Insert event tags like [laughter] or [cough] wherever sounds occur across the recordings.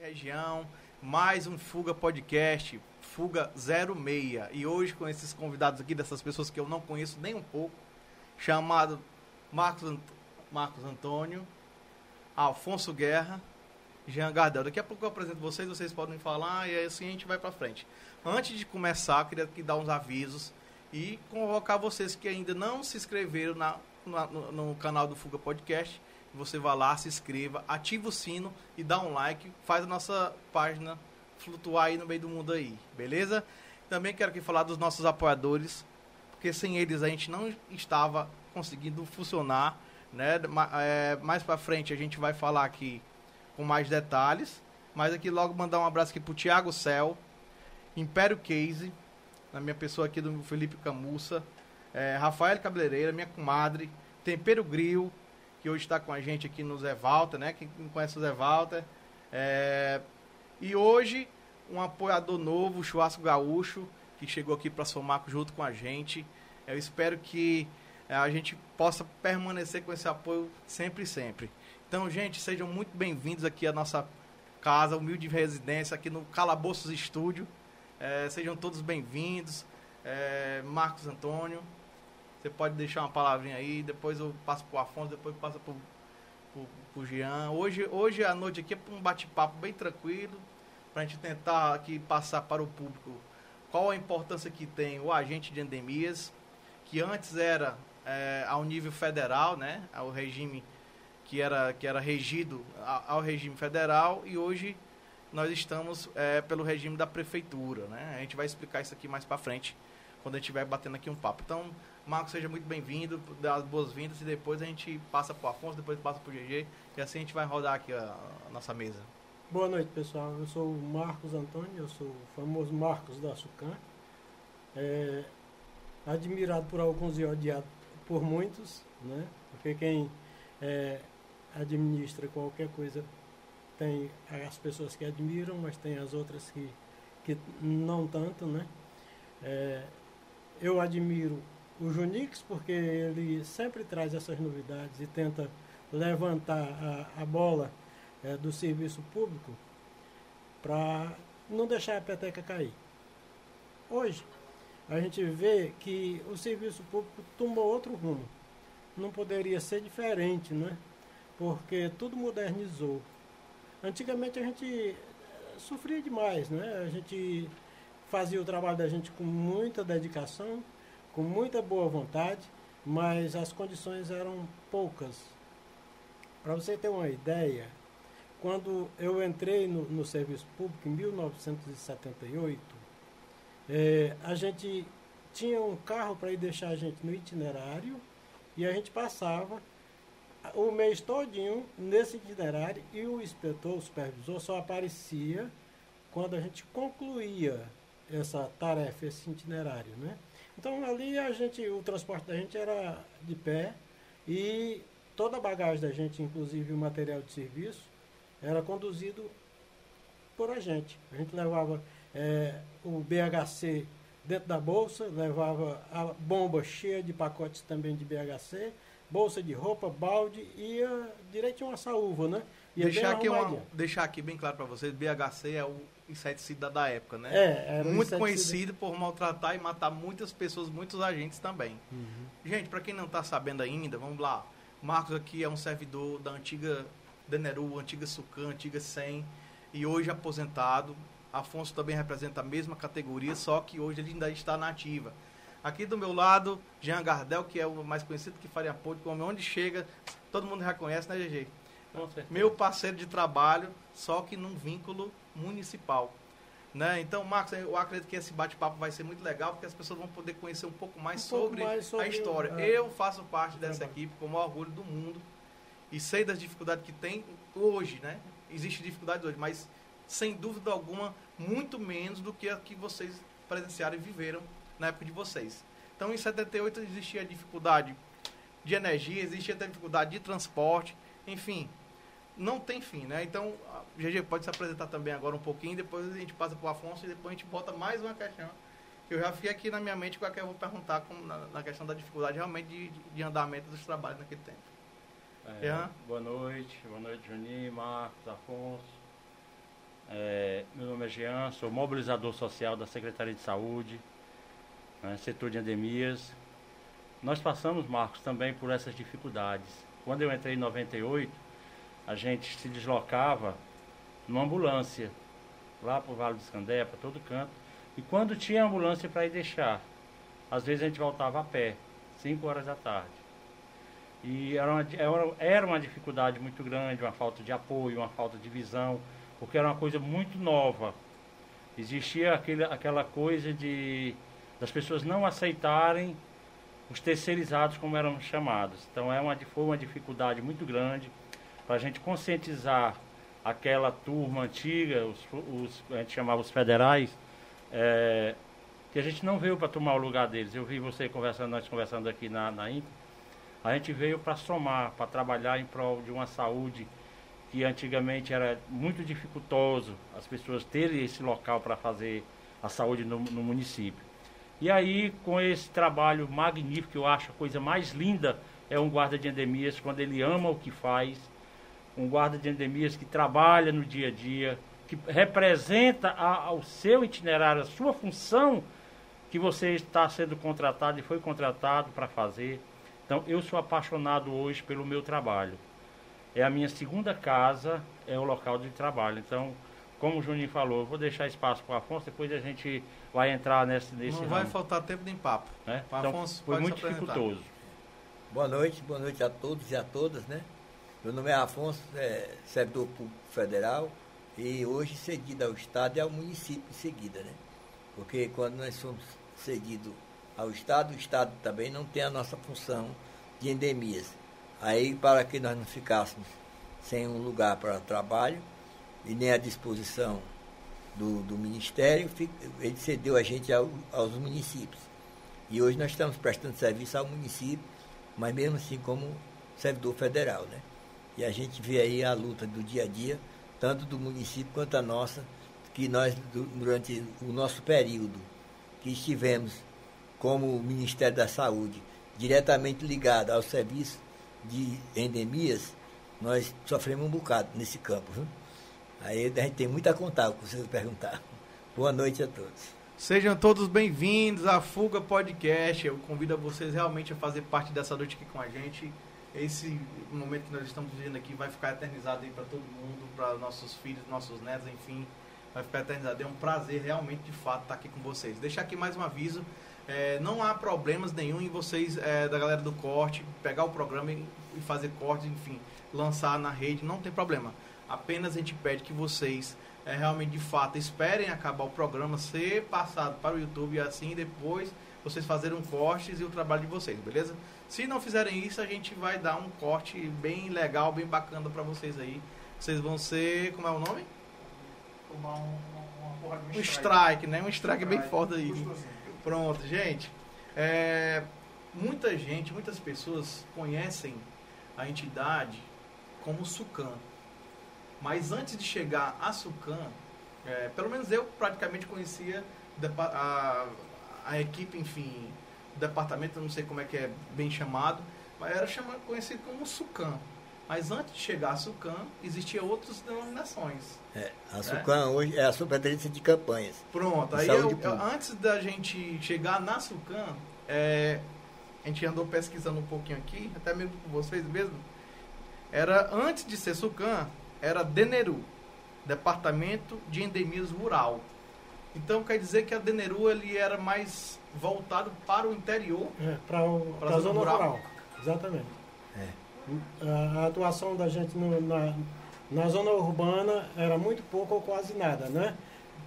região, mais um Fuga Podcast, Fuga 06. E hoje com esses convidados aqui, dessas pessoas que eu não conheço nem um pouco, chamado Marcos, Marcos Antônio, Alfonso Guerra, Jean Gardel. Daqui a pouco eu apresento vocês, vocês podem falar e assim a gente vai para frente. Antes de começar, eu queria aqui dar uns avisos e convocar vocês que ainda não se inscreveram na, na no, no canal do Fuga Podcast você vá lá, se inscreva, ativa o sino e dá um like, faz a nossa página flutuar aí no meio do mundo aí, beleza? Também quero aqui falar dos nossos apoiadores, porque sem eles a gente não estava conseguindo funcionar, né? É, mais para frente a gente vai falar aqui com mais detalhes, mas aqui logo mandar um abraço aqui pro Thiago Cel, Império Case, na minha pessoa aqui do Felipe Camussa, é, Rafael Cabeleireira, minha comadre, Tempero Grill, que hoje está com a gente aqui no Zé Walter, né? Quem conhece o Zé Walter. É... E hoje, um apoiador novo, o Churrasco Gaúcho, que chegou aqui para somar junto com a gente. Eu espero que é, a gente possa permanecer com esse apoio sempre e sempre. Então, gente, sejam muito bem-vindos aqui à nossa casa, humilde residência, aqui no Calabouços Estúdio. É, sejam todos bem-vindos. É, Marcos Antônio, você pode deixar uma palavrinha aí, depois eu passo pro Afonso, depois passa pro, pro, pro Jean. Hoje, hoje a noite aqui é um bate-papo bem tranquilo, para a gente tentar aqui passar para o público qual a importância que tem o agente de endemias, que antes era é, ao nível federal, né, ao regime que era, que era regido ao regime federal, e hoje nós estamos é, pelo regime da prefeitura. Né? A gente vai explicar isso aqui mais para frente, quando a gente estiver batendo aqui um papo. Então, Marcos, seja muito bem-vindo, dá as boas-vindas e depois a gente passa para o Afonso, depois passa para o GG e assim a gente vai rodar aqui a, a, nossa mesa. Boa noite, pessoal. Eu sou o Marcos Antônio, eu sou o famoso Marcos da Sucan. É, admirado por alguns e odiado por muitos, né? Porque quem é, administra qualquer coisa tem as pessoas que admiram, mas tem as outras que, que não tanto, né? É, eu admiro o Junix, porque ele sempre traz essas novidades e tenta levantar a, a bola é, do serviço público para não deixar a peteca cair. Hoje, a gente vê que o serviço público tomou outro rumo. Não poderia ser diferente, né? Porque tudo modernizou. Antigamente a gente sofria demais, né? A gente fazia o trabalho da gente com muita dedicação, com muita boa vontade, mas as condições eram poucas. Para você ter uma ideia, quando eu entrei no, no serviço público em 1978, é, a gente tinha um carro para ir deixar a gente no itinerário e a gente passava o mês todinho nesse itinerário e o inspetor, o supervisor, só aparecia quando a gente concluía essa tarefa, esse itinerário, né? Então ali a gente, o transporte da gente era de pé e toda a bagagem da gente, inclusive o material de serviço, era conduzido por a gente. A gente levava é, o BHC dentro da bolsa, levava a bomba cheia de pacotes também de BHC, bolsa de roupa, balde e ia direito uma saúva, né? Ia deixar, aqui uma, deixar aqui bem claro para vocês, BHC é o inseticida da época, né? É, era Muito conhecido por maltratar e matar muitas pessoas, muitos agentes também. Uhum. Gente, para quem não está sabendo ainda, vamos lá. Marcos aqui é um servidor da antiga Deneru, antiga Sucan, antiga SEM, e hoje aposentado. Afonso também representa a mesma categoria, só que hoje ele ainda está na ativa. Aqui do meu lado, Jean Gardel, que é o mais conhecido que faria apoio, como onde chega, todo mundo reconhece, né, GG? Meu parceiro de trabalho, só que num vínculo municipal. Né? Então, Marcos, eu acredito que esse bate-papo vai ser muito legal, porque as pessoas vão poder conhecer um pouco mais, um sobre, pouco mais sobre, a história. É, eu faço parte dessa equipe com o maior orgulho do mundo e sei das dificuldades que tem hoje, né? Existe dificuldade hoje, mas sem dúvida alguma, muito menos do que a que vocês presenciaram e viveram na época de vocês. Então, em 78 existia dificuldade de energia, existia dificuldade de transporte, enfim, não tem fim, né? Então, GG pode se apresentar também agora um pouquinho, depois a gente passa para o Afonso e depois a gente bota mais uma questão que eu já fiquei aqui na minha mente com a que eu vou perguntar com, na, na, questão da dificuldade realmente de, de, andamento dos trabalhos naquele tempo. É, boa noite, boa noite Juninho, Marcos, Afonso. É, meu nome é Jean, sou mobilizador social da Secretaria de Saúde, né, setor de endemias. Nós passamos, Marcos, também por essas dificuldades. Quando eu entrei em 98, a gente se deslocava numa ambulância, lá para o Vale do Escandé, para todo canto. E quando tinha ambulância para ir deixar, às vezes a gente voltava a pé, 5 horas da tarde. E era uma, era uma dificuldade muito grande, uma falta de apoio, uma falta de visão, porque era uma coisa muito nova. Existia aquele, aquela coisa de das pessoas não aceitarem os terceirizados como eram chamados. Então é uma, foi uma dificuldade muito grande para a gente conscientizar aquela turma antiga, os, os, a gente chamava os federais, é, que a gente não veio para tomar o lugar deles. Eu vi você conversando, nós conversando aqui na, na a gente veio para somar, para trabalhar em prol de uma saúde que antigamente era muito dificultoso as pessoas terem esse local para fazer a saúde no, no, município. E aí, com esse trabalho magnífico, eu acho a coisa mais linda é um guarda de endemias, quando ele ama o que faz, um guarda de endemias que trabalha no dia a dia, que representa a, ao seu itinerário, a sua função que você está sendo contratado e foi contratado para fazer. Então, eu sou apaixonado hoje pelo meu trabalho. É a minha segunda casa, é o local de trabalho. Então, como o Juninho falou, vou deixar espaço para o Afonso, depois a gente vai entrar nesse nesse Não ramo. vai faltar tempo nem papo. Né? Então, Afonso, foi muito dificultoso. Boa noite, boa noite a todos e a todas, né? Meu nome é Afonso, é servidor público federal e hoje cedido ao Estado e ao município em seguida, né? Porque quando nós somos cedidos ao Estado, o Estado também não tem a nossa função de endemias. Aí, para que nós não ficássemos sem um lugar para trabalho e nem à disposição do, do Ministério, ele cedeu a gente ao, aos municípios. E hoje nós estamos prestando serviço ao município, mas mesmo assim como servidor federal, né? E a gente vê aí a luta do dia a dia, tanto do município quanto a nossa, que nós, durante o nosso período que estivemos como Ministério da Saúde, diretamente ligado ao serviço de endemias, nós sofremos um bocado nesse campo. Viu? Aí a gente tem muito a contar, se vocês perguntar. [laughs] Boa noite a todos. Sejam todos bem-vindos à Fuga Podcast. Eu convido vocês realmente a fazer parte dessa noite aqui com a gente esse momento que nós estamos vivendo aqui vai ficar eternizado aí para todo mundo, para nossos filhos, nossos netos, enfim, vai ficar eternizado. É um prazer realmente, de fato, estar aqui com vocês. Deixar aqui mais um aviso. É, não há problemas nenhum em vocês, é, da galera do corte, pegar o programa e, e fazer cortes, enfim, lançar na rede, não tem problema. Apenas a gente pede que vocês é, realmente, de fato, esperem acabar o programa, ser passado para o YouTube e assim depois vocês fazerem cortes e o trabalho de vocês, beleza? Se não fizerem isso, a gente vai dar um corte bem legal, bem bacana para vocês aí. Vocês vão ser, como é o nome? Tomar um, uma porra de um, um strike, né? Um strike, bem foda aí. Pronto, gente. É, muita gente, muitas pessoas conhecem a entidade como Sucan. Mas antes de chegar a Sucan, é, pelo menos eu praticamente conhecia a, a equipe, enfim, departamento, eu não sei como é que é bem chamado, mas era chamado, conhecido como SUCAM. Mas antes de chegar a SUCAM, existiam outras denominações. É, a SUCAM né? hoje é a Superintendência de Campanhas. Pronto, aí eu, eu, antes da gente chegar na SUCAM, é, a gente andou pesquisando um pouquinho aqui, até mesmo com vocês mesmo. Era, antes de ser SUCAM, era DENERU, Departamento de Endemias Rural. Então quer dizer que a Deneru ele era mais voltado para o interior. É, para a zona, zona rural. rural. Exatamente. É. A, a, atuação da gente no, na, na zona urbana era muito pouco ou quase nada, né?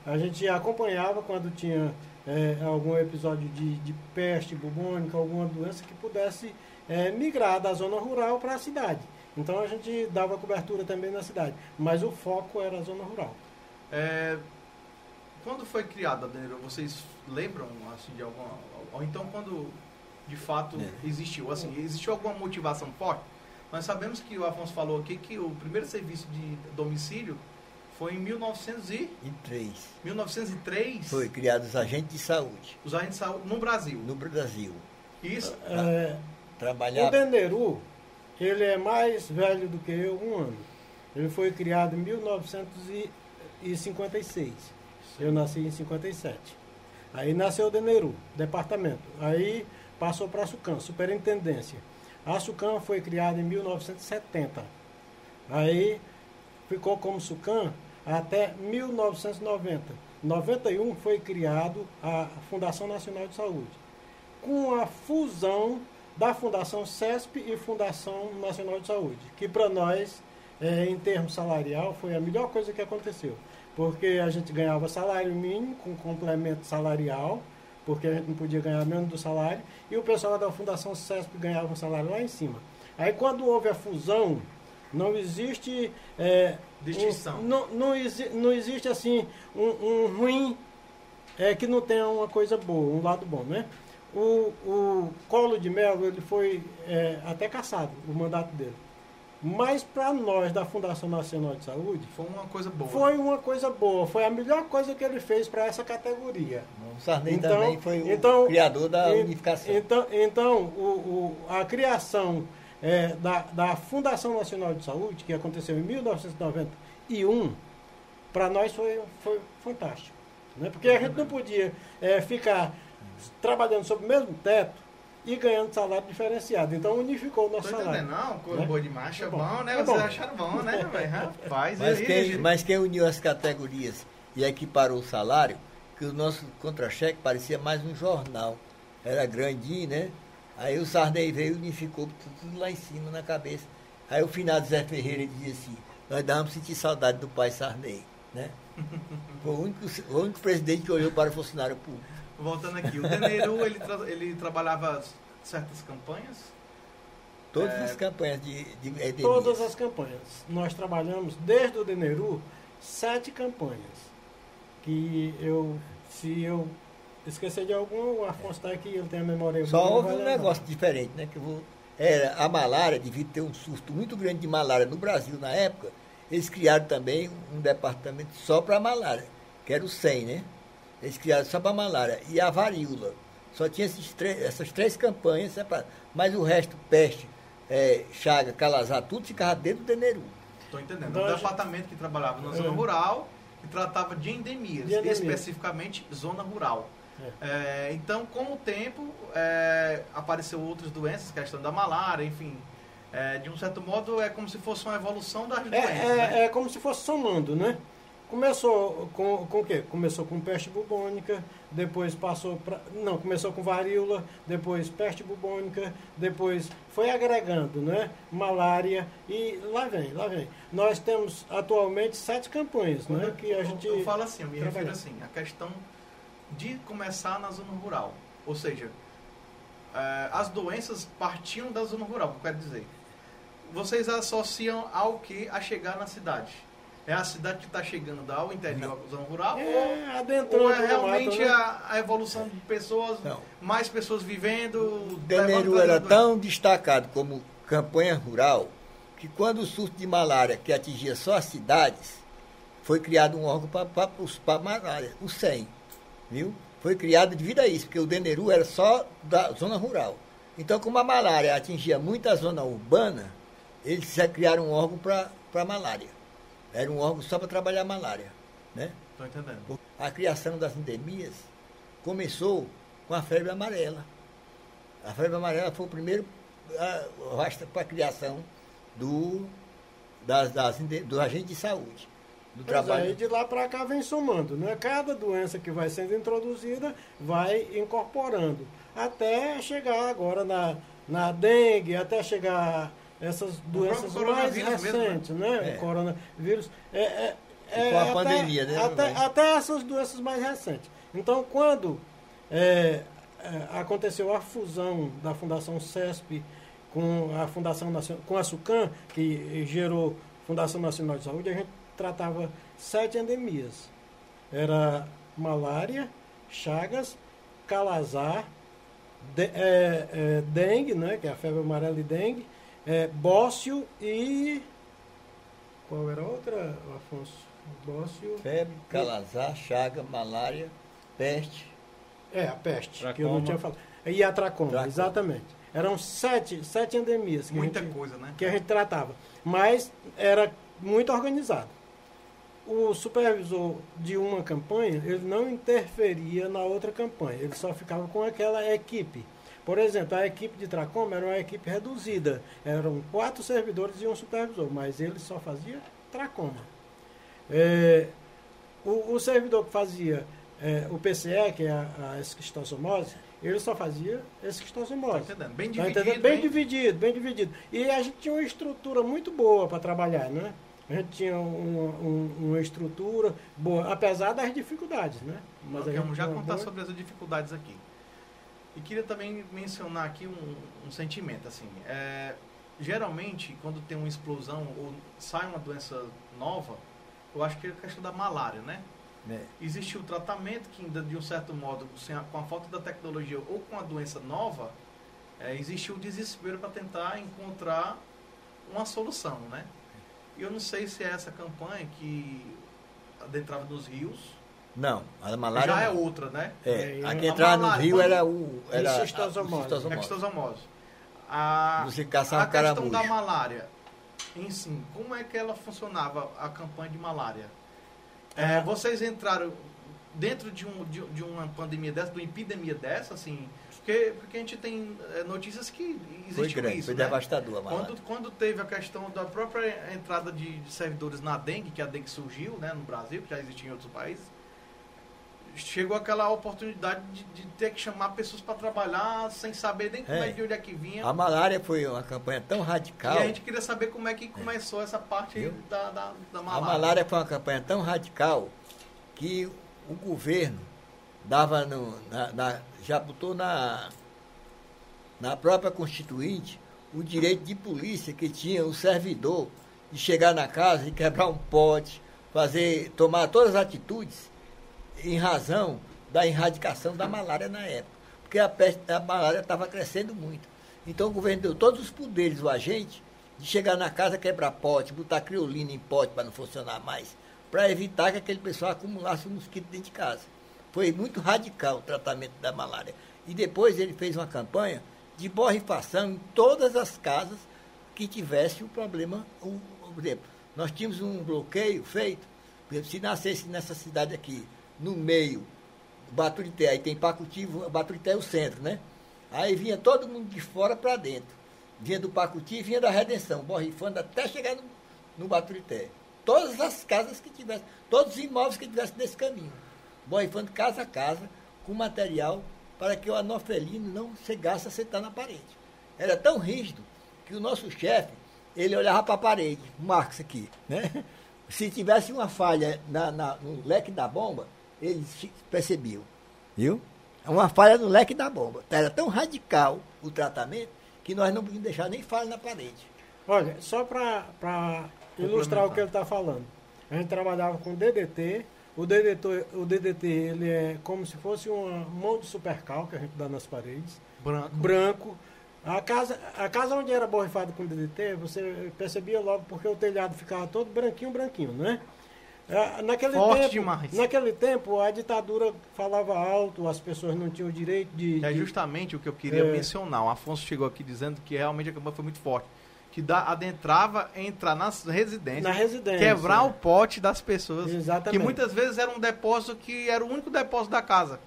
A gente acompanhava quando tinha é, algum episódio de, de peste bubônica, alguma doença que pudesse é, migrar da zona rural para a cidade. Então a gente dava cobertura também na cidade, mas o foco era a zona rural. É, quando foi criada a Denero, vocês lembram assim, de alguma. Ou então quando de fato é. existiu? Assim, existiu alguma motivação forte? Nós sabemos que o Afonso falou aqui que o primeiro serviço de domicílio foi em 1903. 1903? Foi criado os agentes de saúde. Os agentes de saúde no Brasil. No Brasil. Isso. É, trabalhar. O Deneru, ele é mais velho do que eu, um ano. Ele foi criado em 1900 1956. Eu nasci em 57. Aí nasceu o Deneru, departamento. Aí passou para a SUCAM, superintendência. A SUCAM foi criada em 1970. Aí ficou como SUCAM até 1990. 91 foi criado a Fundação Nacional de Saúde. Com a fusão da Fundação CESP e Fundação Nacional de Saúde, que para nós, é, em termos salarial, foi a melhor coisa que aconteceu. Porque a gente ganhava salário mínimo com complemento salarial, porque a gente não podia ganhar menos do salário, e o pessoal da Fundação CESP ganhava um salário lá em cima. Aí quando houve a fusão, não existe. É, Distinção. Um, não, não, exi, não existe assim um, um ruim é, que não tenha uma coisa boa, um lado bom, né? O, o Colo de Mello ele foi é, até caçado, o mandato dele. Mas para nós da Fundação Nacional de Saúde, Foi uma coisa boa. foi uma coisa boa, foi a melhor coisa que ele fez para essa categoria. O Sarney Então- também foi o então- criador da E- unificação. Então, então o, o- a criação é, da, da Fundação Nacional de Saúde, que aconteceu em 1991, para nós foi, foi fantástico. Né? Porque a gente não podia é, ficar trabalhando sob o mesmo teto e ganhando salário diferenciado. Então unificou o Tô nosso entendendo, salário. não? Coisa Né? boa de macho é É bom. bom, né? É Vocês bom. acharam bom, né, velho? Rapaz, Mas aí, quem, mas quem uniu as categorias e equiparou o salário, que o nosso contra-cheque parecia mais um jornal. Era grandinho, né? Aí o Sarney veio e unificou tudo, tudo lá em cima, na cabeça. Aí o finado Zé Ferreira dizia assim, nós dávamos sentir saudade do pai Sarney, né? [laughs] Foi o único, o único presidente que olhou para o funcionário público. Voltando aqui, o Deneru, ele, tra- ele trabalhava certas campanhas. Todas É. as campanhas de, de endemias. Todas as campanhas. Nós trabalhamos desde o Deneru sete campanhas. Que eu, se eu esquecer de algum, o Afonso está aqui, ele tem a memória Só houve um negócio diferente, né? Que eu vou... Era a malária, devia ter um surto muito grande de malária no Brasil na época. Eles criaram também um departamento só para malária, que era o 100, né? Eles criaram só para malária. E a varíola. Só tinha esses três- essas três campanhas separadas. Mas o resto, peste, eh, chaga, calazar, tudo ficava dentro do Deneru. Estou entendendo. Então, um departamento que trabalhava na É. zona rural e tratava de endemias, De endemias. especificamente zona rural. É, então, com o tempo, é, apareceu outras doenças, questão da malária, enfim. É, de um certo modo, é como se fosse uma evolução das É, doenças. né? é, é como se fosse somando, né? Começou com, com o quê? Começou com peste bubônica, depois passou para. Não, começou com varíola, depois peste bubônica, depois foi agregando, né? Malária e lá vem, lá vem. Nós temos atualmente sete campanhas, Quando né? eu- Que a gente. Eu falo assim, eu me refiro assim, a questão de começar na zona rural. Ou seja, eh, as doenças partiam da zona rural, quero dizer. Vocês associam ao que a chegar na cidade? É a cidade que está chegando ao interior da zona rural? É, ou, ou é no realmente mato, né? a, a evolução de pessoas, Não. mais pessoas vivendo? O Deneru era tão destacado como campanha rural que quando o surto de malária, que atingia só as cidades, foi criado um órgão para a malária, o SEM, viu? Foi criado devido a isso, porque o Deneru era só da zona rural. Então, como a malária atingia muito a zona urbana, eles já criaram um órgão para a malária. Era um órgão só para trabalhar a malária, né? Tô entendendo. A criação das endemias começou com a febre amarela. A febre amarela foi o primeiro rastro para a criação do, das, das, do agente de saúde. Do Pois trabalho. de lá para cá vem somando, né? Cada doença que vai sendo introduzida vai incorporando. Até chegar agora na, na dengue, até chegar essas doenças mais coronavírus mesmo, né? recentes, né? É. O coronavírus. É, é, é com a até- pandemia, né, Até, até essas doenças mais recentes. Então, quando é, é, aconteceu a fusão da Fundação CESP com a Fundação Nacional, com a SUCAM, que gerou Fundação Nacional de Saúde, a gente tratava sete endemias. Era malária, chagas, calazar, de- é, é, dengue, né, que é a febre amarela e dengue, é, bócio e... Qual era a outra, Afonso? Bócio... Febre, calazar, chaga, malária, peste. É, a peste, que eu Tracoma. não tinha falado. E a tracoma, Tracoma. exatamente. Eram sete, sete endemias que, Muita gente, coisa, né? que a gente tratava. Mas era muito organizado. o supervisor de uma campanha, ele não interferia na outra campanha, ele só ficava com aquela equipe. Por exemplo, a equipe de Tracom era uma equipe reduzida, eram quatro servidores e um supervisor, mas ele só fazia Tracoma. É, o, o, servidor que fazia é, o PCE, que é a, a esquistossomose, ele só fazia esquistossomose. Tá entendendo? Bem Tá dividido. entendendo? Bem hein? dividido, bem dividido. E a gente tinha uma estrutura muito boa para trabalhar, né? A gente tinha uma, um- uma estrutura boa, apesar das dificuldades, né? Nós gente vamos já uma contar boa- sobre as dificuldades aqui. E queria também mencionar aqui um, um sentimento, assim. é, geralmente, quando tem uma explosão ou sai uma doença nova, eu acho que é a questão da malária, né? né? Existe o tratamento que ainda, de um certo modo, sem a- com a falta da tecnologia ou com a doença nova, é, existe o desespero para tentar encontrar uma solução, né? E eu não sei se é essa campanha que adentrava nos rios, Não, a malária. já é não. outra, né? É, É, a que entrava no rio era o. Era xistosomose. Extosomose. A, Você caçava a questão da malária, em si, como é que ela funcionava, a campanha de malária? É, vocês entraram dentro de, um, de, de uma pandemia dessa, de uma epidemia dessa, assim, porque, porque a gente tem é, notícias que Foi existiu grande, isso, foi né? devastador a malária. Quando, quando teve a questão da própria entrada de, de servidores na dengue, que a dengue surgiu né, no Brasil, que já existia em outros países, chegou aquela oportunidade de, de ter que chamar pessoas para trabalhar sem saber nem como É. é, de onde é que vinha. A malária foi uma campanha tão E radical. a gente queria saber como é que começou essa parte da, da, da A malária. malária foi uma campanha tão radical que o governo dava no, na, na- já botou na, na própria Constituinte o direito de polícia que tinha o servidor de chegar na casa e quebrar um pote, fazer, tomar todas as atitudes em razão da erradicação da malária na época. Porque a, peste, a malária estava crescendo muito. Então o governo deu todos os poderes ao agente de chegar na casa, quebrar pote, botar criolina em pote para não funcionar mais, para evitar que aquele pessoal acumulasse um mosquito dentro de casa. Foi muito radical o tratamento da malária. E depois ele fez uma campanha de borrifação em todas as casas que tivesse o problema. Por exemplo, nós tínhamos um bloqueio feito, por exemplo, se nascesse nessa cidade aqui, no meio, Baturité, aí tem Pacuti, Baturité é o centro, né? Aí vinha todo mundo de fora para dentro. Vinha do Pacuti vinha da Redenção, borrifando até chegar no, no Baturité. Todas as casas que tivessem, todos os imóveis que tivessem nesse caminho. Borrifando casa a casa, com material para que o anofelino não chegasse a sentar na parede. Era tão rígido que o nosso chefe, ele olhava para a parede, Marcos aqui, né? [laughs] Se tivesse uma falha na, na- no leque da bomba, eles se- percebiam. Viu? Uma falha no leque da bomba. Era tão radical o tratamento que nós não podíamos deixar nem falha na parede. Olha, só para ilustrar o que ele está falando. A gente trabalhava com DDT. O DDT, o DDT ele é como se fosse uma mão de supercal que a gente dá nas paredes. Branco. branco. A casa, a casa onde era borrifada com DDT, você percebia logo porque o telhado ficava todo branquinho, branquinho, né? Ah, Naquele Forte tempo, demais. naquele tempo a ditadura falava alto, as pessoas não tinham o direito de, É de- justamente o que eu queria É. mencionar. O Afonso chegou aqui dizendo que realmente a campanha foi muito forte. Que dá, adentrava entrar nas residências, na residência. quebrar o pote das pessoas. Exatamente. Que muitas vezes era um depósito que era o único depósito da casa.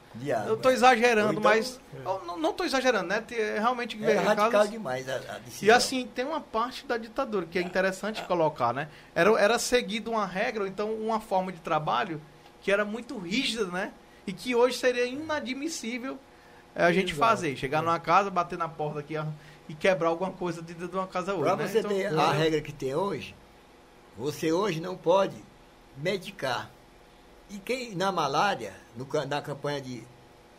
Eu estou exagerando, então- mas. Eu não- estou exagerando, né? Tem- Realmente. Em radical casas- demais a, a E assim, tem uma parte da ditadura que é interessante colocar, né? Era, era seguido uma regra, ou então uma forma de trabalho que era muito rígida, né? E que hoje seria inadmissível eh, a gente Exato. fazer. Chegar numa casa, bater na porta aqui e quebrar alguma coisa dentro de uma casa hoje. Para né? você Então, ter a regra que tem hoje, você hoje não pode medicar. E quem na malária, no na campanha de,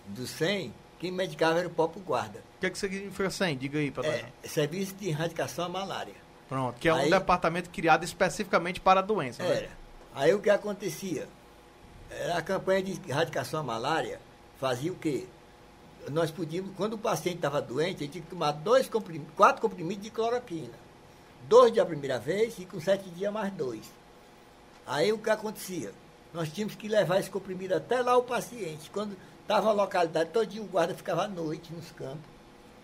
do 100, quem medicava era o próprio guarda. O que, é que significa 100? Diga aí, para É, serviço de erradicação à malária. Pronto, que é um Aí- departamento criado especificamente para a doença. né? Era. Aí o que acontecia? Era a campanha de erradicação à malária fazia o quê? Nós podíamos, quando o paciente estava doente, ele tinha que tomar dois comprim- quatro comprimidos de cloroquina. Dois de a primeira vez e com sete dias mais dois. Aí o que acontecia? Nós tínhamos que levar esse comprimido até lá o paciente. Quando estava a localidade, todo dia o guarda ficava à noite nos campos.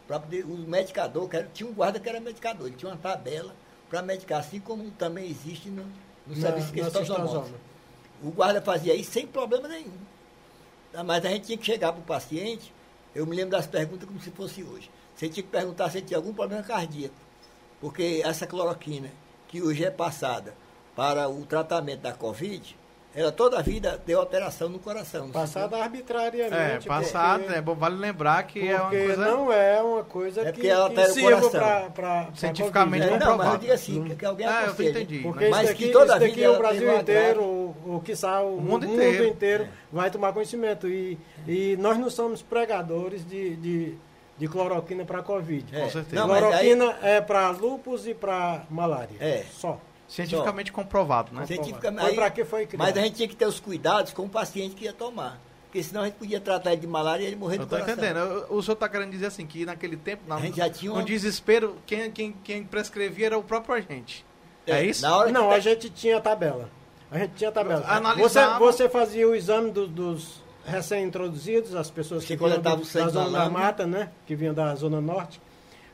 Pra poder, o medicador, que era- tinha um guarda que era medicador, ele tinha uma tabela para medicar, assim como também existe no, no serviço que cistosoma. O guarda fazia isso sem problema nenhum. Mas a gente tinha que chegar para o paciente, eu me lembro das perguntas como se fosse hoje. Você tinha que perguntar se tinha algum problema cardíaco. Porque essa cloroquina, que hoje é passada para o tratamento da Covid, ela toda a vida deu alteração no coração. Passada arbitrariamente. É, porque- é bom, vale lembrar que é uma Porque coisa... não é uma coisa É que, porque ela que altera o sirva coração. pra, pra, pra Cientificamente Covid, É, né? não, mas eu digo assim, que, que alguém Ah, eu aconselhe. entendi. Porque Mas isso que daqui, toda a daqui vida o Brasil inteiro, o, o que o, O mundo, mundo inteiro, inteiro. vai tomar conhecimento. E, e nós não somos pregadores de, de, de cloroquina para Covid. É, Com certeza. Não, mas aí, cloroquina é para lupus e para malária. É. Só. Cientificamente comprovado, né? cientificamente, Foi aí- pra que foi criado. mas a gente tinha que ter os cuidados com o paciente que ia tomar. Porque senão a gente podia tratar ele de malária e ele morrer Eu do tô coração. entendendo. Eu- O senhor tá querendo dizer assim, que naquele tempo, na, A gente já tinha no uma- desespero, quem, quem, quem prescrevia era o próprio agente. É, isso? Na hora Não, que a gente tinha tabela. A gente tinha tabela. Você, Analisava- você fazia o exame do- dos recém-introduzidos, as pessoas Você que vinham do- da zona da mata, né? Que vinham da zona norte.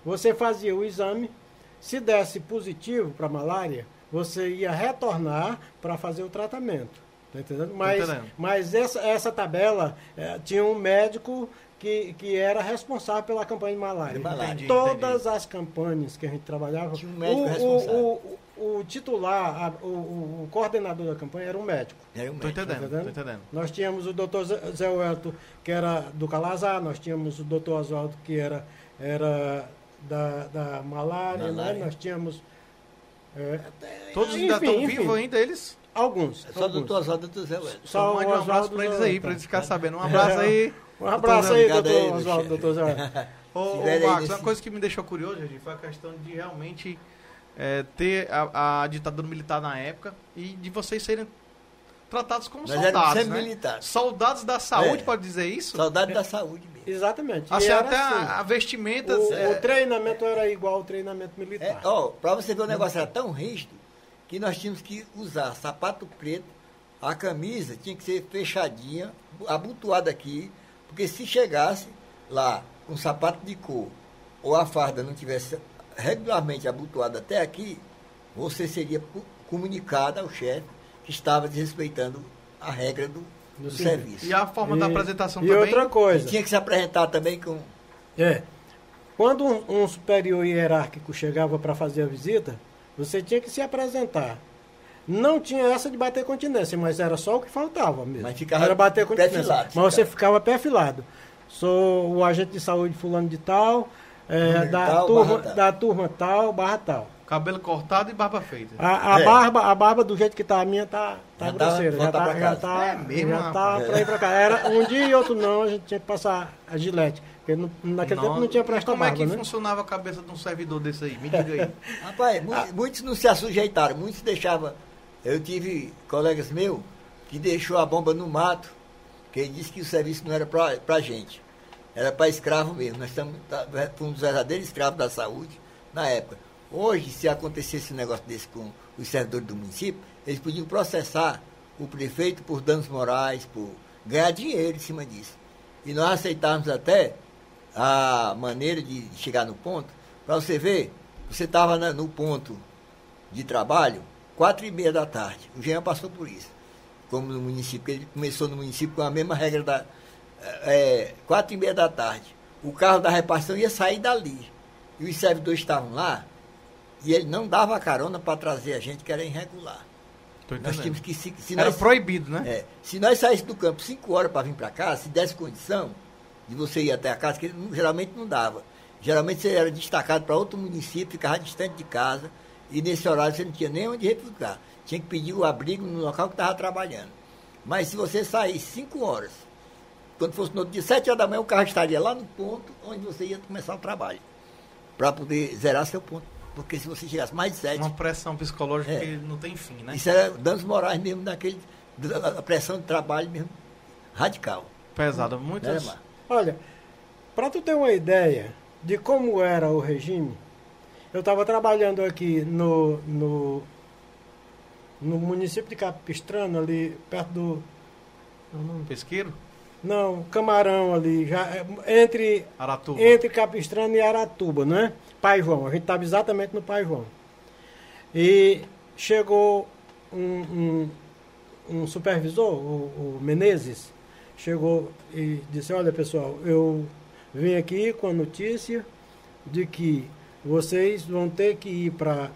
Você fazia o exame. Se desse positivo para malária, você ia retornar para fazer o tratamento. Tá entendendo? Mas, entendendo. mas essa, essa tabela eh, tinha um médico que, que era responsável pela campanha de malária. De malária. Entendi, Todas as campanhas que a gente trabalhava, Tinha um médico o, responsável. o, o, o titular, a- o, coordenador da campanha era um médico. Era um Tô entendendo, Tá tô entendendo. Nós tínhamos o doutor Zé Zé Welto, que era do Calazar, nós tínhamos o doutor Oswaldo, que era, era da, da malária, Malária. Né? nós tínhamos. É, Todos enfim, ainda estão vivos ainda, eles? Alguns. É Só alguns. doutor Oswaldo e doutor Zé Wellington. Só Mande um abraço pra eles aí, pra eles ficarem sabendo. Um abraço aí. Um abraço aí, doutor Oswaldo, doutor Zé. [laughs] Ô, ô, Marcos, uma coisa que me deixou curioso, gente, foi a questão de realmente é, ter a, a ditadura militar na época e de vocês serem tratados como Nós éramos soldados, né? militares. Soldados da saúde, É. pode dizer isso? Saudade da saúde mesmo. Exatamente. Assim, até a, assim. a vestimenta... O, é, o treinamento era igual ao treinamento É, militar. ó, pra você ver o negócio era tão rígido que nós tínhamos que usar sapato preto, a camisa tinha que ser fechadinha, abotoada aqui, porque se chegasse lá com sapato de cor ou a farda não tivesse regularmente abotoada até aqui, você seria comunicado ao chefe estava desrespeitando a regra do, do serviço. E a forma da E- apresentação e também? outra E coisa. tinha que se apresentar também com. É. Quando um, um superior hierárquico chegava para fazer a visita, você tinha que se apresentar. Não tinha essa de bater continência, mas era só o que faltava mesmo. Mas ficava era bater continência. perfilado, mas você ficava. ficava perfilado. Sou o agente de saúde fulano de tal, é, da, tal, turma, da turma tal, barra tal. Cabelo cortado e barba feita. A, a É. barba, a barba do jeito que tá a minha tá, tá Já tá, grosseira. já volta tá, pra já tá, É mesmo, já tá pra ir pra cá. Era um dia e outro não, a gente tinha que passar a gilete. Porque no- naquele tempo não tinha E presta Como é que né? funcionava a cabeça de um servidor desse aí? Me diga aí. [laughs] Rapaz, mu- muitos não se assujeitaram, muitos deixavam. Eu tive colegas meus que deixou a bomba no mato, que ele disse que o serviço não era pra, pra gente, era para escravo mesmo. Nós estamos, tá, fomos verdadeiros escravos da saúde na época. Hoje, se acontecesse um negócio desse com os servidores do município, eles podiam processar o prefeito por danos morais, por ganhar dinheiro em cima disso. E nós aceitávamos até a maneira de chegar no ponto, para você ver, você estava no ponto de trabalho, quatro e meia da tarde. O Jean passou por isso, como no município, ele começou no município com a mesma regra da é, quatro e meia da tarde. O carro da repartição ia sair dali. E os servidores estavam lá, e ele não dava carona para trazer a gente que era irregular. Nós tínhamos que se, se Era nós, proibido, né? é, se nós saíssemos do campo 5 horas para vir para cá, se desse condição de você ir até a casa, que ele geralmente não dava. Geralmente você era destacado para outro município, ficava distante de casa, e nesse horário você não tinha nem onde refugiar. Tinha que pedir o abrigo no local que estava trabalhando. Mas se você saísse 5 horas, quando fosse no outro dia, 7 horas da manhã, o carro estaria lá no ponto onde você ia começar o trabalho, para poder zerar seu ponto. Porque se você chegasse mais de 7, Uma pressão psicológica É. que não tem fim, né? isso era danos morais mesmo, daquele, da da pressão de trabalho mesmo, radical. Pesada. Né, Muitas... Mar? Olha, para tu ter uma ideia de como era o regime, eu estava trabalhando aqui no, no, no município de Capistrano, ali perto do. não, não, Pesqueiro? Não, Camarão ali, já, é, entre, Aratuba. entre Capistrano e Aratuba, né? Pai João, a gente estava exatamente no Pai João. E chegou um, um, um supervisor, o, o Menezes, chegou e disse, olha pessoal, eu vim aqui com a notícia de que vocês vão ter que ir para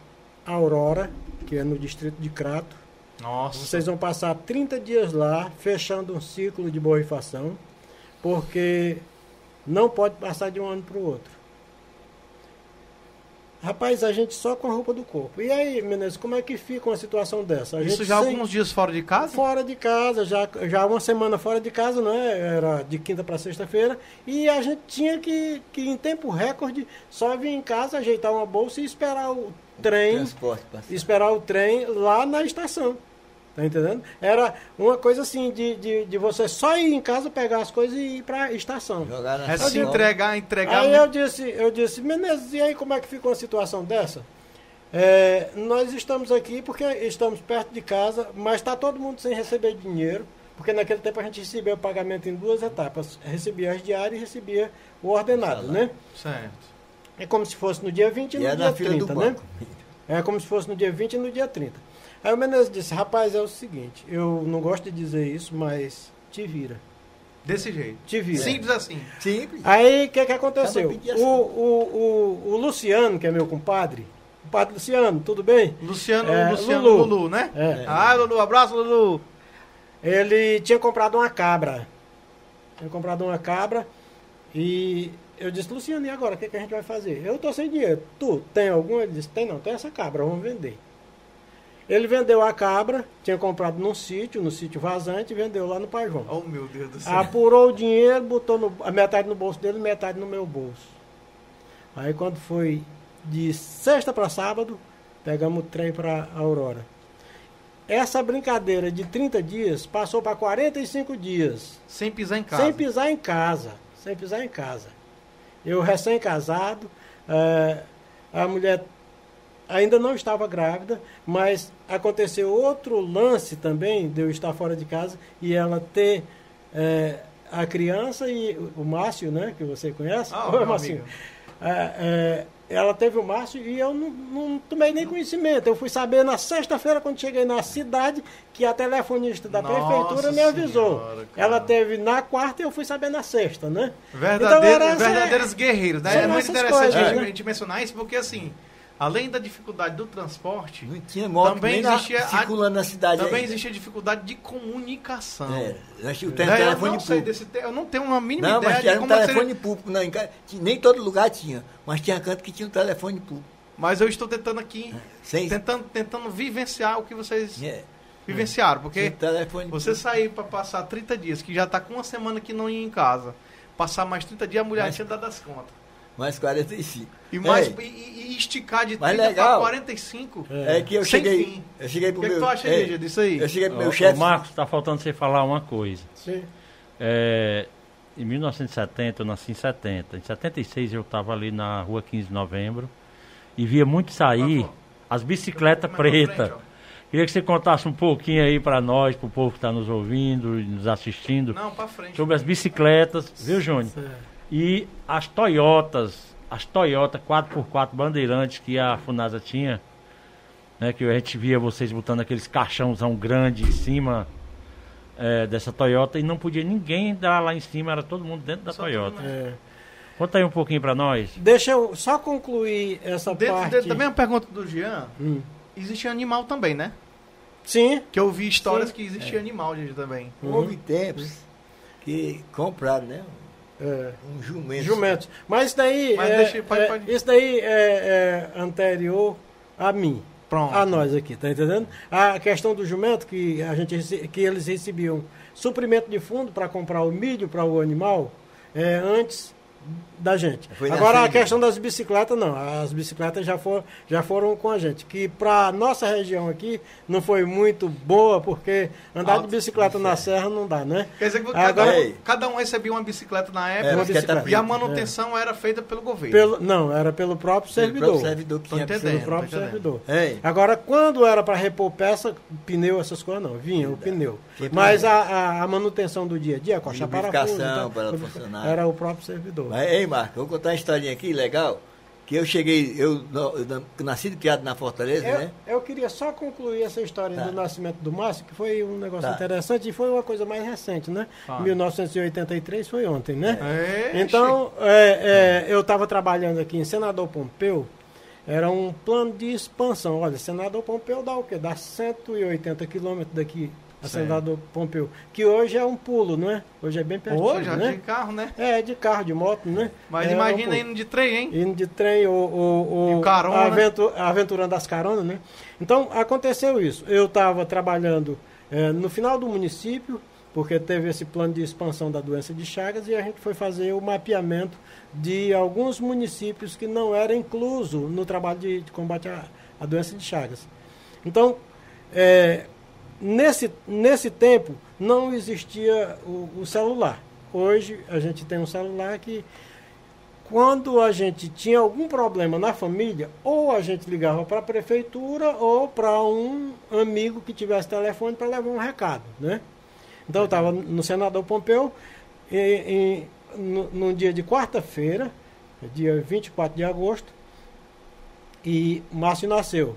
Aurora, que é no distrito de Crato. Nossa. Vocês vão passar 30 dias lá, fechando um ciclo de borrifação, porque não pode passar de um ano para o outro. Rapaz, a gente só com a roupa do corpo. E aí, Menezes, como é que fica uma situação dessa? A Isso já sem- alguns dias fora de casa? fora de casa, já, já uma semana fora de casa, né? Era de quinta para sexta-feira. E a gente tinha que, que, em tempo recorde, só vir em casa, ajeitar uma bolsa e esperar o trem, Transporte passar. esperar o trem lá na estação. Tá entendendo? Era uma coisa assim de, de, de você só ir em casa, pegar as coisas e ir para a estação. Jogar na É se entregar, entregar. Aí eu disse, eu disse, Menezes, e aí como é que fica uma situação dessa? É, nós estamos aqui porque estamos perto de casa, mas está todo mundo sem receber dinheiro, porque naquele tempo a gente recebia o pagamento em duas etapas. Recebia as diárias e recebia o ordenado, né? Certo. É como se fosse no dia 20 e E no é dia na fila 30, do né? É como se fosse no dia 20 e no dia 30. Aí o Menezes disse, rapaz, é o seguinte, eu não gosto de dizer isso, mas te vira. Desse jeito. Te vira. Simples assim. Simples. Aí o que, que aconteceu? O, assim. o, o, o Luciano, que é meu compadre, compadre Luciano, tudo bem? Luciano, É, Luciano Lulu. Lulu, né? É. Ah, Lulu, abraço, Lulu. Ele tinha comprado uma cabra. Tinha comprado uma cabra e eu disse, Luciano, e agora? O que, que a gente vai fazer? Eu tô sem dinheiro. Tu tem algum? Ele disse, tem não, tem essa cabra, vamos vender. Ele vendeu a cabra, tinha comprado num sítio, no sítio vazante, e vendeu lá no Pai João. Oh, meu Deus do céu. Apurou o dinheiro, botou no- a metade no bolso dele e metade no meu bolso. Aí quando foi de sexta para sábado, pegamos o trem para Aurora. Essa brincadeira de 30 dias passou para 45 dias, Sem pisar em casa. sem pisar em casa. Sem pisar em casa. Eu recém-casado, eh, a mulher ainda não estava grávida, mas aconteceu outro lance também de eu estar fora de casa e ela ter eh, a criança e o Márcio, né, que você conhece. Ah, [laughs] Oi, Márcio. É, é, ela teve o Márcio e eu não, não tomei nem conhecimento. Eu fui saber na sexta-feira, quando cheguei na cidade, que a telefonista da Nossa prefeitura me avisou. Senhora, ela teve na quarta e eu fui saber na sexta, né? Verdadeiro, Então, verdadeiros guerreiros, né? É muito interessante coisas, né? a gente mencionar isso, porque assim, além da dificuldade do transporte, Não tinha moto Também nem na- existia a- circulando na cidade. também ainda. existia dificuldade de comunicação. É, nós tínhamos Né? um eu telefone não sei desse eu não tenho uma mínima Não, ideia mas era um como seria- telefone público. Não, tinha- nem todo lugar tinha, mas tinha canto que tinha um telefone público. Mas eu estou tentando aqui, Sem, tentando, tentando vivenciar o que vocês é, vivenciaram, porque telefone você público. sair para passar 30 dias, que já está com uma semana que não ia em casa, passar mais 30 dias, a mulher Mas- tinha dado as contas. Mais 45. E, mais, Ei, e, e- e esticar de Mas 30 para legal. 45. é, que eu cheguei. fim. Eu cheguei O pro que, é que meu. tu acha, ei, Lígia, disso aí? Eu cheguei pro Ô, meu chefe. Marcos, está faltando você falar uma coisa. Sim. É, em 1970, eu nasci em 70. Em 76 eu estava ali na rua 15 de novembro e via muito sair as bicicletas pretas. Queria que você contasse um pouquinho aí para nós, para o povo que está nos ouvindo e nos assistindo, Não, para frente. sobre as bicicletas, viu, Júnior? Certo. E as Toyotas, as Toyota 4x4 Bandeirantes que a Funasa tinha, né, que a gente via vocês botando aqueles caixãozão grande em cima é, dessa Toyota e não podia ninguém entrar lá em cima, era todo mundo dentro da Só Toyota. É. Conta aí um pouquinho para nós. Deixa eu só concluir essa Dentro, parte. dentro da mesma pergunta do Jean, Hum. existe animal também, né? Sim, Que eu vi histórias Sim. que existia animal, gente, também. Houve tempos que compraram, né? É, Um jumento. jumentos. Mas isso daí, Mas é, deixa- pode- é, pode. isso daí é, é anterior a mim. Pronto. a nós aqui, tá entendendo? A questão do jumento, que, a gente, que eles recebiam suprimento de fundo para comprar o milho para o animal, é, antes da gente. Agora a questão das bicicletas, não. As bicicletas já, for, já foram com a gente. Que para nossa região aqui não foi muito boa, porque andar Alto, de bicicleta na serra não dá, né? Quer dizer que Agora- cada, um, cada um recebia uma bicicleta na É, época Uma bicicleta bicicleta. e a manutenção era feita pelo governo. Pelo, não, era pelo próprio Pelo servidor. próprio servidor que tinha. Pelo próprio servidor. Ei, Agora, quando era para repor peça, pneu, essas coisas não, vinha o pneu. Mas a, a, a manutenção do dia a dia, coxa parafuso, então, para funcionar. era o próprio servidor. Mas, ei, Marco, vou contar uma historinha aqui legal. Que eu cheguei, eu, no- eu na- nascido e criado na Fortaleza, Eu, né? eu queria só concluir essa história Tá. do nascimento do Márcio, que foi um negócio Tá. interessante e foi uma coisa mais recente, né? Ah. 1983 foi ontem, né? É, Então, é, é, eu estava trabalhando aqui em Senador Pompeu, era um plano de expansão. Olha, Senador Pompeu dá o quê? Dá 180 quilômetros daqui Senador Pompeu, que hoje é um pulo, não é? Hoje é bem pertinho, Hoje, já né? de carro, né? É, de carro, de moto, né? Mas É, um imagina pulo. indo de trem, hein? Indo de trem ou, ou, ou E o carona. aventu- aventurando as caronas, né? Então, aconteceu isso. Eu estava trabalhando eh, no final do município, porque teve esse plano de expansão da doença de Chagas, e a gente foi fazer o mapeamento de alguns municípios que não eram inclusos no trabalho de, de combate à, à doença de Chagas. Então, eh, nesse, nesse tempo, não existia o, o celular. Hoje, a gente tem um celular que quando a gente tinha algum problema na família, ou a gente ligava para a prefeitura ou para um amigo que tivesse telefone para levar um recado, né? Então eu estava no senador Pompeu, e, e, no, num dia de quarta-feira, dia 24 de agosto, e Márcio nasceu.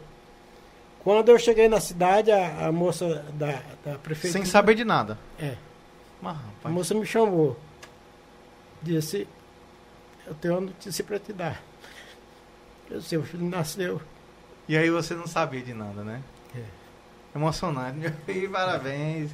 Quando eu cheguei na cidade, a, a moça da, da prefeitura... Sem saber de nada. É. Mas, A rapaz, moça me chamou. Disse, eu tenho uma notícia para te dar. O seu filho nasceu. E aí você não sabia de nada, né? É. Emocionante. Filho, [laughs] parabéns.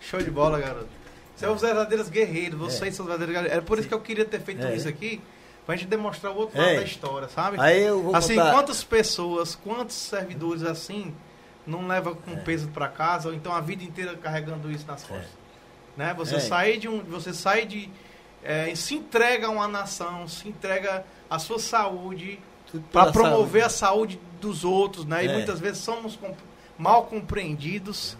Show de bola, garoto. Vocês são os verdadeiros guerreiros. Vocês são os verdadeiros guerreiros. É por isso que eu queria ter feito É. isso aqui. Pra gente demonstrar o outro É. lado da história, sabe? Aí eu vou assim, contar- quantas pessoas, quantos servidores assim não levam com É. peso para casa ou então a vida inteira carregando isso nas costas? Né? Você É. sai de um, você sai de é, se entrega a uma nação, se entrega a sua saúde para promover a saúde. saúde dos outros, né? E É. muitas vezes somos com- mal compreendidos,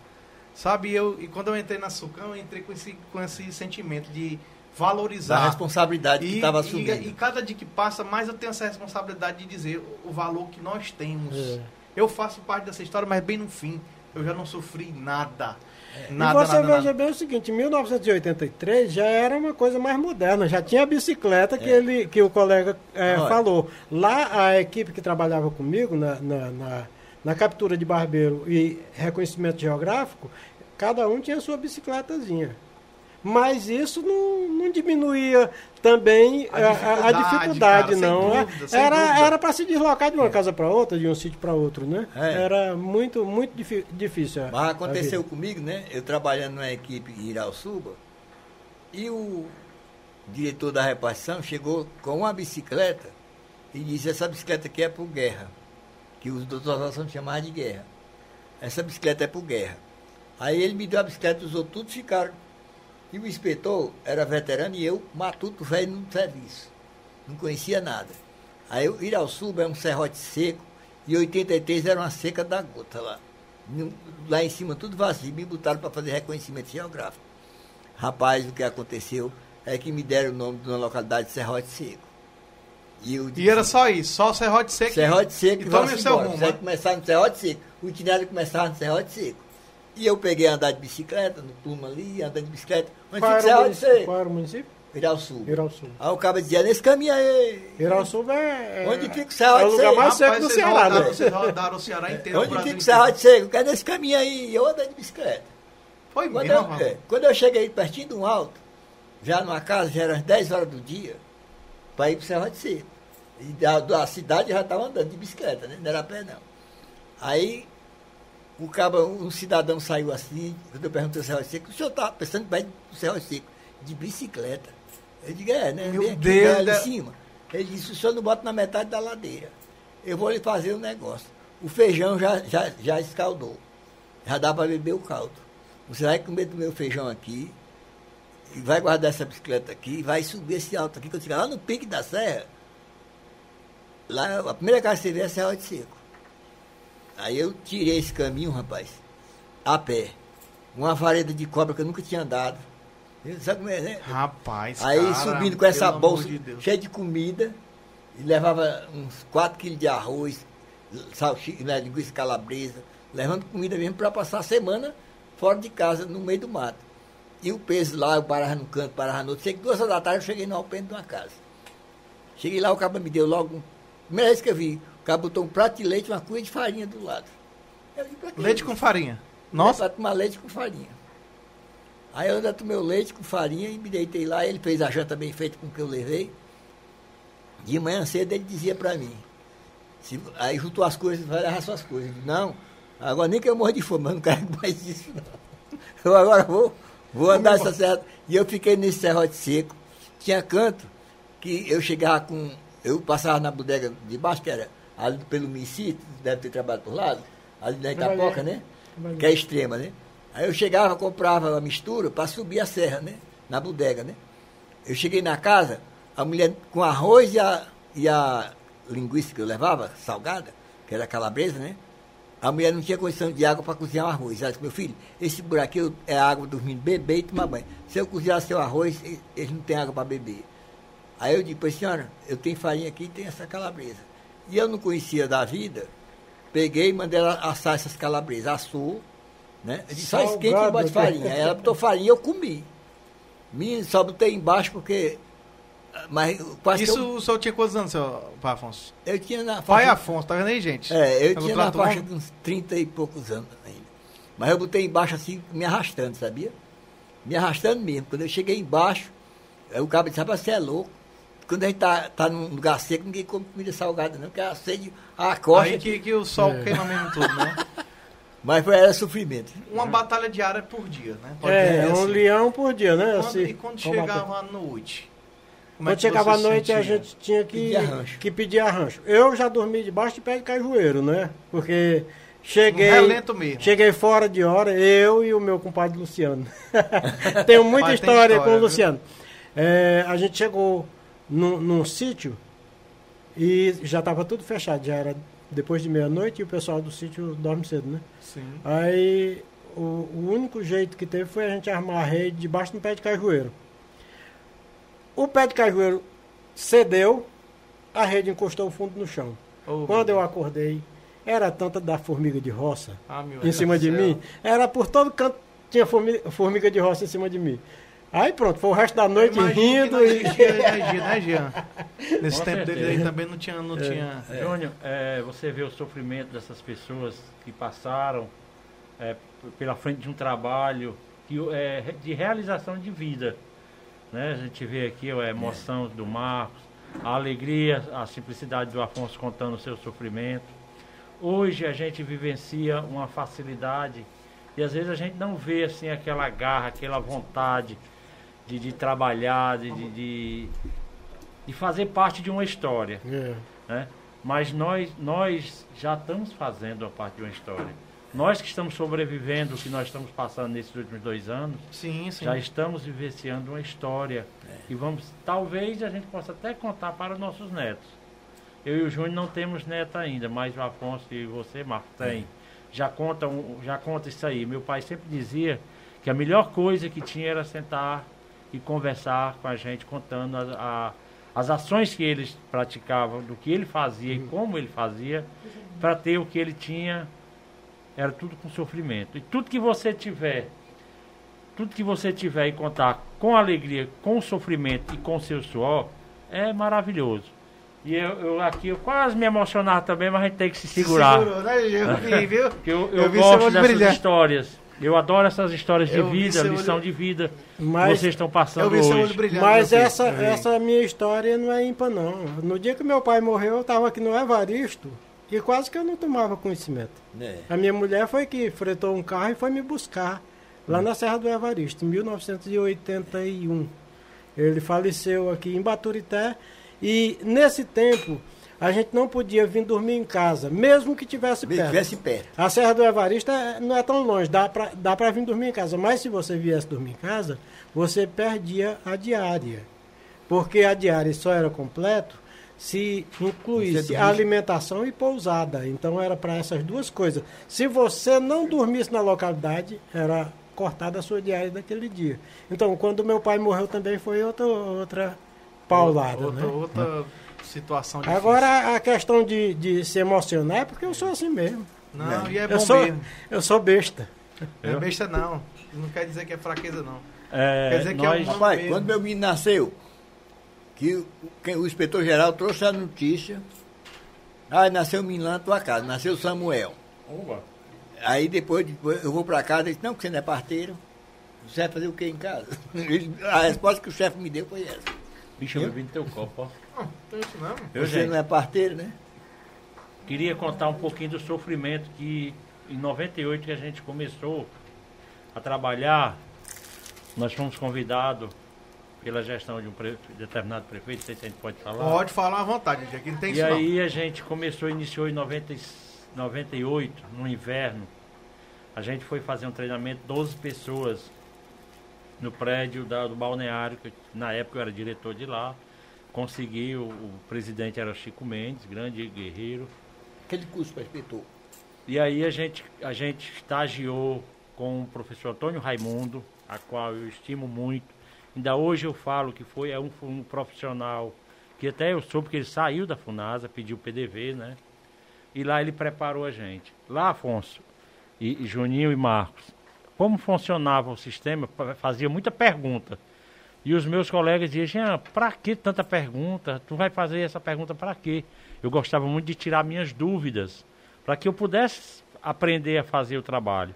sabe? E Eu, e quando eu entrei na Sucam, eu entrei com esse, com esse sentimento de valorizar. responsabilidade que E, estava e, assumindo. e cada dia que passa, mais eu tenho essa responsabilidade de dizer o, valor que nós temos. É. Eu faço parte dessa história, mas bem no fim. Eu já não sofri nada. e Nada, você nada, veja nada. bem o seguinte, em 1983 já era uma coisa mais moderna, já tinha a bicicleta que, É. ele, que o colega Olha. falou. Lá a equipe que trabalhava comigo na, na, na, na captura de barbeiro e reconhecimento geográfico, cada um tinha sua bicicletazinha. Mas isso não, não diminuía também A a, a- a dificuldade, dificuldade, cara, não. É- dúvida, sem era dúvida. era para se deslocar de uma casa para outra, de um sítio para outro, né? É. Era muito, muito difícil. a- Mas aconteceu comigo, né? Eu trabalhando numa equipe em Irauçuba e o diretor da repartição chegou com uma bicicleta e disse, essa bicicleta aqui é por guerra. Que os doutores chamavam de guerra. Essa bicicleta é por guerra. Aí ele me deu a bicicleta, os outros todos ficaram. E o inspetor era veterano e eu, matuto velho no serviço. Não conhecia nada. Aí o Irauçuba é um serrote seco e 83 era uma seca da gota lá. Lá em cima tudo vazio, me botaram para fazer reconhecimento geográfico. Rapaz, o que aconteceu é que me deram o nome de uma localidade de Serrote Seco. E, eu E disse, era só isso, só serrote seco. Serrote Seco e e tome o seu rumo. Né? começar no Serrote Seco. O itinerário começava no Serrote Seco. E eu peguei a andar de bicicleta, no plumo ali, andando de bicicleta. Onde Qual fica o era, o município? Seco? Qual era o município? Irauçuba. Irauçuba. Aí o cara dizia, nesse caminho aí. Irauçuba é, é, Onde fica o Serrote é o lugar Seco? mais seco do Ceará, rodaram, né? Vocês rodaram o Ceará inteiro. Onde fica o inteiro. Serrote Seco? Cadê esse caminho aí? E eu andando de bicicleta. Foi Quando mesmo, eu, é, quando eu cheguei pertinho de um alto, já numa casa, já eram as 10 horas do dia, para ir para o Serrote Seco. E da, da cidade já estava andando de bicicleta, né? Não era a pé não. Aí o um cidadão saiu assim, quando eu perguntei ao Serrote Seco, o senhor está pensando bem no Serrote Seco, de bicicleta? Eu digo, é, né? Meu aqui, Deus ali da- em cima. Ele disse, o senhor não bota na metade da ladeira. Eu vou lhe fazer um negócio. O feijão já, já, já escaldou. Já dá para beber o caldo. Você vai comer do meu feijão aqui, e vai guardar essa bicicleta aqui, e vai subir esse alto aqui, quando chegar lá no pique da serra, lá a primeira casa que você vê é a Serra de Seco. Aí eu tirei esse caminho, rapaz, a pé. Uma vareda de cobra que eu nunca tinha andado. Sabe como é, né? Rapaz, Aí cara, subindo com essa bolsa de cheia de comida, e levava uns 4 quilos de arroz, salsicha, né, linguiça calabresa, levando comida mesmo para passar a semana fora de casa, no meio do mato. E o peso lá, eu parava num canto, parava no outro. Sei que duas horas da tarde eu cheguei no alpendre de uma casa. Cheguei lá, o cara me deu logo Primeira vez que eu vi, cara botou um prato de leite e uma cuia de farinha do lado. Eu disse? Leite com farinha. Nossa. Nossa. Pra tomar leite com farinha. Aí eu ainda tomei o leite com farinha e me deitei lá. Ele fez a janta bem feita com o que eu levei. De manhã cedo ele dizia pra mim. se- aí juntou as coisas, vai levar suas coisas. Eu disse, Não, agora nem que eu morra de fome, mas não quero mais isso não. [laughs] Eu agora vou, vou andar essa serra. E eu fiquei nesse serrote seco. Tinha canto que eu chegava com. Eu passava na bodega de baixo, que era ali pelo Missito, deve ter trabalhado por lá, ali na Itapoca, né? que é extrema, né? Aí eu chegava, comprava a mistura para subir a serra, né? Na bodega, né? Eu cheguei na casa, a mulher com arroz e a, e a linguiça que eu levava, salgada, que era calabresa, né? A mulher não tinha condição de água para cozinhar o arroz. Ela disse, meu filho, esse buraquinho é água dos meninos beber e tomar banho. Se eu cozinhar seu arroz, eles não têm água para beber. Aí eu disse, senhora, eu tenho farinha aqui e tem essa calabresa. E eu não conhecia da vida, peguei e mandei ela assar essas calabresas. Assou, né? Eu disse, só esquente e bota né? farinha. Aí ela botou farinha e eu comi. Menino, só botei embaixo porque... Mas quase que Isso eu, o senhor tinha quantos anos, seu pai Afonso? eu tinha na Pai faixa- Afonso, tá vendo aí, gente? é, eu Pelo tinha na faixa de uns 30 e poucos anos ainda. Mas eu botei embaixo assim, me arrastando, sabia? Me arrastando mesmo. Quando eu cheguei embaixo, o cabo disse, rapaz, você é louco. Quando a gente tá, tá num lugar seco, ninguém come comida salgada, não, porque a sede, a coxa. Aí que, que o sol É. queima mesmo tudo, né? [laughs] Mas foi, era sofrimento. Uma batalha diária por dia, né? Pode É, dizer um assim. leão por dia, né? Quando- Assim, e quando chegava à noite? como é Quando que chegava à você noite, a sentia? gente tinha que Pedir arranjo. que pedir arranjo. Eu já dormi debaixo de pé de cajueiro, né? Porque cheguei, Um relento mesmo. cheguei fora de hora, eu e o meu compadre Luciano. [laughs] Tenho muita história, história, com o viu? Luciano. É, a gente chegou num, num sítio e já estava tudo fechado, já era depois de meia-noite e o pessoal do sítio dorme cedo, né? Sim. Aí o, o único jeito que teve foi a gente armar a rede debaixo do pé de cajueiro. O pé de cajueiro cedeu, a rede encostou o fundo no chão. Oh, Quando eu acordei, era tanta da formiga de roça Ah, em cima de céu. mim, era por todo canto tinha formiga, formiga de roça em cima de mim. Aí pronto, foi o resto da noite rindo e energia, né, Jean? [laughs] Nesse Com tempo dele certeza. aí também não tinha. Não tinha Júnior, é, você vê o sofrimento dessas pessoas que passaram é, pela frente de um trabalho que, é, de realização de vida. Né? A gente vê aqui a emoção do Marcos, a alegria, a simplicidade do Afonso contando o seu sofrimento. Hoje a gente vivencia uma facilidade e às vezes a gente não vê assim aquela garra, aquela vontade de, de trabalhar, de, de, de, de fazer parte de uma história É. né? Mas nós, nós já estamos fazendo a parte de uma história. Nós que estamos sobrevivendo o que nós estamos passando nesses últimos dois anos, Sim, sim. já estamos vivenciando uma história. E vamos, talvez a gente possa até contar para os nossos netos. Eu e o Júnior não temos neto ainda, mas o Afonso e você, Marco, tem. Já conta, já conta isso aí. Meu pai sempre dizia que a melhor coisa que tinha era sentar e conversar com a gente, contando a- a- as ações que eles praticavam, do que ele fazia e como ele fazia, para ter o que ele tinha, era tudo com sofrimento. E tudo que você tiver, tudo que você tiver e contar com alegria, com sofrimento e com seu suor, é maravilhoso. E eu, eu aqui, eu quase me emocionar também, mas a gente tem que se segurar. Segurou, né? [laughs] Eu vi, viu? Eu, Eu eu vi gosto dessas brilhar. histórias. Eu adoro essas histórias de Eu vi vida, lição olho- de vida Mas, que vocês estão Eu passando hoje. mas essa, vi. essa minha história não é ímpar, não. No dia que meu pai morreu, eu estava aqui no Evaristo e quase que eu não tomava conhecimento. Né? A minha mulher foi que fretou um carro e foi me buscar lá na Serra do Evaristo, em 1981. Ele faleceu aqui em Baturité e nesse tempo a gente não podia vir dormir em casa, mesmo que tivesse Se perto. estivesse perto. A Serra do Evaristo é- não é tão longe, dá pra, dá pra vir dormir em casa. Mas se você viesse dormir em casa, você perdia a diária. Porque a diária só era completo se incluísse alimentação e pousada. Então era para essas duas coisas. Se você não dormisse na localidade, era cortada a sua diária daquele dia. Então, quando meu pai morreu também foi outra, outra paulada. Outra, né? outra situação difícil. Agora, a questão de, de se emocionar é porque eu sou assim mesmo. Não, e é eu, bom sou, mesmo. eu sou besta. Não é besta, não. Não quer dizer que é fraqueza, não. É, Quer dizer que é uma- Rapaz, mesmo. quando meu menino nasceu, que o, quem- o inspetor geral trouxe a notícia Ah, nasceu o menino lá na tua casa, nasceu o Samuel. Aí depois, depois eu vou pra casa, ele disse, não, porque você não é parteiro. Você vai fazer o que em casa? [laughs] A resposta que o chefe me deu foi essa. Bicho, eu bebi no teu copo, ó. Não, tem isso não. Eu, você gente, não é parteiro, né? queria contar um pouquinho do sofrimento que em 98 que a gente começou a trabalhar, nós fomos convidados pela gestão de um pre- determinado prefeito, não sei se a gente pode falar. Pode falar à vontade, gente. Aqui não tem E isso não. aí a gente começou, iniciou em 90, e- 98, no inverno. A gente foi fazer um treinamento, 12 pessoas, no prédio da- do balneário, que na época eu era diretor de lá. Consegui, o, o presidente era Chico Mendes, grande guerreiro. Aquele curso para inspetor. E aí a gente, a gente estagiou com o professor Antônio Raimundo, a qual eu estimo muito. Ainda hoje eu falo que foi é um, um profissional que até eu soube que ele saiu da FUNASA, pediu PDV, né? E lá ele preparou a gente. Lá, Afonso, e, e Juninho e Marcos, como funcionava o sistema, fa- fazia muita pergunta. E os meus colegas diziam, Jean, pra que tanta pergunta? Tu vai fazer essa pergunta para quê? Eu gostava muito de tirar minhas dúvidas, para que eu pudesse aprender a fazer o trabalho.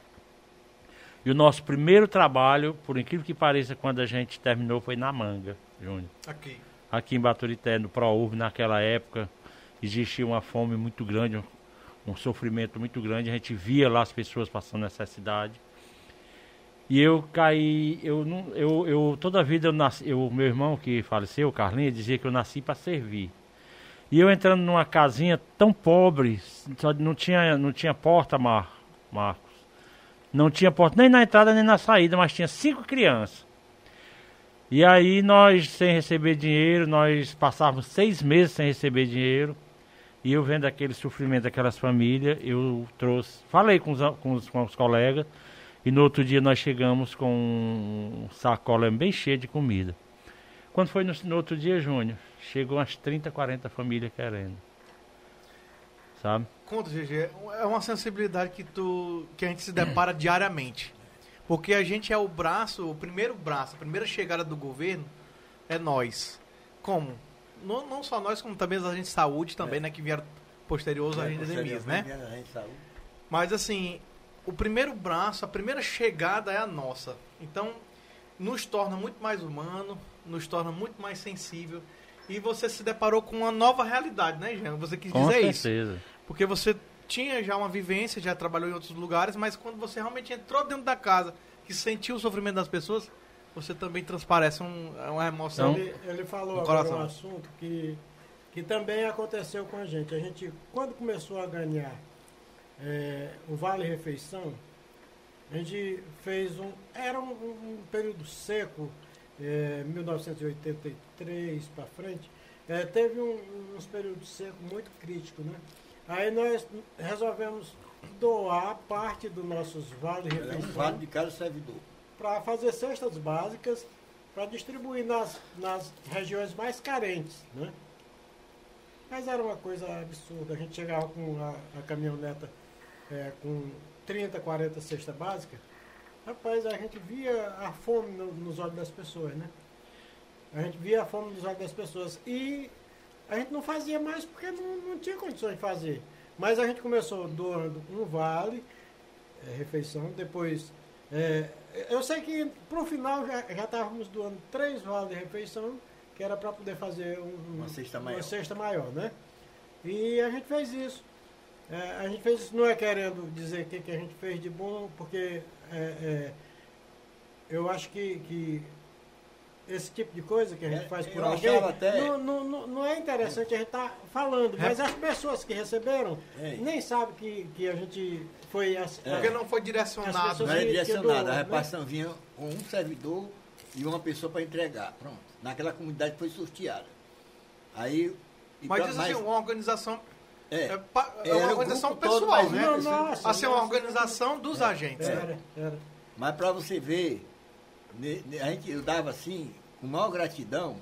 E o nosso primeiro trabalho, por incrível que pareça, quando a gente terminou, foi na manga, Júnior. Aqui. Aqui em Baturité, no ProUV, naquela época, existia uma fome muito grande, um, um sofrimento muito grande. A gente via lá as pessoas passando necessidade. E eu caí, eu não, eu, eu toda a vida eu nasci, eu, meu irmão que faleceu, Carlinhos, dizia que eu nasci para servir. E eu entrando numa casinha tão pobre, só não tinha, não tinha porta, Mar, Marcos. Não tinha porta nem na entrada nem na saída, mas tinha cinco crianças. E aí nós, sem receber dinheiro, nós passávamos seis meses sem receber dinheiro. E eu vendo aquele sofrimento daquelas famílias, eu trouxe, falei com os, com os, com os colegas, e no outro dia nós chegamos com um sacola bem cheio de comida. Quando foi no, no outro dia, Júnior, chegou umas 30, 40 famílias querendo. Sabe? Conta, GG. É uma sensibilidade que, tu, que a gente se depara [clears throat] diariamente. Porque a gente é o braço, o primeiro braço, a primeira chegada do governo é nós. Como? Não, não só nós, como também os agentes de saúde também, né? Que vieram posteriores aos agentes de né? Mas assim, o primeiro braço, a primeira chegada é a nossa. Então, nos torna muito mais humano, nos torna muito mais sensível. E você se deparou com uma nova realidade, né, Jean? Você quis Com dizer isso. certeza. Porque você tinha já uma vivência, já trabalhou em outros lugares, mas quando você realmente entrou dentro da casa, que sentiu o sofrimento das pessoas, você também transparece um, uma emoção. Então, Ele, ele falou No agora coração. um assunto que, que também aconteceu com a gente. A gente, quando começou a ganhar é, o Vale Refeição, a gente fez um. Era um, um período seco, é, 1983 para frente. É, teve um- uns períodos secos muito críticos, né? Aí nós resolvemos doar parte dos nossos Vale É um Refeição vale de cada servidor. para fazer cestas básicas para distribuir nas, nas regiões mais carentes, né? Mas era uma coisa absurda. A gente chegava com a, a caminhoneta é, com 30, 40 cestas básicas. Rapaz, a gente via a fome no- nos olhos das pessoas, né? A gente via a fome nos olhos das pessoas. E a gente não fazia mais porque não, não tinha condições de fazer. Mas a gente começou doando um vale, é, refeição, depois é, eu sei que pro final já já estávamos doando três vales de refeição, que era para poder fazer um- Uma cesta maior. uma cesta maior, né? E a gente fez isso. É, a gente fez isso não é querendo dizer o que, que a gente fez de bom, porque é, é, eu acho que, que esse tipo de coisa que a gente É, faz por alguém até- não, não, não, é interessante a gente estar falando, mas as pessoas que receberam É. nem sabem que, que a gente foi as, É. Porque não foi direcionado. Não direcionada, doam, a né? repartição vinha com um servidor e uma pessoa para entregar. Pronto. Naquela comunidade foi sorteada. Aí. e Mas pra- diz assim, uma organização. É, É, é uma organização todo, pessoal, né? não, nossa, assim, uma nossa. organização dos agentes. né? Era, era. Mas para você ver, a gente, eu dava assim, com maior gratidão,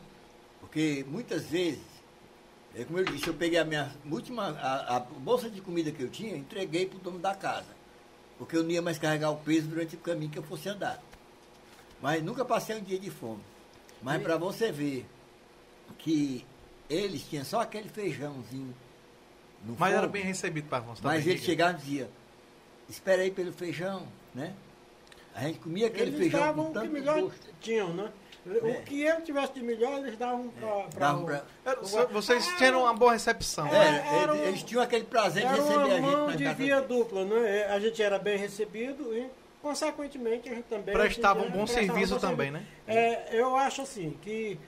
porque muitas vezes, é como eu disse, eu peguei a minha última, a, a bolsa de comida que eu tinha, entreguei para o dono da casa. Porque eu não ia mais carregar o peso durante o caminho que eu fosse andar. Mas nunca passei um dia de fome. Mas para você ver que eles tinham só aquele feijãozinho no Mas era fogo. bem recebido para Afonso Mas ele chegava e dizia, espera aí pelo feijão, né? A gente comia aquele Eles feijão davam com o que tanto melhor gosto. tinham, né? É. O que ele tivesse de melhor, eles davam para Davam pra- Era- Vocês tinham uma boa recepção. É, né? É, era eles, um- eles tinham aquele prazer de Era receber a gente mão de via deles. dupla, né? A gente era bem recebido e, consequentemente, a gente também... Prestava um gente bom prestava serviço bom também, serviço. né? É, eu acho assim, que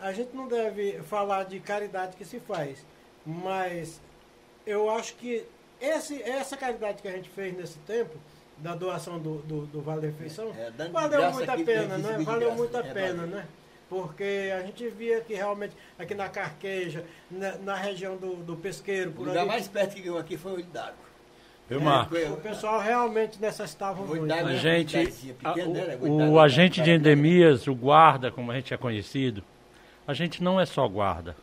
a gente não deve falar de caridade que se faz, mas eu acho que esse, essa caridade que a gente fez nesse tempo, da doação do, do, do Vale Refeição, É, de valeu muito a pena, né? Valeu graça, muito a é, pena, valeu. né? Porque a gente via que realmente aqui na Carqueja, na, na região do, do pesqueiro, O por lugar ali, mais perto que eu aqui foi o Olho d'Água. Viu, É, Marcos? o pessoal realmente necessitava O muito. A é gente, a- pequena, né? o, o agente de é- endemias, o guarda, como a gente é conhecido, a gente não é só guarda.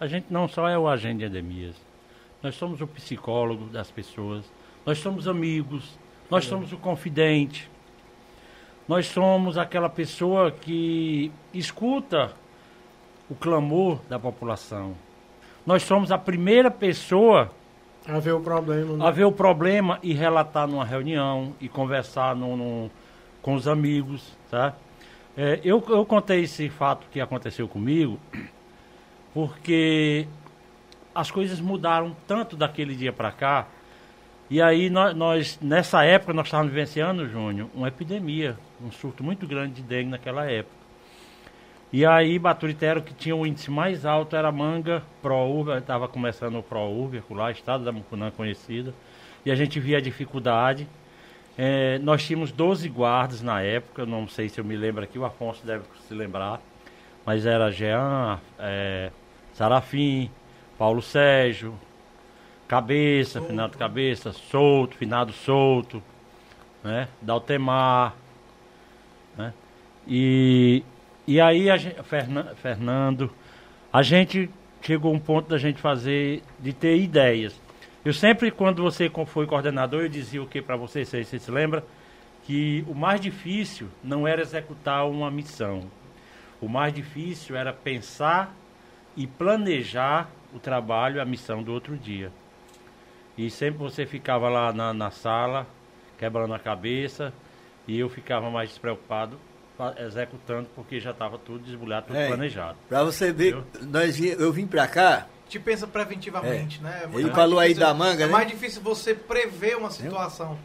A gente não só é o agente de endemias. Nós somos o psicólogo das pessoas. Nós somos amigos. Nós somos o confidente. Nós somos aquela pessoa que escuta o clamor da população. Nós somos a primeira pessoa A ver o problema, né? a ver o problema e relatar numa reunião e conversar num- num- com os amigos, tá? É, eu, eu contei esse fato que aconteceu comigo porque as coisas mudaram tanto daquele dia para cá e aí nós, nós, nessa época nós estávamos vivenciando, Júnior, uma epidemia, um surto muito grande de dengue naquela época. E aí Baturité era o que tinha o índice mais alto, era Manga, ProUrba, estava começando o ProUrba lá, estado da Mucunã conhecida, e a gente via a dificuldade. É, nós tínhamos 12 guardas na época, não sei se eu me lembro aqui, o Afonso deve se lembrar, mas era Jean, é, Sarafim, Paulo Sérgio, Cabeça, Finado Cabeça, Solto, Finado Solto, né? Daltemar, né? E, e aí a gente, Fernan- Fernando, a gente chegou um ponto da gente fazer, de ter ideias. Eu sempre, quando você foi coordenador, eu dizia o que para você, você, você se lembra? Que o mais difícil não era executar uma missão. O mais difícil era pensar e planejar o trabalho, a missão do outro dia. E sempre você ficava lá na, na sala, quebrando a cabeça, e eu ficava mais despreocupado executando, porque já estava tudo desbulhado, tudo É. planejado. Pra você ver, nós, eu vim pra cá, Te pensa preventivamente, né? É Ele falou aí difícil- da manga, É né? mais difícil você prever uma situação.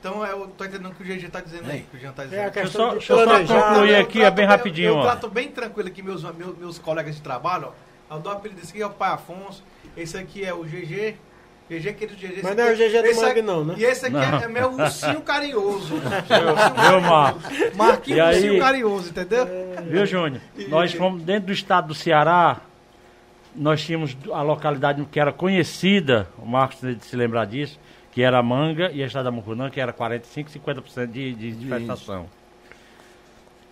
Então eu tô entendendo o que o GG tá dizendo aí. É. Que o Jean tá É dizendo. Deixa eu só, de deixa eu só concluir aqui, é bem trato- rapidinho. Eu, ó. trato bem tranquilo aqui meus, meus, meus colegas de trabalho, ó. Eu dou apelido desse aqui é o Pai Afonso. Esse aqui é o GG. GG, querido GG. esse Mas não é o GG do Mangue não, né? E esse aqui Não. é, é meu ursinho carinhoso. Viu, Marcos? Marquinhos aí- ursinho carinhoso, entendeu? Viu, Júnior? Nós fomos dentro do estado do Ceará, nós tínhamos a localidade que era conhecida, o Marcos deve se lembrar disso, que era Manga e a estado da Mucunã, que era 45, 50% de, de infestação.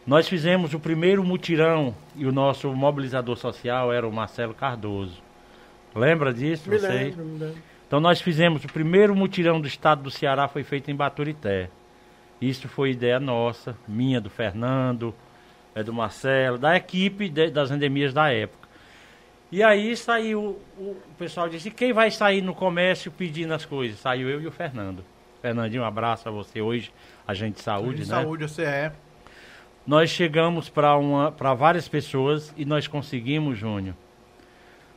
Nós fizemos o primeiro mutirão e o nosso mobilizador social era o Marcelo Cardoso. Lembra disso? Me Vocês? lembro, me lembro. Então nós fizemos o primeiro mutirão do estado do Ceará foi feito em Baturité. Isso foi ideia nossa, minha, do Fernando, é do Marcelo, da equipe de- das endemias da época. E aí saiu, o, o pessoal disse, quem vai sair no comércio pedindo as coisas? Saiu eu e o Fernando. Fernandinho, um abraço a você hoje, agente de saúde, de né? saúde, você é. Nós chegamos para várias pessoas e nós conseguimos, Júnior,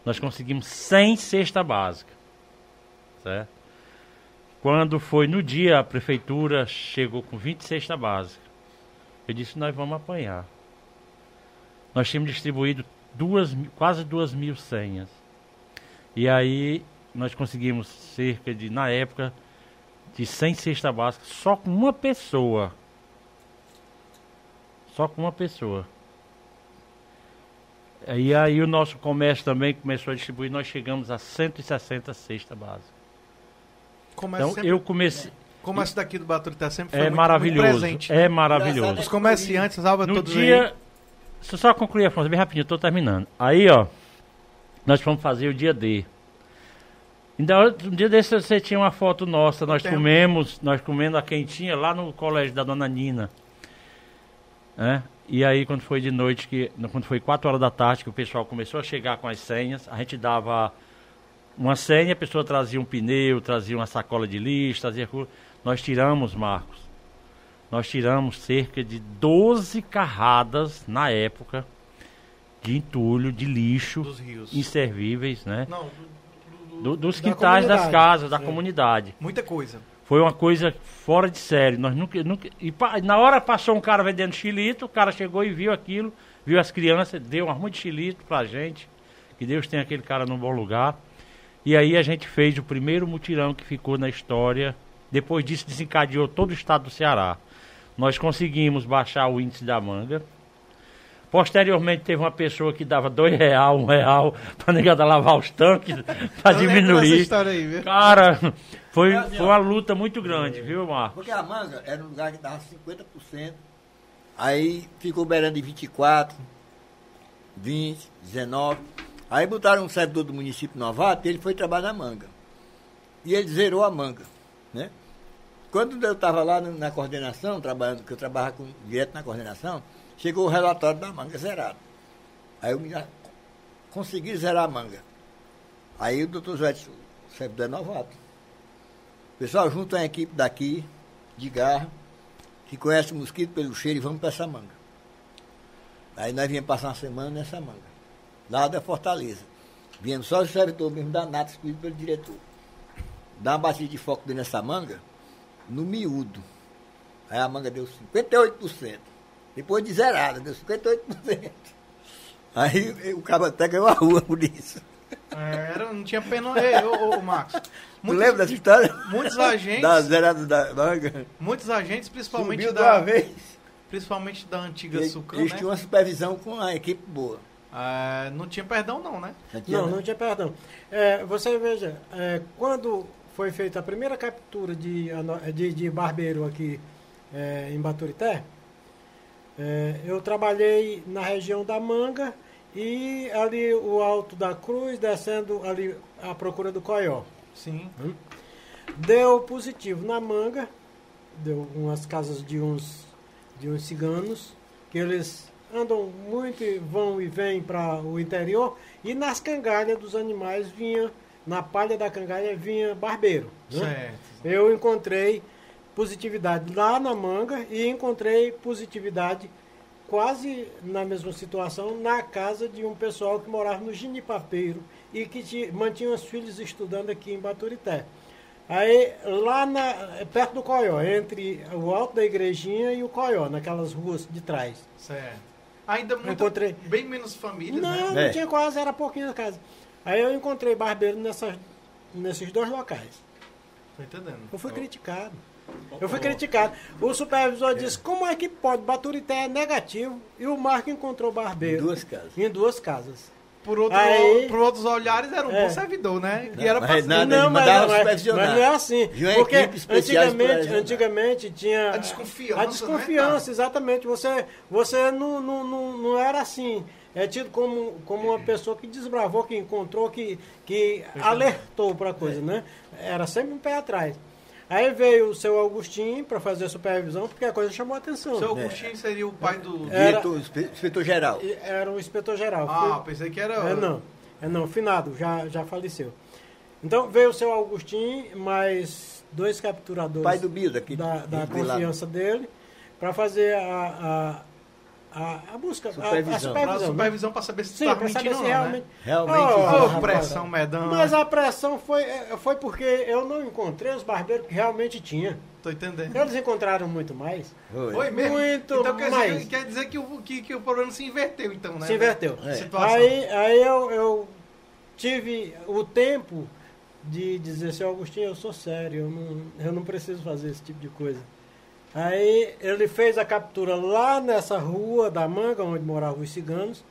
nós conseguimos 100 cesta básica. Certo? Quando foi no dia, a prefeitura chegou com 20 cesta básica. Eu disse, nós vamos apanhar. Nós tínhamos distribuído duas, quase duas mil senhas. E aí nós conseguimos cerca de, na época, de 100 cesta básica só com uma pessoa. Só com uma pessoa. E aí o nosso comércio também começou a distribuir, nós chegamos a 160 cesta básica. Comércio, Então sempre, eu comecei. comércio daqui do Baturité sempre foi É muito, maravilhoso. muito presente. É maravilhoso. Os comerciantes, salva No todos dia. aí. Eu só concluir, Afonso, bem rapidinho, tô terminando. Aí, ó, nós fomos fazer o dia D. Ainda um dia desse você tinha uma foto nossa, nós Temos. comemos, nós comendo a quentinha lá no colégio da dona Nina. Né? E aí quando foi de noite, que, quando foi 4 horas da tarde, que o pessoal começou a chegar com as senhas, a gente dava uma senha, a pessoa trazia um pneu, trazia uma sacola de lixo, trazia. Nós tiramos, Marcos, nós tiramos cerca de 12 carradas na época de entulho, de lixo, Dos rios. inservíveis, né? Não, Do- dos Da quintais das casas, da É. comunidade. muita coisa. Foi uma coisa fora de série. Nós nunca, nunca e pa- na hora passou um cara vendendo xilito, o cara chegou e viu aquilo, viu as crianças, deu uma ruma de xilito pra gente. Que Deus tenha aquele cara num bom lugar. E aí a gente fez o primeiro mutirão que ficou na história. Depois disso desencadeou todo o estado do Ceará. Nós conseguimos baixar o índice da manga. Posteriormente teve uma pessoa que dava dois real, um real, [laughs] pra negada lavar os tanques, [laughs] pra Eu diminuir. história aí, viu? Cara, foi, É assim, foi uma luta muito grande, viu, Marcos? Porque a manga era um lugar que dava 50%. Aí ficou beirando de 24, 20, 19. Aí botaram um servidor do município novato e ele foi trabalhar na manga. E ele zerou a manga, né? Quando eu estava lá na coordenação, trabalhando, que eu trabalhava com, direto na coordenação, chegou o relatório da manga zerado. Aí eu me a- consegui zerar a manga. Aí o doutor Zé disse, o servidor é novato. Pessoal, junta uma equipe daqui, de garra, que conhece o mosquito pelo cheiro e vamos para essa manga. Aí nós viemos passar uma semana nessa manga, lá da Fortaleza. Viemos só os servidores mesmo da nata, escolhido pelo diretor. Dá uma batida de foco dentro dessa manga, no miúdo. Aí a manga deu 58%. Depois de zerada, deu 58%. Aí o cara até ganhou a rua por isso. É, Era, não tinha pena. Ei, ô, ô, Marcos. Tu Muitos, lembra dessa história? muitos agentes, Da zerada da manga. muitos agentes, principalmente Subiu de da, uma vez. principalmente da antiga Sucam, eles né? tinham uma supervisão com a equipe boa. Ah, não tinha perdão não, né? Já tinha, Não, né? não tinha perdão. É, você veja, é, quando foi feita a primeira captura de, de, de barbeiro aqui é, em Baturité, é, eu trabalhei na região da Manga e ali o Alto da Cruz, descendo ali à procura do Coió. Sim. Deu positivo na Manga, deu umas casas de uns, de uns ciganos, que eles andam muito e vão e vêm para o interior, e nas cangalhas dos animais vinha, na palha da cangalha vinha barbeiro. né? Certo. Eu encontrei positividade lá na manga e encontrei positividade quase na mesma situação na casa de um pessoal que morava no Ginipapeiro e que ti- mantinha os filhos estudando aqui em Baturité. Aí, lá na, perto do Coió, entre o alto da igrejinha e o Coió, naquelas ruas de trás. Certo. Ainda muito, encontrei- bem menos famílias, Não, né? não É. tinha quase, era pouquinho a casa. Aí eu encontrei barbeiro nessas, nesses dois locais. Tô entendendo. Eu fui criticado. Eu fui criticado. O supervisor disse, como é que pode? Baturité é negativo e o Marco encontrou barbeiro. Duas casas. Em duas casas. Por, outro, Aí- por outros olhares, era um É. bom servidor, né? Não, e era mas pra nada, não, mas, mas- supervisionar. mas não é assim. Porque antigamente, antigamente tinha A desconfiança, a desconfiança, exatamente. Você, você não, não, não, não era assim. É tido como, como uma pessoa que desbravou, que encontrou, que, que alertou para a coisa, né? Era sempre um pé atrás. Aí veio o seu Agostinho para fazer a supervisão, porque a coisa chamou a atenção. O seu Agostinho seria o pai do. É. Diretor, inspe- inspetor geral. Era o inspetor geral. Ah, Foi- pensei que era. É não, é não, finado, já, já faleceu. Então veio o seu Agostinho, mais dois capturadores Pai do Bill, daqui da, da confiança dele, para fazer a, a, a, a busca, a- a, Supervisão. Pra supervisão. né? supervisão pra saber se para saber mentindo se ou não, realmente. né? Realmente Oh, rapaz. pressão medão. Mas a pressão foi, é, foi porque eu não encontrei os barbeiros que realmente tinha. Tô entendendo. Eles encontraram muito mais. Foi. Foi mesmo? Muito então quer mais. dizer, quer dizer que, o, que, que o problema se inverteu, então, né? Se inverteu. É. Aí, aí eu, eu tive o tempo de dizer, seu Agostinho, eu sou sério, eu não, eu não preciso fazer esse tipo de coisa. Aí ele fez a captura lá nessa rua da Manga, onde moravam os ciganos,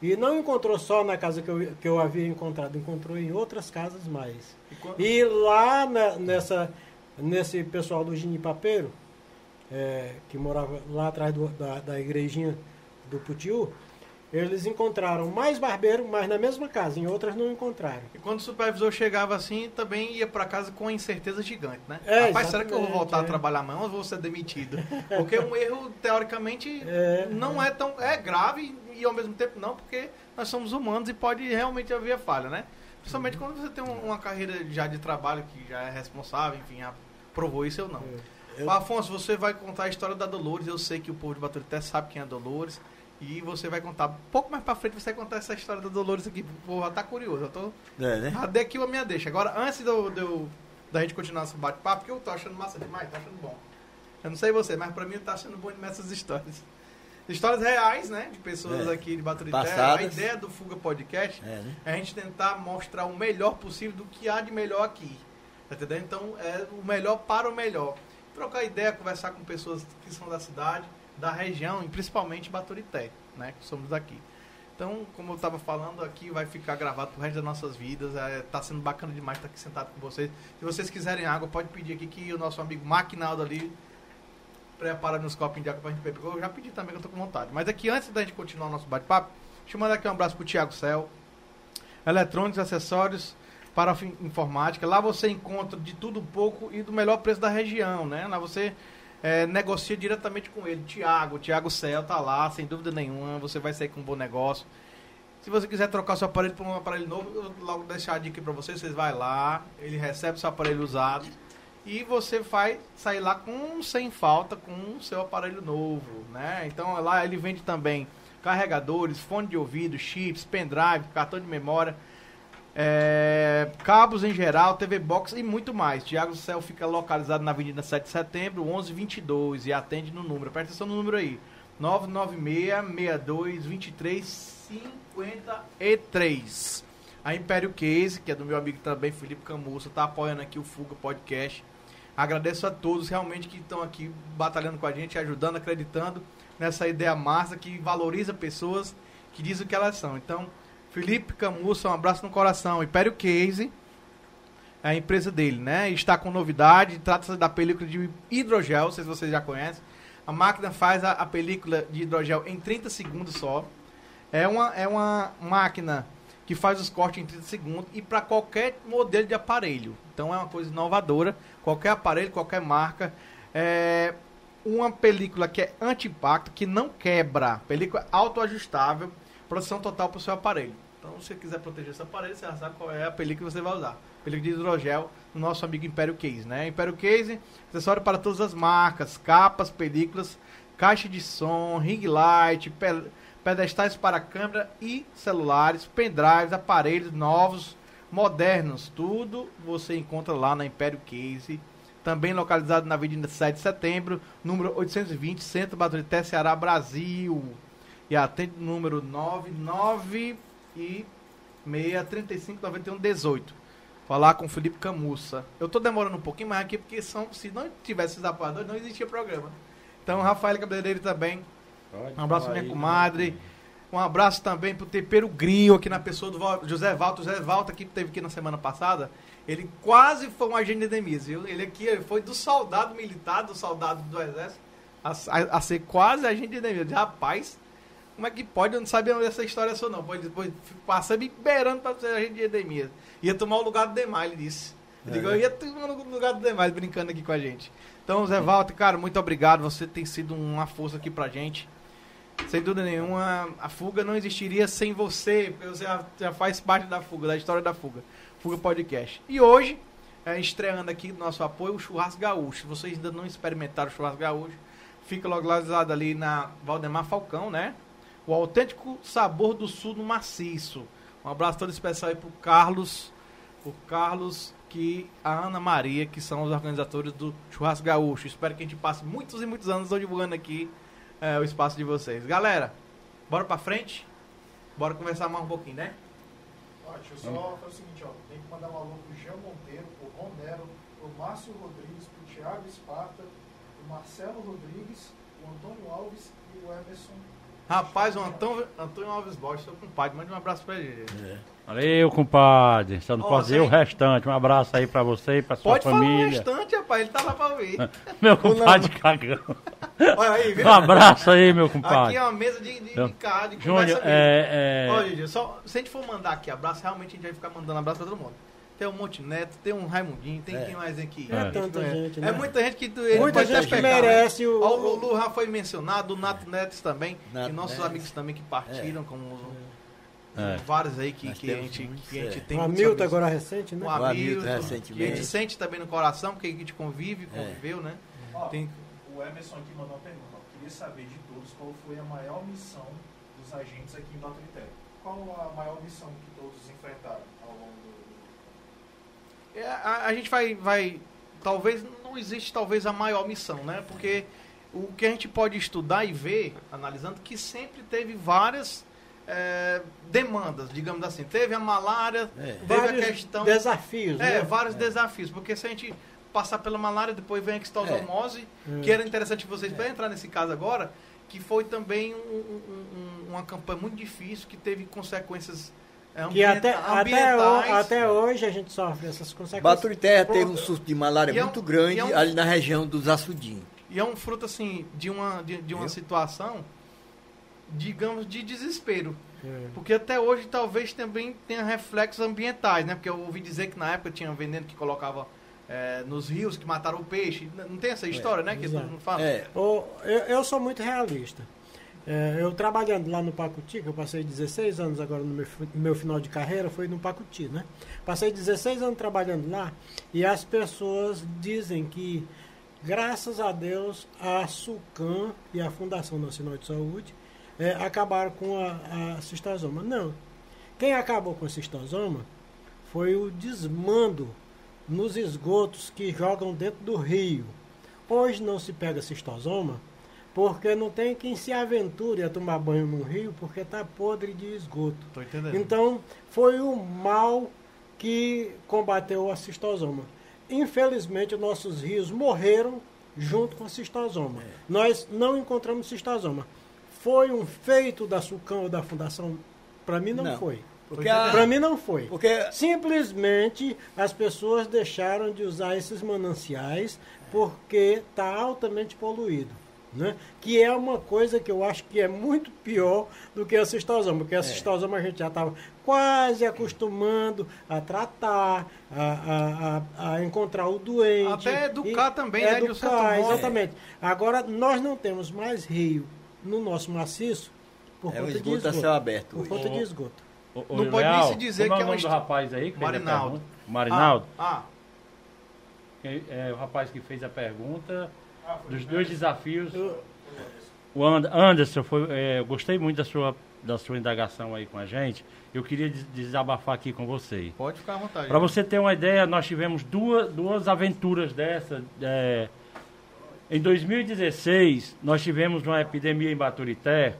e não encontrou só na casa que eu, que eu havia encontrado, encontrou em outras casas mais. E E lá na- nessa, nesse pessoal do Ginipapeiro, é, que morava lá atrás do- da, da igrejinha do Putiu, eles encontraram mais barbeiro, mas na mesma casa, em outras não encontraram. E quando o supervisor chegava assim, também ia pra casa com a incerteza gigante, né? É, Rapaz, será que eu vou voltar a é. trabalhar amanhã ou vou ser demitido? Porque um erro, teoricamente, [laughs] É. não é tão. É grave e ao mesmo tempo não, porque nós somos humanos e pode realmente haver falha, né? Principalmente quando você tem um- uma carreira já de trabalho que já é responsável, enfim, já provou isso ou não. Eu- Afonso, você vai contar a história da Dolores. Eu sei que o povo de Baturité sabe quem é a Dolores. E você vai contar, um pouco mais pra frente, você vai contar essa história da Dolores aqui. Já tá curioso. Eu tô. É, né? Dei aqui a minha deixa. Agora, antes do, do- da gente continuar esse bate-papo, que eu tô achando massa demais, tô achando bom. Eu não sei você, mas pra mim tá achando bom demais essas histórias. Histórias reais, né? De pessoas É. aqui de Baturité. A ideia do Fuga Podcast É, né? é a gente tentar mostrar o melhor possível do que há de melhor aqui. Tá entendendo? Então é o melhor para o melhor. Trocar ideia, conversar com pessoas que são da cidade, da região e principalmente Baturité, né? Que somos daqui. Então, como eu estava falando aqui, vai ficar gravado pro resto das nossas vidas. É, tá sendo bacana demais estar aqui sentado com vocês. Se vocês quiserem água, pode pedir aqui que o nosso amigo Maquinaldo ali prepara nos copinhos de água pra gente beber. Eu já pedi também que eu tô com vontade. Mas aqui, antes da gente continuar o nosso bate-papo, deixa eu mandar aqui um abraço pro Thiago Cel. Eletrônicos, acessórios para a informática. Lá você encontra de tudo um pouco e do melhor preço da região, né? Lá você é, negocia diretamente com ele. Tiago, Tiago Cel tá lá, sem dúvida nenhuma. Você vai sair com um bom negócio. Se você quiser trocar seu aparelho por um aparelho novo, eu logo deixar a dica para vocês. Vocês vai lá, ele recebe seu aparelho usado e você vai sair lá com sem falta com o seu aparelho novo, né? Então lá ele vende também carregadores, fone de ouvido, chips, pendrive, cartão de memória, é, cabos em geral, TV Box e muito mais. Tiago Céu fica localizado na Avenida 7 de Setembro, 1122 e atende no número. Presta atenção no número aí. 996 62 23 53. A Império Case, que é do meu amigo também, Felipe Camussa, tá apoiando aqui o Fuga Podcast. Agradeço a todos realmente que estão aqui batalhando com a gente, ajudando, acreditando nessa ideia massa que valoriza pessoas que dizem o que elas são. Então, Felipe Camussa, um abraço no coração. Império Case, é a empresa dele, né? Está com novidade, trata-se da película de hidrogel, não sei se vocês já conhecem. A máquina faz a, a película de hidrogel em 30 segundos só. É uma, é uma máquina que faz os cortes em 30 segundos e para qualquer modelo de aparelho. Então é uma coisa inovadora. Qualquer aparelho, qualquer marca. É uma película que é anti-impacto, que não quebra. Película autoajustável, proteção total para o seu aparelho. Então, se você quiser proteger seu aparelho, você já sabe qual é a película que você vai usar. Película de hidrogel do nosso amigo Império Case, né? Império Case, acessório para todas as marcas, capas, películas, caixa de som, ring light, pe- pedestais para câmera e celulares, pendrives, aparelhos novos, modernos, tudo você encontra lá na Império Case. Também localizado na Avenida 7 de Setembro, número 820, Centro Baturité, Ceará, Brasil. E atende o número 99 e 635 91 18. Falar com o Felipe Camussa. Eu tô demorando um pouquinho mais aqui porque são, se não tivesse esses apoiadores, não existia programa. Então, Rafael Cabeleireiro também. Um abraço minha comadre. Um abraço também pro Tempero Grio aqui na pessoa do José Valto. José Valto que teve aqui na semana passada. Ele quase foi um agente de Demis, viu? Ele aqui ele foi do soldado militar, do soldado do exército, a, a- a ser quase agente de Demis. Rapaz, como é que pode? Eu não sabia dessa história só não. Depois, depois me beirando pra ser agente de Edemias. Ia tomar o lugar do Demar, ele disse. Eu digo, eu ia tomar o lugar do Demar, brincando aqui com a gente. Então, Zé Walter, cara, muito obrigado. Você tem sido uma força aqui pra gente. Sem dúvida nenhuma, a fuga não existiria sem você, porque você já, já faz parte da fuga, da história da fuga. Fuga Podcast. E hoje, é, estreando aqui nosso apoio, o Churrasco Gaúcho. Se vocês ainda não experimentaram o Churrasco Gaúcho, fica localizado ali na Valdemar Falcão, né? O autêntico sabor do sul no maciço. Um abraço todo especial aí pro Carlos, o Carlos que a Ana Maria, que são os organizadores do Churrasco Gaúcho. Espero que a gente passe muitos e muitos anos divulgando aqui é, o espaço de vocês. Galera, bora pra frente? Bora conversar mais um pouquinho, né? Ó, deixa eu só fazer o seguinte, ó. Tem que mandar um alô pro Jean Monteiro, pro Ron Nero, pro Márcio Rodrigues, pro Thiago Esparta, pro Marcelo Rodrigues, o Antônio Alves e o Emerson. Rapaz, o Antônio, Antônio Alves Borges, seu compadre, mande um abraço pra ele. É. Valeu, compadre. Só não Ó, pode dizer o restante. Um abraço aí pra você e pra sua Pode falar o família. restante, rapaz, ele tá lá pra ouvir. [laughs] Meu compadre cagão. Olha aí, viu? Um abraço aí, meu Aqui compadre. é uma mesa de, de, Então, de, cara, de Júnior, conversa mesmo. é, é, Olha, Gigi, só, se a gente for mandar aqui abraço, realmente a gente vai ficar mandando abraço pra todo mundo. Tem o Monte Neto, tem um Raimundinho, tem É. quem mais aqui? É gente tanta gente, É né? muita gente que ele Muita pode até gente que pegar, né? merece o. O Lulu já foi mencionado, o Nato Neto também, Nato e nossos Neto. amigos também que partiram, como o É. vários aí que, que, a gente, muitos, que a gente é. tem o Hamilton agora recente, né? O O Hamilton, Hamilton, que a recentemente. gente sente também no coração, porque a gente convive, É. conviveu, né? Ó, Tem- O Emerson aqui mandou uma pergunta. ó. Queria saber de todos qual foi a maior missão dos agentes aqui em Baturité. Qual a maior missão que todos enfrentaram ao longo do... É, a, a gente vai, vai. Talvez não existe talvez a maior missão, né? Porque o que a gente pode estudar e ver, analisando, que sempre teve várias é, demandas, digamos assim. Teve a malária, É. teve Vários a questão. desafios, É, né? vários desafios. Porque se a gente passar pela malária, depois vem a extosomose, É. que era interessante vocês para entrar nesse caso agora, que foi também um- um- um- uma campanha muito difícil, que teve consequências é, Que até, até, ambientais. até hoje a gente sofre essas consequências. Baturité teve um surto de malária E é um- muito grande é um- ali na região dos açudinhos. E é um fruto, assim, de uma, de, de uma situação, digamos, de desespero. É. Porque até hoje talvez também tenha reflexos ambientais, né? Porque eu ouvi dizer que na época tinha veneno que colocava é, nos rios, que mataram o peixe. Não tem essa história, né? Que exato. todo mundo fala. É, eu, eu sou muito realista. É, eu trabalhando lá no Pacuti, que eu passei 16 anos agora no meu, meu final de carreira, foi no Pacuti, né? Passei 16 anos trabalhando lá e as pessoas dizem que, graças a Deus, a SUCAM e a Fundação Nacional de Saúde é, acabaram com a, a cistosoma. Não. Quem acabou com a cistosoma foi o desmando nos esgotos que jogam dentro do rio. Hoje não se pega cistosoma porque não tem quem se aventure a tomar banho no rio porque está podre de esgoto. Tô entendendo. Então, foi o mal que combateu a cistosoma. Infelizmente, os nossos rios morreram junto com a cistosoma. Nós não encontramos cistosoma. Foi um feito da SUCAM ou da Fundação? Para mim, não, Não. foi. Para mim, não foi. porque Simplesmente as pessoas deixaram de usar esses mananciais porque está altamente poluído. Né? Que é uma coisa que eu acho que é muito pior do que a cistosoma, porque a cistosoma a gente já estava quase acostumando a tratar, a, a, a, a encontrar o doente. Até educar e- também, né, de um certo Educar, exatamente. Agora, nós não temos mais rio no nosso maciço por é conta de esgoto a esgoto. céu aberto. Por hoje. conta de esgoto. Ô, ô, Não pode nem se dizer como que é é o um nome do rapaz aí que fez a Marinaldo. pergunta? Marinaldo? Ah, Que É o rapaz que fez a pergunta Ah, dos dois desafios. O Anderson, foi, é, eu gostei muito da sua, da sua indagação aí com a gente. Eu queria des- desabafar aqui com você. pode ficar à vontade. Para você ter uma ideia, nós tivemos duas, duas aventuras dessa. é, em 2016, nós tivemos uma epidemia em Baturité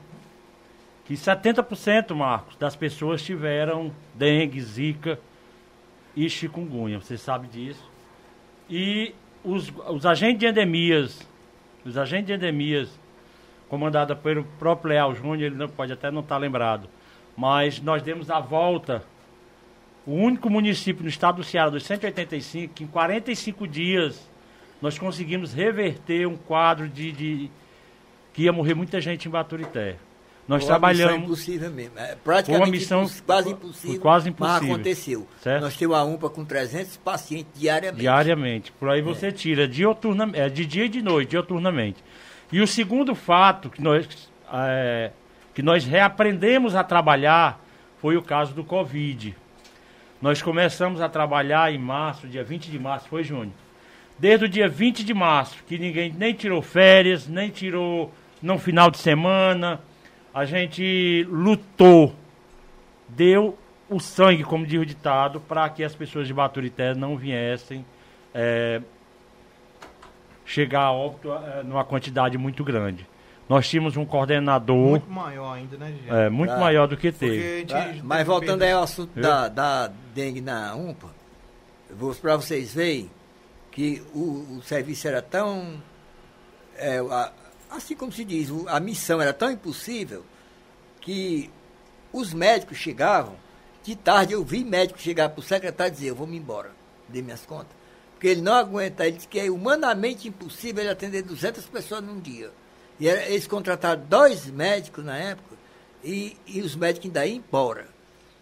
que 70%, Marcos, das pessoas tiveram dengue, zika e chikungunya. Você sabe disso. E os, os agentes de endemias, os agentes de endemias, comandada pelo próprio Leal Júnior, ele não, pode até não estar lembrado, mas nós demos a volta o único município no estado do Ceará dos 185 que em 45 dias nós conseguimos reverter um quadro de, de- que ia morrer muita gente em Baturité. Nós Foi uma missão trabalhamos impossível mesmo. É praticamente uma missão- imposs- quase impossível. quase Mas impossível. aconteceu. Certo. Nós temos a UMPA com 300 pacientes diariamente. diariamente. Por aí você tira dioturna, é, de dia e de noite, dioturnamente. E o segundo fato que nós, é, que nós reaprendemos a trabalhar foi o caso do Covid. Nós começamos a trabalhar em março, dia 20 de março, foi Júnior. Desde o dia 20 de março, que ninguém nem tirou férias, nem tirou no final de semana, a gente lutou, deu o sangue, como diz o ditado, para que as pessoas de Baturité não viessem é, chegar a óbito é, numa quantidade muito grande. Nós tínhamos um coordenador Muito maior ainda, né, Gigi? é, muito Tá. maior do que teve. gente Tá? Mas voltando aí ao assunto Viu? da, da dengue na UMPA, para vocês verem que o, o serviço era tão. é, a- assim como se diz, a missão era tão impossível que os médicos chegavam, de tarde eu vi médico chegar para o secretário e dizer, eu vou me embora, dê minhas contas. Porque ele não aguenta, ele disse que é humanamente impossível ele atender 200 pessoas num dia. E era- eles contrataram dois médicos na época, e, e os médicos ainda iam embora.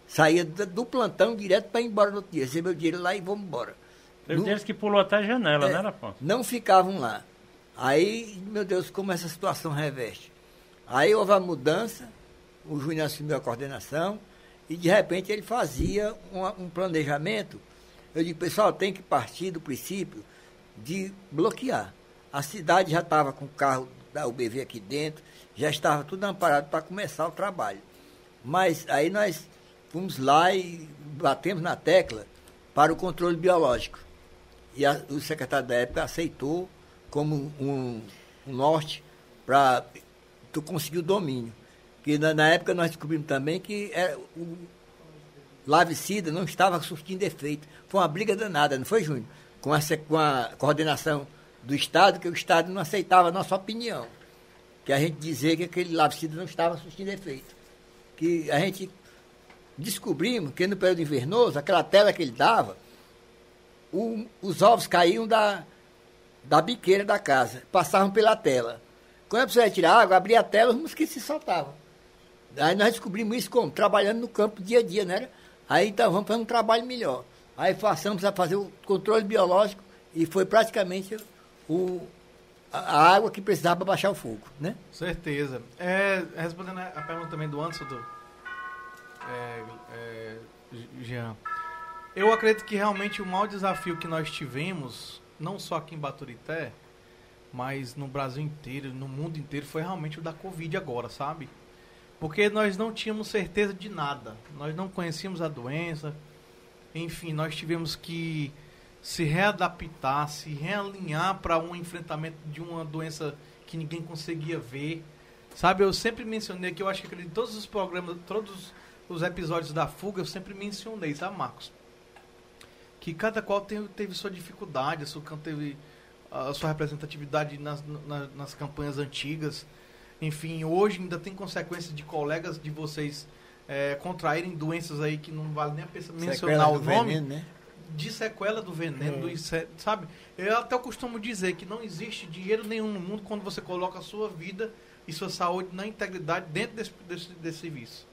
Saía do, do plantão direto para ir embora no outro dia, recebeu o dinheiro lá e vamos embora. Teve Não- deles que pulou até a janela, é, né, Afonso? não ficavam lá. Aí, meu Deus, como essa situação reveste. Aí houve a mudança, o Júnior assumiu a coordenação E de repente ele fazia um, um planejamento. Eu digo, pessoal, tem que partir do princípio de bloquear. A cidade já estava com o carro da UBV aqui dentro, já estava tudo amparado para começar o trabalho. Mas aí nós fomos lá e batemos na tecla para o controle biológico. E a, o secretário da época aceitou como um, um norte para tu conseguir o domínio. Que na, na, época nós descobrimos também que era, o larvicida não estava surtindo efeito. Foi uma briga danada, não foi, Júnior? Com, essa, com a coordenação do Estado, que o Estado não aceitava a nossa opinião. Que a gente dizia que aquele larvicida não estava surtindo efeito. Que a gente descobrimos que no período invernoso, aquela tela que ele dava, o, os ovos caíam da, da biqueira da casa, passavam pela tela. Quando a pessoa ia tirar água, abria a tela, os mosquitos se soltavam. Aí nós descobrimos isso como? Trabalhando no campo dia a dia, né? Aí então vamos fazer um trabalho melhor. Aí passamos a fazer o controle biológico e foi praticamente o, a, água que precisava para baixar o fogo, né? Certeza. É, respondendo a pergunta também do Anderson, do, é, é, Jean, eu acredito que realmente o maior desafio que nós tivemos, não só aqui em Baturité, mas no Brasil inteiro, no mundo inteiro, foi realmente o da Covid agora, sabe? Porque nós não tínhamos certeza de nada. Nós não conhecíamos a doença. Enfim, nós tivemos que se readaptar, se realinhar para um enfrentamento de uma doença que ninguém conseguia ver. Sabe, eu sempre mencionei que eu acho que em todos os programas, todos os episódios da fuga, eu sempre mencionei, sabe, Marcos? Que cada qual teve, teve sua dificuldade, a sua teve a sua representatividade nas, nas, nas campanhas antigas. Enfim, hoje ainda tem consequências de colegas de vocês é, contraírem doenças aí que não vale nem a pena mencionar o nome. Veneno, né? De sequela do veneno, do, sabe? Eu até costumo dizer que não existe dinheiro nenhum no mundo quando você coloca a sua vida e sua saúde na integridade dentro desse, desse, desse serviço.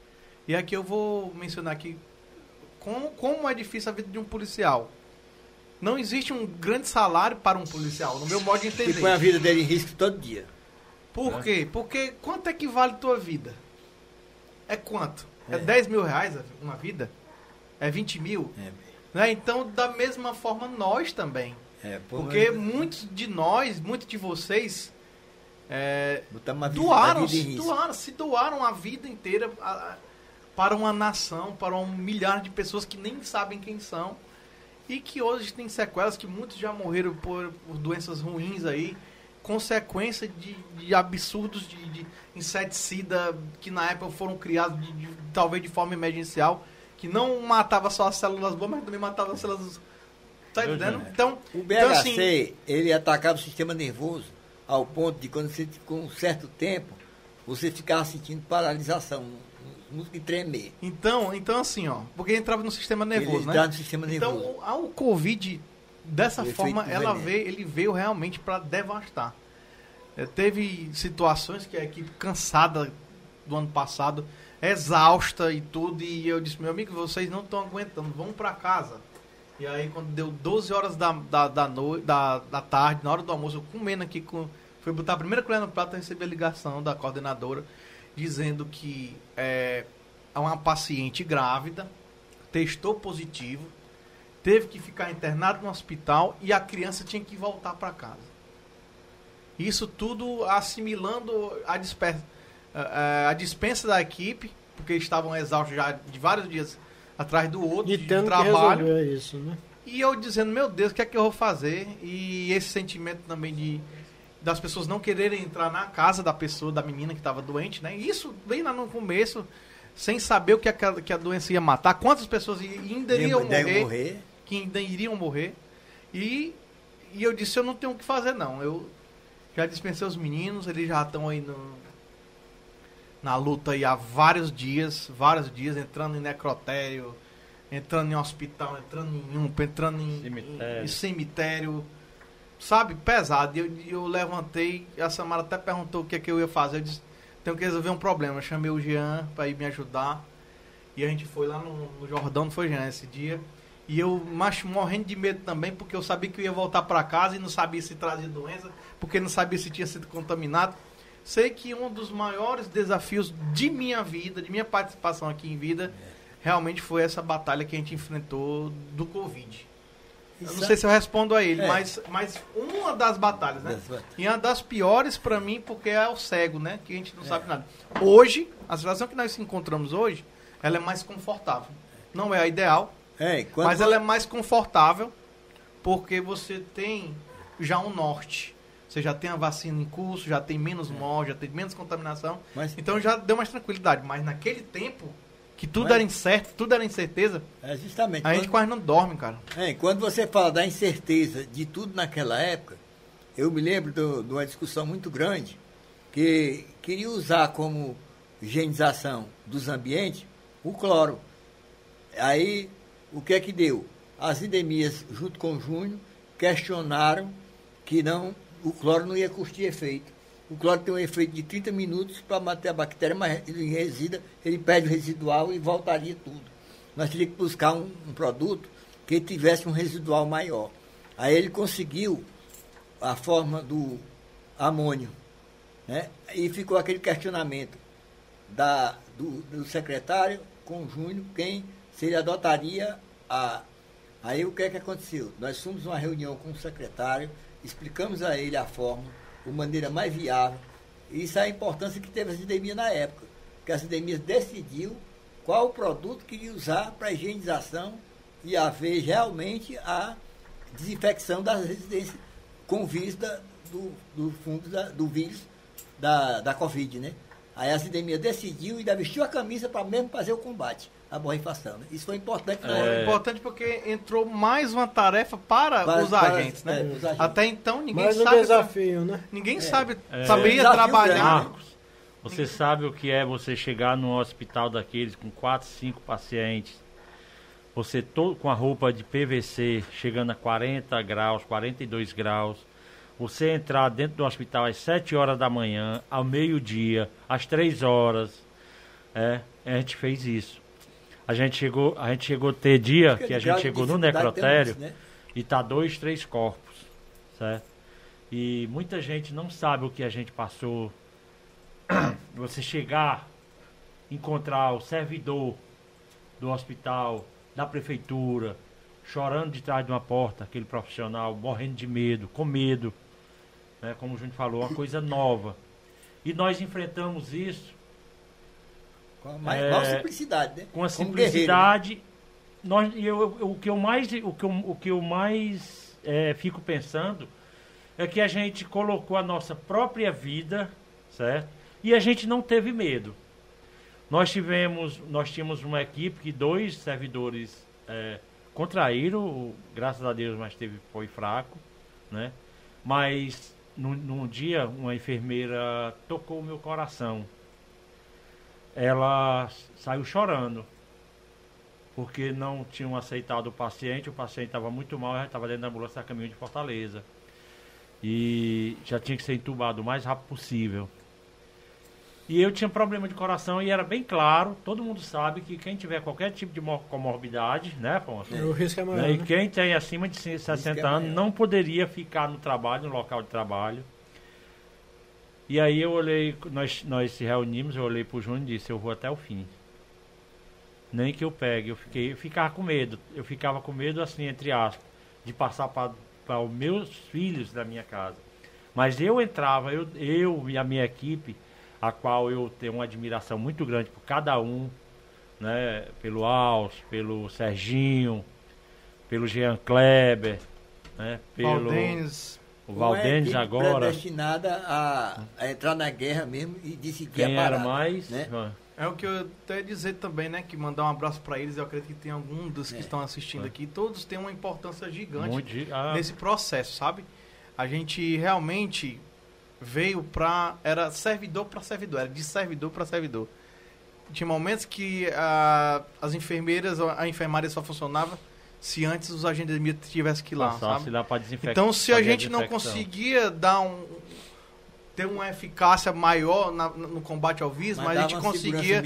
E aqui eu vou mencionar aqui como, como é difícil a vida de um policial. Não existe um grande salário para um policial, no meu modo de entender. E põe a vida dele em risco todo dia. Por é. quê? Porque quanto é que vale tua vida? É quanto? É, é 10 mil reais uma vida? É 20 mil? É. Né? Então, da mesma forma, nós também. É, Porque muitos de nós, muitos de vocês, é, doaram, se doaram, se doaram a vida inteira a, para uma nação, para um milhar de pessoas que nem sabem quem são e que hoje tem sequelas que muitos já morreram por, por doenças ruins aí, consequência de, de absurdos de, de, inseticida que na época foram criados de, de, talvez de forma emergencial, que não matava só as células boas, mas também matava as células. Tá entendendo? Então, o BHC, então, assim, ele atacava o sistema nervoso ao ponto de quando você, com um certo tempo, você ficava sentindo paralisação e tremer. Então, então assim, ó, porque entrava no sistema nervoso, ele né? no sistema então, nervoso. Então, o Covid dessa o forma, ela veio, ele veio realmente para devastar. É, teve situações que a equipe cansada do ano passado, exausta e tudo, e eu disse, meu amigo, vocês não estão aguentando, vão para casa. E aí quando deu 12 horas da, da, da, da, da tarde, na hora do almoço, eu comendo aqui, com, fui botar a primeira colher no prato, e recebi a ligação da coordenadora dizendo que é, uma paciente grávida testou positivo, teve que ficar internado no hospital e a criança tinha que voltar para casa. Isso tudo assimilando a dispensa, a dispensa da equipe, porque estavam exaustos já de vários dias atrás do outro, e de trabalho. isso, né? E eu dizendo, meu Deus, o que é que eu vou fazer? E esse sentimento também de das pessoas não quererem entrar na casa da pessoa, da menina que estava doente, né? Isso bem lá no começo, sem saber o que a, que a doença ia matar, quantas pessoas ainda iriam morrer, morrer, que ainda iriam morrer. E, e eu disse, eu não tenho o que fazer não. Eu já dispensei os meninos, eles já estão aí no, na luta aí há vários dias, vários dias, entrando em necrotério, entrando em hospital, entrando em um, entrando em cemitério. Em, em cemitério sabe, pesado. Eu, eu levantei, a Samara até perguntou o que, é que eu ia fazer. Eu disse, tenho que resolver um problema. Eu chamei o Jean para ir me ajudar. E a gente foi lá no, no Jordão, não foi Jean esse dia. E eu mas, morrendo de medo também, porque eu sabia que eu ia voltar para casa e não sabia se trazia doença, porque não sabia se tinha sido contaminado. Sei que um dos maiores desafios de minha vida, de minha participação aqui em vida, realmente foi essa batalha que a gente enfrentou do Covid. Eu não sei se eu respondo a ele, É. mas, mas uma das batalhas, né? E uma das piores pra mim, porque é o cego, né? Que a gente não sabe nada. Hoje, a situação que nós encontramos hoje, ela é mais confortável. Não é a ideal, É, mas ela é mais confortável porque você tem já um norte. Você já tem a vacina em curso, já tem menos morte, já tem menos contaminação. Mas Então já deu mais tranquilidade. Mas naquele tempo, que tudo Mas- era incerto, tudo era incerteza, é justamente. a gente quando- quase não dorme, cara. É, quando você fala da incerteza de tudo naquela época, eu me lembro do- de uma discussão muito grande que queria usar como higienização dos ambientes o cloro. Aí, o que é que deu? As endemias, junto com o Júnior, questionaram que não, o cloro não ia curtir efeito. O cloro tem um efeito de 30 minutos para matar a bactéria, mas ele resida, ele perde o residual e voltaria tudo. Nós teríamos que buscar um, um produto que tivesse um residual maior. Aí ele conseguiu a forma do amônio. Né? E ficou aquele questionamento da, do, do secretário com o Júnior, quem se ele adotaria a. Aí o que é que aconteceu? Nós fomos uma reunião com o secretário, explicamos a ele a forma, de maneira mais viável. Isso é a importância que teve a endemia na época. Que as endemias decidiu qual o produto que iria usar para higienização e haver realmente a desinfecção das residências com vírus da- do, do fungo da- do vírus da, da Covid, né? Aí a epidemia decidiu e ainda vestiu a camisa para mesmo fazer o combate à borrifação. Né? Isso foi importante. É importante porque entrou mais uma tarefa para, Para- os para- agentes, né? é, os agentes. Até então ninguém Mais um sabe. desafio, né? Ninguém sabe, É. sabia trabalhar. grande. Marcos, você sabe o que é você chegar num hospital daqueles com 4, 5 pacientes, você todo com a roupa de PVC chegando a 40 graus, 42 graus, você entrar dentro do hospital às 7 horas da manhã, ao meio-dia, às 3 horas, é, a gente fez isso. A gente chegou, a gente chegou a ter dia Porque que a gente chegou no necrotério isso, né? e tá dois, três corpos, certo? E muita gente não sabe o que a gente passou. [clears throat] Você chegar, encontrar o servidor do hospital, da prefeitura, chorando de trás de uma porta, aquele profissional, morrendo de medo, com medo, né? Como o Júnior falou, uma coisa nova. E nós enfrentamos isso Com a mais, É, maior simplicidade, né? com a simplicidade. Nós, e eu, eu- o que eu mais, o que eu, o que eu mais é, fico pensando é que a gente colocou a nossa própria vida, certo? E a gente não teve medo. Nós tivemos, nós tínhamos uma equipe que dois servidores é, contraíram, graças a Deus, mas teve foi fraco, né? Mas num, num dia uma enfermeira tocou o meu coração. Ela saiu chorando porque não tinham aceitado o paciente, o paciente estava muito mal, já estava dentro da ambulância a caminho de Fortaleza. E já tinha que ser entubado o mais rápido possível. E eu tinha problema de coração e era bem claro, todo mundo sabe que quem tiver qualquer tipo de mor- comorbidade, né, Afonso? O risco é maior, Né, E né? quem tem acima de 60 é anos maior. não poderia ficar no trabalho, no local de trabalho. E aí eu olhei, nós, nós se reunimos, eu olhei pro Júnior e disse, eu vou até o fim. Nem que eu pegue, eu fiquei, eu ficava com medo. Eu ficava com medo, assim, entre aspas, de passar para os meus filhos da minha casa. Mas eu entrava, eu, eu e a minha equipe, a qual eu tenho uma admiração muito grande por cada um, né? Pelo Alce, pelo Serginho, pelo Jean Kleber, né? Pelo o Valdenes equipe agora. predestinada a, a entrar na guerra mesmo e decidir Quem a era mais? Né? Ah, É o que eu até ia dizer também, né? Que mandar um abraço pra eles. Eu acredito que tem algum dos que É. estão assistindo É. aqui. Todos têm uma importância gigante de- ah, nesse processo, sabe? A gente realmente veio pra. Era servidor pra servidor, era de servidor pra servidor. Tinha momentos que ah, as enfermeiras, a enfermaria só funcionava se antes os agentes tivessem que ir lá, passasse sabe? lá para desinfectar. Então, se a gente não conseguia dar um, ter uma eficácia maior na- no combate ao vírus, mas, a dava gente conseguia.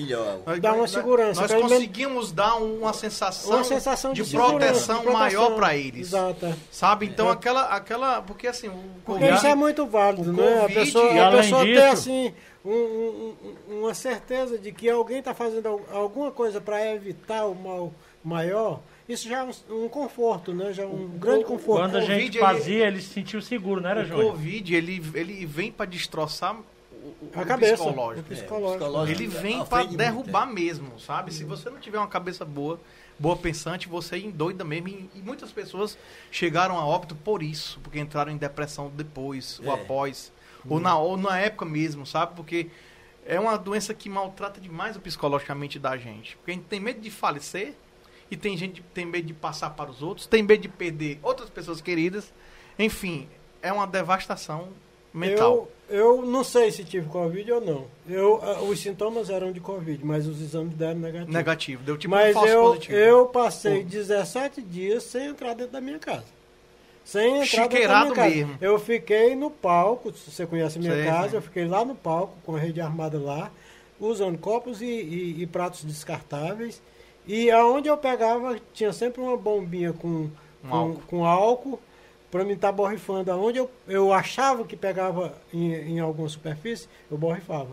nós- Dá uma segurança, Nós conseguimos dar uma sensação, Uma sensação de, de, segurança, proteção, de proteção. maior para eles. Exato. é. Sabe? Então aquela, aquela. Porque assim, o Porque Covid- isso é muito válido, o né? A Covid, pessoa, e a pessoa ter disso- assim um- um- um- uma certeza de que alguém está fazendo al- alguma coisa para evitar o mal maior, isso já é um, um conforto, né? Já é um grande conforto. Quando a gente ele- fazia, ele se sentiu seguro, não era, o Júnior? Covid, ele, ele vem para destroçar o, o- A o cabeça, psicológico. o psicológico. psicológico. Ele vem para muito, derrubar mesmo, sabe? Se você não tiver uma cabeça boa, boa pensante, você endoida mesmo. E, e muitas pessoas chegaram a óbito por isso, porque entraram em depressão depois, ou É. após, ou, na, ou na época mesmo, sabe? Porque é uma doença que maltrata demais o psicologicamente da gente. Porque a gente tem medo de falecer, e tem gente que tem medo de passar para os outros, tem medo de perder outras pessoas queridas. Enfim, é uma devastação mental. Eu, eu não sei se tive Covid ou não. Eu, os sintomas eram de Covid, mas os exames deram negativo. Negativo, deu tipo um mas falso eu, positivo. eu passei 17 dias sem entrar dentro da minha casa. Sem entrar dentro da Chiqueirado minha casa. mesmo. Eu fiquei no palco, se você conhece a minha Sei, casa, eu fiquei lá no palco com a rede armada lá, usando copos e, e- e pratos descartáveis. E aonde eu pegava, tinha sempre uma bombinha com, Um com, álcool. com álcool para mim estar borrifando. Aonde eu, eu achava que pegava em, em alguma superfície, eu borrifava.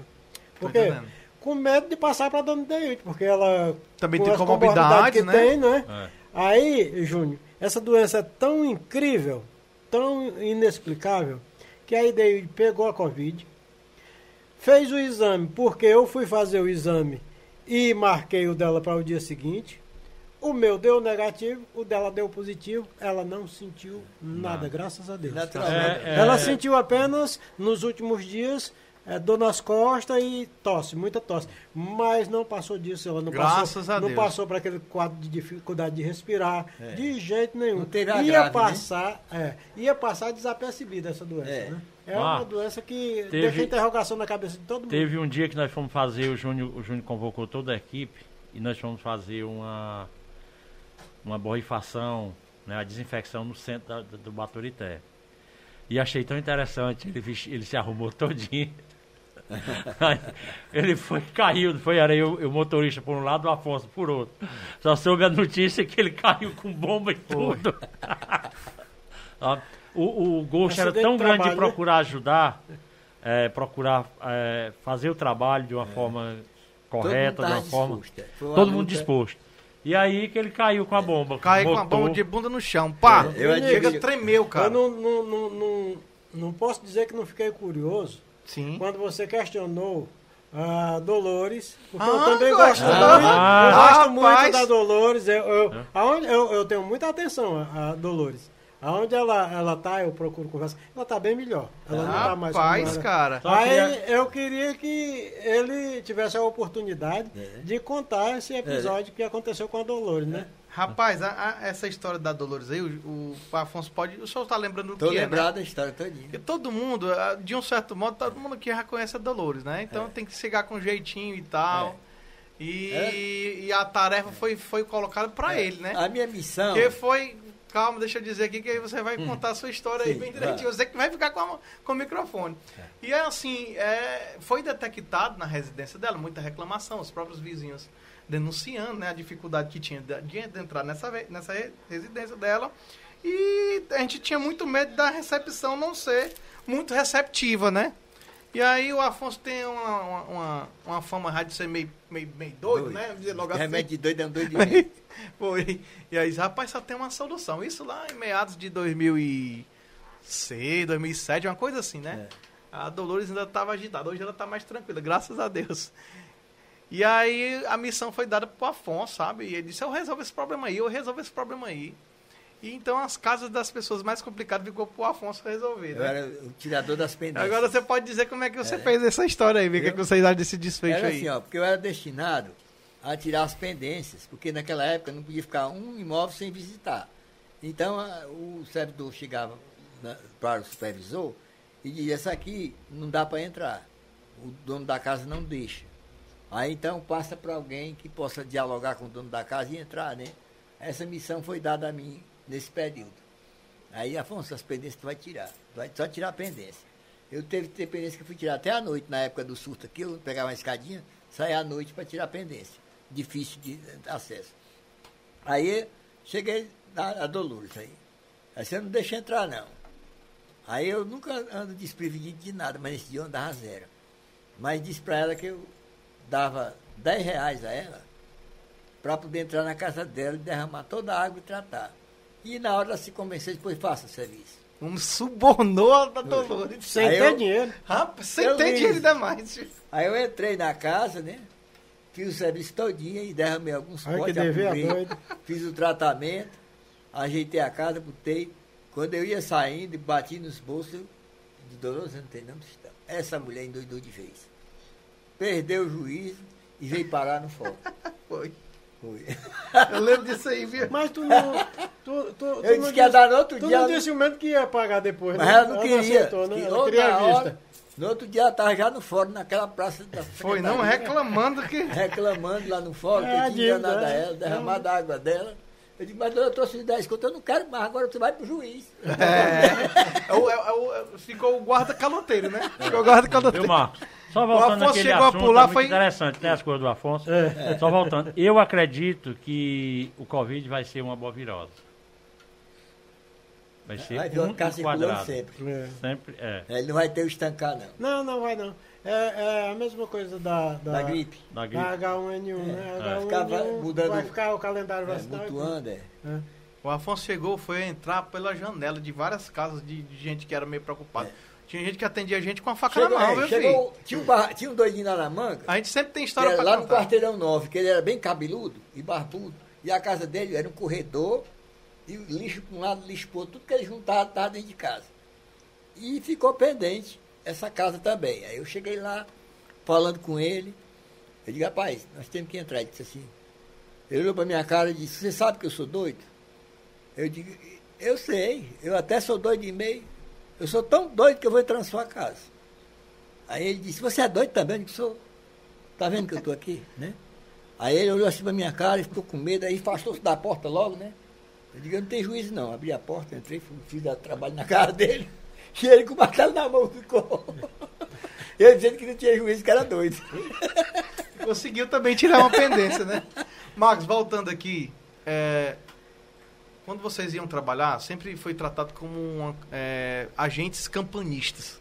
Tô Por quê? entendendo. Com medo de passar para a dona Deide, porque ela Também com tem as comorbidades, que né? tem, né? É. Aí, Júnior, essa doença é tão incrível, tão inexplicável, que a Ideide pegou a Covid, fez o exame, porque eu fui fazer o exame e marquei o dela para o dia seguinte. O meu deu negativo, o dela deu positivo, ela não sentiu nada, Nada. graças a Deus. Naturalmente. É, é. Ela sentiu apenas nos últimos dias é, dor nas costas e tosse, muita tosse. Mas não passou disso, ela não Graças passou, a não Deus. passou para aquele quadro de dificuldade de respirar, É. de jeito nenhum. Não teve a ia grave, né? passar, é, ia passar desapercebida essa doença, É. né? É uma doença que teve- deixa interrogação na cabeça de todo mundo. Teve um dia que nós fomos fazer, o Júnior, o Júnior convocou toda a equipe e nós fomos fazer uma, uma borrifação, né, a desinfecção no centro da- do Baturité. E achei tão interessante, ele, ele se arrumou todinho. [laughs] Ele foi, caiu, foi era eu, o motorista por um lado, o Afonso por outro. Só soube a notícia que ele caiu com bomba e tudo. [laughs] O, o gosto era tão de grande de trabalho, né? procurar ajudar, é, procurar é, fazer o trabalho de uma forma correta, de uma forma. é. Todo mundo luta. disposto. E aí que ele caiu com a bomba. Cai com a bomba de bunda no chão. Pá! É, eu chega admiro- tremeu, cara. Eu não, não, não, não, não posso dizer que não fiquei curioso Sim. quando você questionou a Dolores, porque Ah, eu também gosto. Ah, eu gosto rapaz. muito da Dolores. Eu, eu, aonde, eu, eu tenho muita atenção a, a Dolores. Aonde ela, ela tá, eu procuro conversar. Ela tá bem melhor. Ela não tá mais Rapaz, cara. Aí eu queria que ele tivesse a oportunidade É. de contar esse episódio que aconteceu com a Dolores, né? Rapaz, a- a- essa história da Dolores aí, o, o Afonso pode. O senhor tá lembrando do Tô que é, né? lembrado da história todinha. Porque todo mundo, de um certo modo, todo mundo aqui já conhece a Dolores, né? Então É. tem que chegar com jeitinho e tal. E, É. e a tarefa foi, foi colocada pra É, ele, né? A minha missão. Porque foi. Calma, deixa eu dizer aqui que aí você vai contar a sua história aí Hum. Sim, bem vai. direitinho. Você que vai ficar com, a- com o microfone. E é assim, é, foi detectado na residência dela muita reclamação, os próprios vizinhos denunciando né, a dificuldade que tinha de, de entrar nessa, nessa re- residência dela. E a gente tinha muito medo da recepção não ser muito receptiva, né? E aí o Afonso tem uma, uma, uma, uma fama já de ser meio, meio, meio doido, Doido. né? Dizer logo assim. Remédio de doido é um doido [laughs] de mim. Foi. E aí, rapaz, só tem uma solução. Isso lá em meados de 2006, 2007, uma coisa assim, né? A Dolores ainda estava agitada. Hoje ela está mais tranquila, graças a Deus. E aí a missão foi dada pro Afonso, sabe? E ele disse, eu resolvo esse problema aí, eu resolvo esse problema aí. E então as casas das pessoas mais complicadas ficou pro Afonso resolver, Eu né? era o tirador das pendências. Agora você pode dizer como é que você É. fez essa história aí, o que, é que vocês acham desse desfecho Era aí. assim, ó, porque eu era destinado a tirar as pendências, porque naquela época não podia ficar um imóvel sem visitar. Então a- o servidor chegava na- para o supervisor e dizia, essa aqui não dá para entrar. O dono da casa não deixa. Aí então passa para alguém que possa dialogar com o dono da casa e entrar, né? Essa missão foi dada a mim nesse período. Aí, Afonso, as pendências tu vai tirar. Tu vai só tirar a pendência. Eu teve ter pendência que eu fui tirar até à noite, na época do surto aqui, eu pegava uma escadinha, saía à noite para tirar a pendência. Difícil de acesso. Aí cheguei na, Dolores aí. Aí você não deixa entrar não. Aí eu nunca ando desprevenido de nada, mas nesse dia eu andava zero. Mas disse para ela que eu dava 10 reais a ela para poder entrar na casa dela e derramar toda a água e tratar. E na hora ela se convencer, depois faça o serviço. Um subornou da Dolores. Sem ter eu, dinheiro. Rapaz, sem ter dinheiro ainda mais. Aí eu entrei na casa, né? Fiz o serviço todinho e derramei alguns Ai, potes, apurei, fiz o tratamento, ajeitei a casa, botei. Quando eu ia saindo, bati nos bolsos, de Dolores, não tem não, essa mulher endoidou de vez. Perdeu o juízo e veio parar no fogo. [laughs] Foi. Foi. Eu lembro disso aí, viu? Mas tu não. Tu, tu, tu eu disse que ia dar no outro tu dia. Tu não disse o mesmo que ia pagar depois, Mas né? ela não queria. aceitou, né? Ela queria a vista. Hora, no outro dia ela estava já no fórum, naquela praça da Foi, não, reclamando que. Reclamando lá no fórum, é, que eu tinha enganado é. ela, derramado a água dela. Eu digo, mas eu trouxe 10 contas, eu não quero mais, agora você vai pro juiz. É, é, é, é ficou o guarda caloteiro, né? Ficou o guarda caloteiro. Viu, Marcos? Só voltando o Afonso chegou assunto, a pular, é foi interessante, né, as coisas do Afonso. É. Só voltando. Eu acredito que o Covid vai ser uma boa virose. Vai ser vai um quadrado. sempre. É. Sempre, é. Ele não vai ter o estancar, não. Não, não vai não. É, é a mesma coisa da, da, da gripe. Da, gripe. da H1N1, é. né? H1N1 Ficava mudando, vai ficar o calendário é, vacinal. Mutuando, é. é. O Afonso chegou, foi entrar pela janela de várias casas de, de gente que era meio preocupada. Tinha gente que atendia a gente com a faca chegou, na mão, é, chegou, tinha, um bar, tinha um doidinho lá na manga. A gente sempre tem história pra Lá contar. no quarteirão 9, que ele era bem cabeludo e barbudo. E a casa dele era um corredor, e lixo para um lado, lixo para outro, tudo que ele juntava estava dentro de casa. E ficou pendente essa casa também. Aí eu cheguei lá, falando com ele. Eu digo, rapaz, nós temos que entrar. Ele disse assim. Ele olhou para minha cara e disse, você sabe que eu sou doido? Eu digo, eu sei, eu até sou doido de meio. Eu sou tão doido que eu vou entrar na sua casa. Aí ele disse, você é doido também? Eu disse, sou. Tá vendo que eu estou aqui, né? Aí ele olhou assim para minha cara e ficou com medo, aí afastou-se da porta logo, né? Eu digo, eu não tenho juízo não. Abri a porta, entrei, fiz trabalho na cara dele. [laughs] E ele com o martelo na mão ficou. [laughs] Eu dizendo que não tinha juízo, que era doido. Conseguiu também tirar uma pendência, né? [laughs] Marcos, voltando aqui, é, quando vocês iam trabalhar, sempre foi tratado como uma, é, agentes campanistas.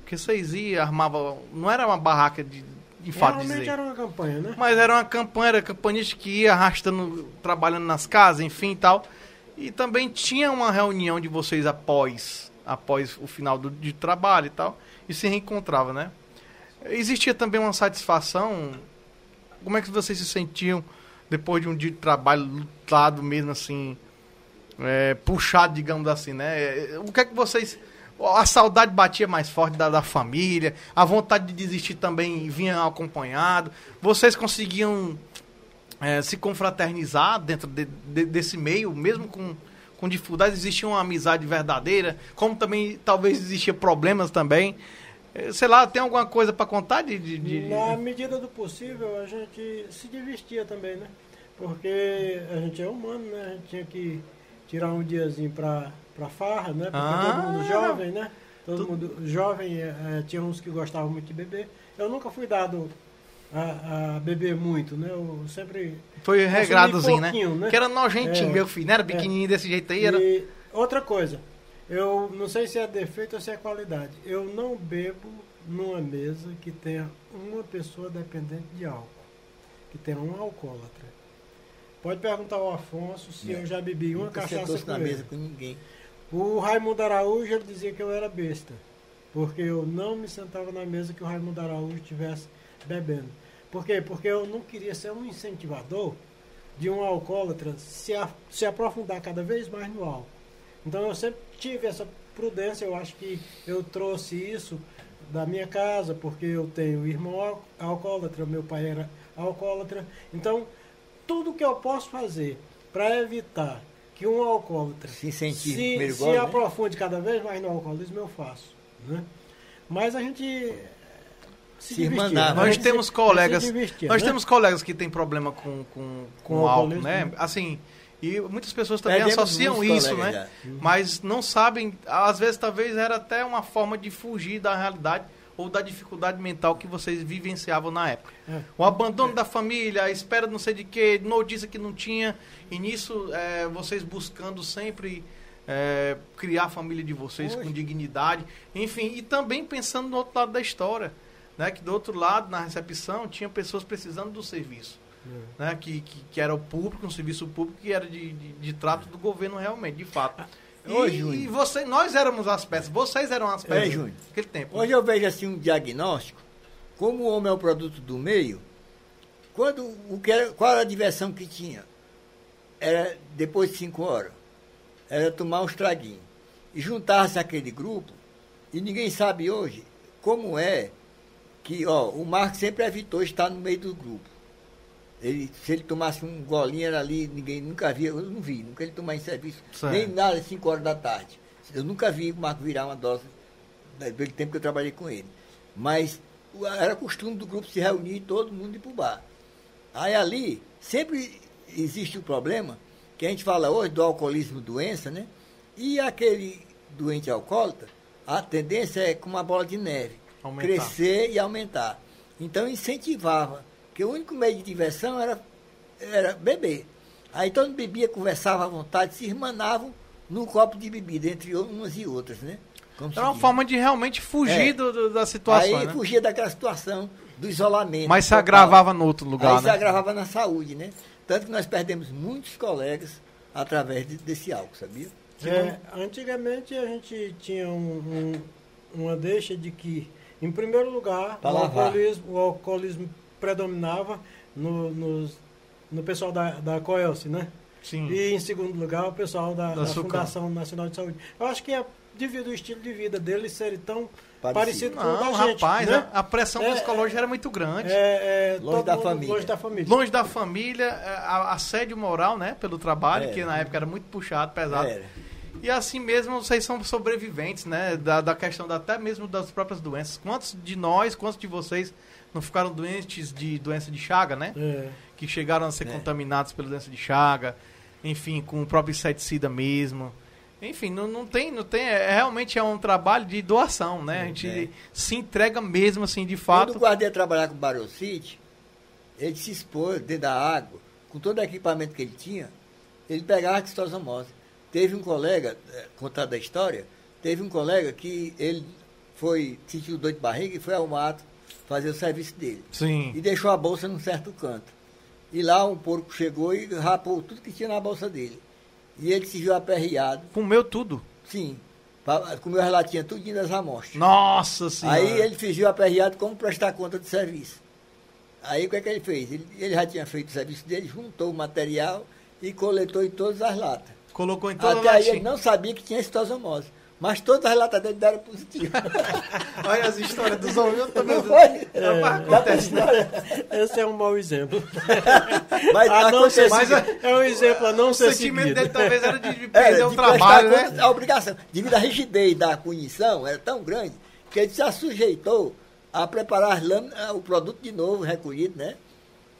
Porque vocês iam, armavam. Não era uma barraca de, de fato Realmente dizer. era uma campanha, né? Mas era uma campanha, era campanista que ia arrastando, trabalhando nas casas, enfim e tal. E também tinha uma reunião de vocês após, após o final do, de trabalho e tal. E se reencontrava, né? Existia também uma satisfação. Como é que vocês se sentiam depois de um dia de trabalho lutado mesmo assim? É, puxado, digamos assim, né? O que é que vocês. A saudade batia mais forte da, da família, a vontade de desistir também vinha acompanhado. Vocês conseguiam é, se confraternizar dentro de, de, desse meio, mesmo com, com dificuldades, existia uma amizade verdadeira, como também talvez existia problemas também. É, sei lá, tem alguma coisa para contar de, de, Na medida do possível, a gente se divertia também, né? Porque a gente é humano, né? A gente tinha que tirar um diazinho para para farra, né? Porque ah, todo mundo jovem, né? Todo tu... mundo jovem, é, tinha uns que gostavam muito de beber. Eu nunca fui dado a, a beber muito, né? Eu sempre. Foi regradozinho, né? né? Que era nojentinho, é, meu filho, não era é. pequenininho é. desse jeito aí. Era... E outra coisa, eu não sei se é defeito ou se é qualidade. Eu não bebo numa mesa que tenha uma pessoa dependente de álcool, que tenha um alcoólatra. Pode perguntar ao Afonso se eu já bebi uma Nunca cachaça com na ele. mesa com ninguém. O Raimundo Araújo ele dizia que eu era besta, porque eu não me sentava na mesa que o Raimundo Araújo estivesse bebendo. Por quê? Porque eu não queria ser um incentivador de um alcoólatra se, a, se aprofundar cada vez mais no álcool. Então eu sempre tive essa prudência, eu acho que eu trouxe isso da minha casa, porque eu tenho irmão alcoólatra, meu pai era alcoólatra. Então tudo que eu posso fazer para evitar que um alcoólatra se, se, se né? aprofunde cada vez mais no alcoolismo, eu faço. Né? Mas a gente se, se mandar. Nós se, temos colegas, nós né? temos colegas que têm problema com, com, com, com álcool, né? Assim, E muitas pessoas também Perdemos associam isso, colegas né? já. Mas não sabem, às vezes talvez era até uma forma de fugir da realidade ou da dificuldade mental que vocês vivenciavam na época. É. O abandono da família, a espera de não sei de quê, notícia que não tinha, e nisso é, vocês buscando sempre é, criar a família de vocês com dignidade, enfim, e também pensando no outro lado da história, né? Que do outro lado, na recepção, tinha pessoas precisando do serviço, né? Que, que, que era o público, um serviço público que era de, de, de trato do governo realmente, de fato. E, e você, nós éramos as peças, vocês eram as peças Júnior. naquele tempo. Hoje eu vejo assim um diagnóstico, como o homem é o produto do meio, quando o que era, qual era a diversão que tinha? Era depois de cinco horas, era tomar uns traguinhos. E juntar-se aquele grupo, e ninguém sabe hoje como é que, ó, o Marcos sempre evitou estar no meio do grupo. Ele, se ele tomasse um golinho era ali, ninguém nunca via, eu não vi, nunca ele tomar em serviço, Certo. nem nada às 5 horas da tarde. Eu nunca vi o Marco virar uma dose pelo tempo que eu trabalhei com ele. Mas era costume do grupo se reunir e todo mundo ir para o bar. Aí ali sempre existe o problema, que a gente fala hoje do alcoolismo doença, né? E aquele doente alcoólatra, a tendência é como uma bola de neve, Aumentar. crescer e aumentar. Então incentivava, que o único meio de diversão era, era beber. Aí todo mundo bebia, conversava à vontade, se irmanavam num copo de bebida, entre umas e outras, né? Como se Era uma diz. forma de realmente fugir É. do, do- da situação, Aí né? fugia daquela situação do isolamento. Mas se agravava no outro lugar, Aí se né? agravava na saúde, né? Tanto que nós perdemos muitos colegas através de- desse álcool, sabia? É, antigamente a gente tinha um- um- uma deixa de que, em primeiro lugar, o alcoolismo, o alcoolismo predominava no, nos- no pessoal da, da COELSE, né? Sim. E em segundo lugar, o pessoal da, Da da. Fundação Nacional de Saúde. Eu acho que é devido ao estilo de vida deles serem tão Parecido. parecido, com o Não, da gente. rapaz, né? a, a pressão É, psicológica era muito grande. É, é, Longe da mundo família. Longe da família. Longe da família, é, a- assédio moral, né? Pelo trabalho, Era. que na época era muito puxado, pesado. Era. E assim mesmo vocês são sobreviventes, né? Da, da questão da, até mesmo das próprias doenças. Quantos de nós, quantos de vocês não ficaram doentes de doença de Chaga, né? É. Que chegaram a ser É. contaminados pela doença de Chaga, enfim, com o próprio inseticida mesmo. Enfim, não, não tem, não tem, é, realmente é um trabalho de doação, né? A gente É. se entrega mesmo, assim, de Quando fato. o guarda ia trabalhar com o Barrow City, ele se expôs dentro da água, com todo o equipamento que ele tinha, ele pegava a xitosomose. Teve um colega, eh, contado a história, teve um colega que ele foi, sentiu dor de barriga e foi ao mato fazer o serviço dele. Sim. E deixou a bolsa num certo canto. E lá um porco chegou e rapou tudo que tinha na bolsa dele. E ele se viu aperreado, Comeu tudo. sim, comeu as latinhas tudinho das amostras. Nossa senhora. Aí ele fingiu aperreado como prestar conta do serviço. Aí o que é que ele fez? Ele, ele já tinha feito o serviço dele, juntou o material e coletou em todas as latas. Colocou em toda Até aí ele não sabia que tinha citosomose. Mas todas as latas dele deram positivo. [laughs] Olha as histórias dos homens. Também... Não foi? Rapaz, acontece, né? Esse é um mau exemplo. [laughs] Mas A não ser Mas seguido. é um exemplo a não O ser sentimento seguido. dele talvez era de, Era, perder o trabalho, né? A obrigação, devido à rigidez da punição, era tão grande que ele se sujeitou a preparar as lâminas, o produto de novo recolhido, né?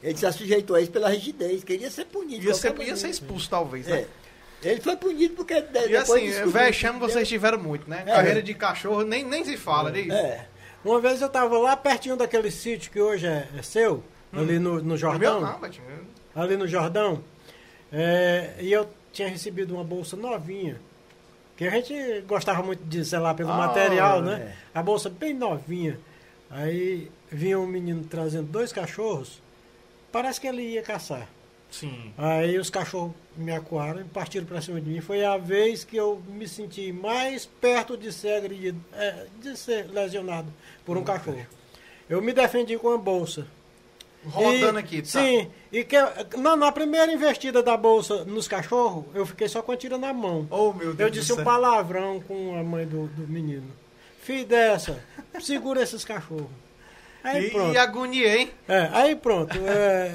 Ele se sujeitou a isso pela rigidez, queria ser punido. de Ia ser, ia ser expulso, talvez, né? É. Ele foi punido porque de- E depois assim, descobriu vexame vocês tiveram muito, né? É. Carreira de cachorro, nem, nem se fala, né? É. Uma vez eu estava lá pertinho daquele sítio que hoje é, é seu, ali no, no Hum. Jordão. não, Betinho. ali no Jordão, é, e eu tinha recebido uma bolsa novinha, que a gente gostava muito de zelar pelo Ah, material, é. né? A bolsa bem novinha. Aí vinha um menino trazendo dois cachorros, parece que ele ia caçar. Sim. Aí os cachorros me acuaram e partiram para cima de mim. Foi a vez que eu me senti mais perto de ser agredido, é, de ser lesionado por um cachorro. Eu me defendi com a bolsa. Rodando E- aqui, tá? Sim, e que, na, na primeira investida da bolsa nos cachorros, eu fiquei só com a tira na mão. Oh, meu Deus Eu disse um palavrão com a mãe do, do menino. Filho dessa, segura esses cachorros. Aí pronto. E, e agonia, hein? É, aí pronto. é,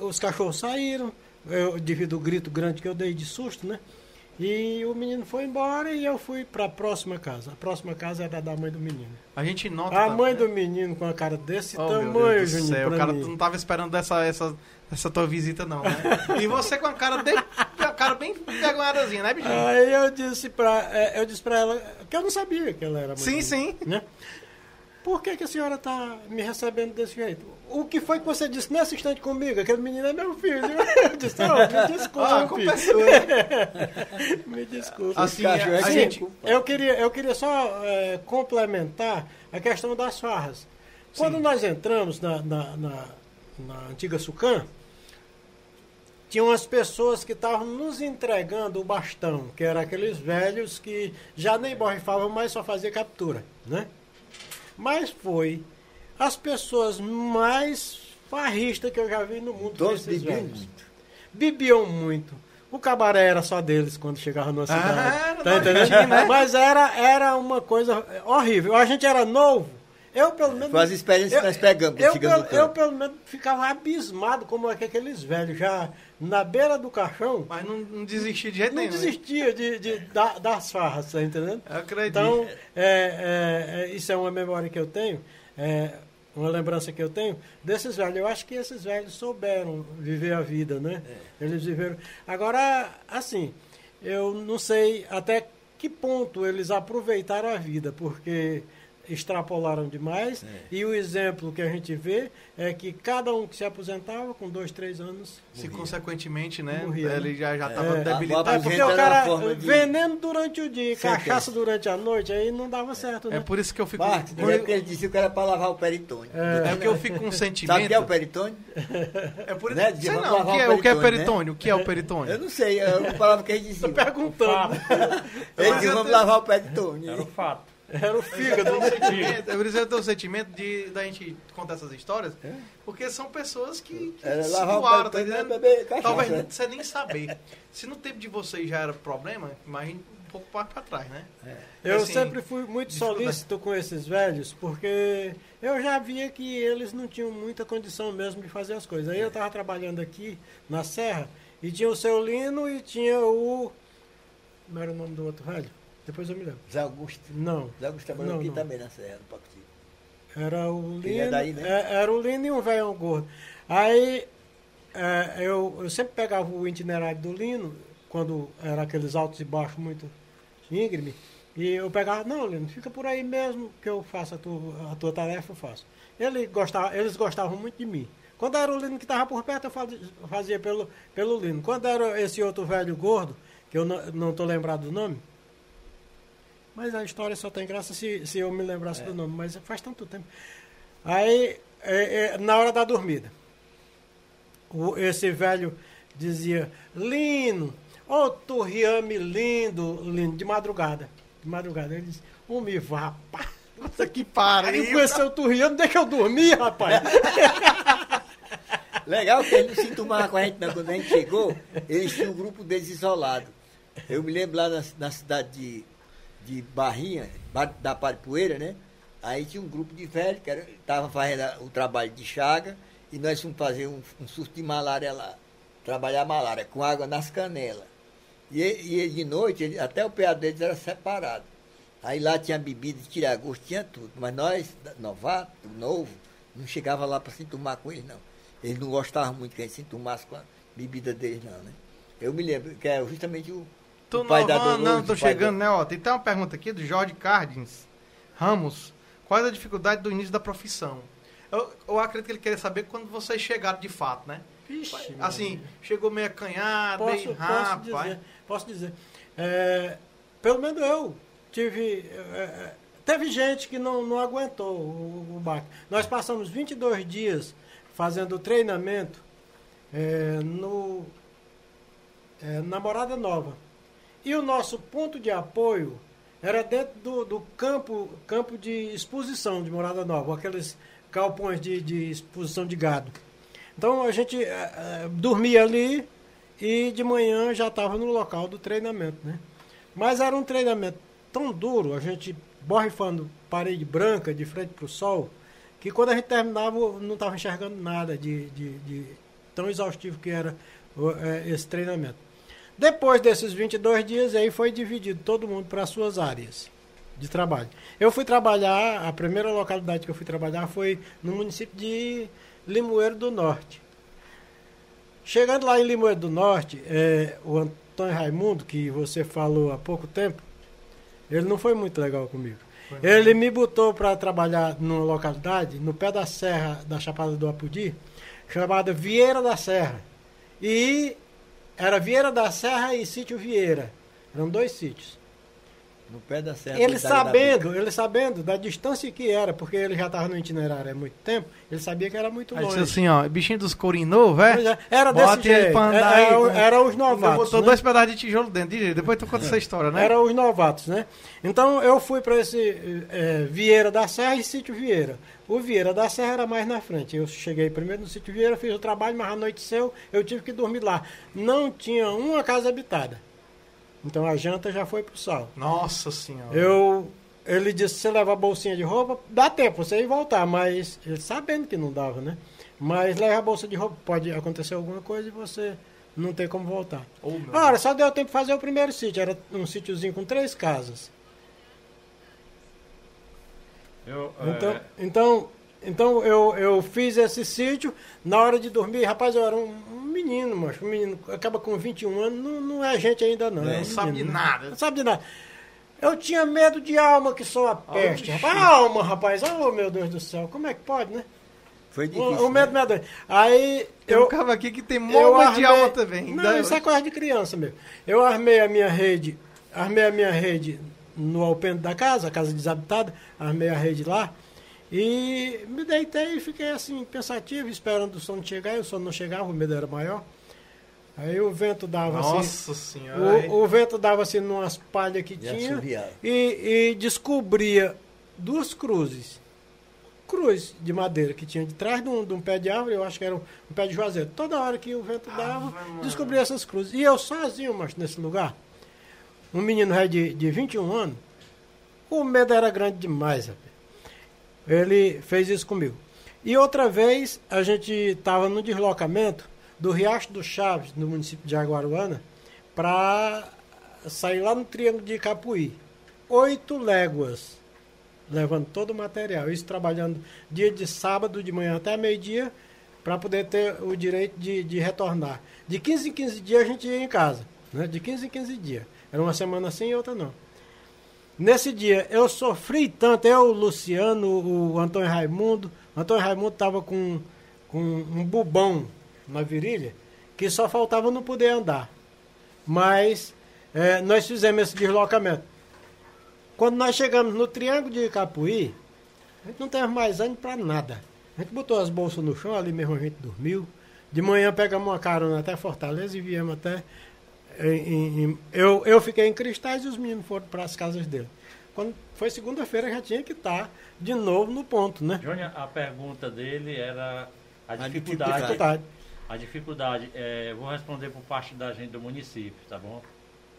os cachorros saíram, eu, devido ao grito grande que eu dei de susto, né? E o menino foi embora e eu fui para a próxima casa. A próxima casa era da mãe do menino. A gente nota. A mãe né? do menino com a cara desse Oh, tamanho, Juninho, céu, o cara mim. não tava esperando essa, essa, essa tua visita, não, né? [laughs] E você com a cara de. A cara bem envergonhadazinha, né, bichinho? Aí eu disse pra, é, eu disse pra ela que eu não sabia que ela era muito sim, sim. né? Por que, que a senhora está me recebendo desse jeito? O que foi que você disse nesse instante comigo? Aquele menino é meu filho. [laughs] Eu disse, não, me desculpe. Ah, a culpa é sua. [laughs] me desculpe. Assim, cachorro é a que gente... culpa. Eu queria, eu queria só é, complementar a questão das farras. Quando Sim. nós entramos na, na, na, na antiga Sucan, tinham as pessoas que estavam nos entregando o bastão, que eram aqueles velhos que já nem borrifavam, mas só fazia captura, né? Mas foi as pessoas mais farristas que eu já vi no mundo. Todos bebiam muito. Bebiam muito. O cabaré era só deles quando chegava numa cidade. Ah, tá entendendo? nojinho, né? Mas era, era uma coisa horrível. A gente era novo. Eu, pelo menos. Foi as experiências que nós pegamos eu, pelo, eu, campo. pelo menos, ficava abismado como é que aqueles velhos já na beira do caixão Mas não, não desisti de jeito não nenhum. né? desistia de, de- da- das farras, tá entendendo? Eu acredito. Então, é, é, é, isso é uma memória que eu tenho, é, uma lembrança que eu tenho desses velhos. Eu acho que esses velhos souberam viver a vida, né? Eles viveram. Agora, assim, eu não sei até que ponto eles aproveitaram a vida, porque extrapolaram demais. E o exemplo que a gente vê é que cada um que se aposentava com dois, três anos. Se consequentemente, né? Morria, né? ele já já estava É. debilitado. É porque o cara de- veneno durante o dia, Sentença. cachaça durante a noite, aí não dava certo, né? É por isso que eu fico. Marcos, com- é porque ele disse que era para lavar o peritônio. É. É porque eu fico com um Sabe sentimento. o que é o peritônio? É por Né? isso. Sei vamos não, o que é, o o que é peritônio, peritônio? O que é o peritônio? Eu não sei, é uma palavra que a gente dizia. Tô perguntando. Ele disse, vamos lavar o peritônio. Era o fato. Era o fígado. Eu tenho um sentimento, é eu tenho um sentimento de da gente contar essas histórias, porque são pessoas que, que Era se o doaram, tá e entendendo? Talvez né? você nem saber. Se no tempo de vocês já era problema, imagine um pouco mais pra trás, né? Eu Assim, sempre fui muito solícito com esses velhos, porque eu já via que eles não tinham muita condição mesmo de fazer as coisas. Aí eu estava trabalhando aqui na Serra e tinha o seu Lino e tinha o. Como era o nome do outro velho? Depois eu me lembro. Zé Augusto. Não. Zé Augusto trabalhou Não, aqui não. também na Serra, no Pacuti. Era o Lino. Ele é daí, né? é, era o Lino e um velho gordo. Aí é, eu, eu sempre pegava o itinerário do Lino, quando era aqueles altos e baixos muito íngreme, e eu pegava, não, Lino, fica por aí mesmo que eu faço a tua, a tua tarefa, eu faço. Ele gostava, eles gostavam muito de mim. Quando era o Lino que estava por perto, eu fazia, fazia pelo, pelo Lino. Quando era esse outro velho gordo, que eu não estou lembrado do nome, mas a história só tem graça se, se eu me lembrasse do nome, mas faz tanto tempo. Aí, é, é, na hora da dormida, o- esse velho dizia, Lino, ô Turriame lindo, lindo, de madrugada. De madrugada. Ele disse, ô me vá, pá. Puta que pariu. Aí conheceu o Turriame, deixa eu dormir, rapaz. [laughs] Legal que eles não se enturmavam com a gente, não. Quando a gente chegou, eles tinham um grupo deles isolado. Eu me lembro lá na, na cidade de, de Barrinha, Bar- da Paripoeira, né? Aí tinha um grupo de velhos que estavam fazendo o trabalho de chaga e nós fomos fazer um, um surto de malária lá. Trabalhar a malária com água nas canelas. E, e de noite, ele- até o PA deles era separado. Aí lá tinha bebida de tirar gosto, tinha tudo. Mas nós, novato, novo, não chegava lá para se enturmar com eles, não. Eles não gostavam muito que a gente se enturmasse com a bebida deles, não, né? Eu me lembro que é justamente o, Tô o pai da não, Dolores, não, tô chegando, da- né? Ó, tem até uma pergunta aqui do Jorge Cardins Ramos. Qual é a dificuldade do início da profissão? Eu, eu acredito que ele queria saber quando vocês chegaram de fato, né? Vixe, Assim, chegou meio acanhado, posso, meio posso rapaz. dizer, posso dizer. É, pelo menos eu tive. é, é, teve gente que não, não aguentou o, o baque. Nós passamos 22 dias fazendo treinamento é, no é, na Morada Nova. E o nosso ponto de apoio era dentro do, do campo, campo de exposição de Morada Nova, aqueles galpões de, de exposição de gado. Então a gente eh, dormia ali e de manhã já estava no local do treinamento, né? Mas era um treinamento tão duro, a gente borrifando parede branca de frente para o sol, que quando a gente terminava não estava enxergando nada de, de, de tão exaustivo que era eh, esse treinamento. Depois desses 22 dias, aí foi dividido todo mundo para as suas áreas de trabalho. Eu fui trabalhar, a primeira localidade que eu fui trabalhar foi no município de Limoeiro do Norte. Chegando lá em Limoeiro do Norte, é, o, An- Antônio Raimundo, que você falou há pouco tempo, ele não foi muito legal comigo. Ele me botou para trabalhar numa localidade, no pé da serra da Chapada do Apudi, chamada Vieira da Serra. E era Vieira da Serra e Sítio Vieira. Eram dois sítios. No pé da serra. Ele sabendo, ele sabendo da distância que era, porque ele já estava no itinerário há muito tempo, ele sabia que era muito Aí longe. disse assim, ó, bichinho dos corinhos novo, é? é, Era Bota desse ele jeito. pra andar era, aí, era, com- era os novatos. botou né? dois pedaços de tijolo dentro. Aí, Depois tu conta essa história, né? Era os novatos, né? Então eu fui para esse eh, Vieira da Serra e Sítio Vieira. O Vieira da Serra era mais na frente. Eu cheguei primeiro no Sítio Vieira, fiz o trabalho, mas anoiteceu, eu tive que dormir lá. Não tinha uma casa habitada. Então a janta já foi pro sal. Nossa senhora. Eu, ele disse, você leva a bolsinha de roupa, dá tempo você ir voltar, mas ele sabendo que não dava, né? Mas leva a bolsa de roupa, pode acontecer alguma coisa e você não tem como voltar. Oh, Ora, só deu tempo de fazer o primeiro sítio, era um sítiozinho com três casas. Eu, Então, é, então, então eu, eu fiz esse sítio, na hora de dormir, rapaz, eu era um, um menino, mas um menino acaba com 21 anos, não, não é gente ainda não. Não é um sabe de menino, né? nada. Não sabe de nada. Eu tinha medo de alma que sou a peste. Oxi. Rapaz, alma, rapaz. Oh, meu Deus do céu. Como é que pode, né? Foi O, difícil. o medo né? me adora. Aí Tem eu. um aqui que tem eu mola de alma também. Não, isso é coisa de criança mesmo. Eu armei a minha rede, armei a minha rede no alpendre da casa, a casa desabitada, armei a rede lá. E me deitei e fiquei assim, pensativo, esperando o sono chegar, e o sono não chegava, o medo era maior. Aí o vento dava assim. Nossa senhora. O, o vento dava assim numas palhas que E tinha e, e descobria duas cruzes. Cruz de madeira que tinha de trás de um, de um pé de árvore, eu acho que era um, um pé de juazeiro. Toda hora que o vento dava, descobria essas cruzes. E eu sozinho, mas nesse lugar, um menino de, de 21 anos, o medo era grande demais, rapaz. Ele fez isso comigo. E outra vez, a gente estava no deslocamento do Riacho do Chaves, no município de Jaguaruana, para sair lá no Triângulo de Capuí. Oito léguas, levando todo o material. Isso trabalhando dia de sábado, de manhã até meio-dia, para poder ter o direito de, de retornar. De 15 em 15 dias a gente ia em casa. Né? De 15 em 15 dias. Era uma semana sim e outra não. Nesse dia eu sofri tanto, eu, o Luciano, o Antônio Raimundo. O Antônio Raimundo estava com, com um bubão na virilha que só faltava não poder andar. Mas eh, nós fizemos esse deslocamento. Quando nós chegamos no Triângulo de Capuí, a gente não teve mais ânimo para nada. A gente botou as bolsas no chão, ali mesmo a gente dormiu. De manhã pegamos uma carona até Fortaleza e viemos até. Em- em- eu, eu fiquei em Cristais e os meninos foram para as casas dele. Quando foi segunda-feira já tinha que estar de novo no ponto, né? Júnior, a pergunta dele era a A dificuldade. dificuldade. Dificuldade. A dificuldade, é, vou responder por parte da gente do município, tá bom?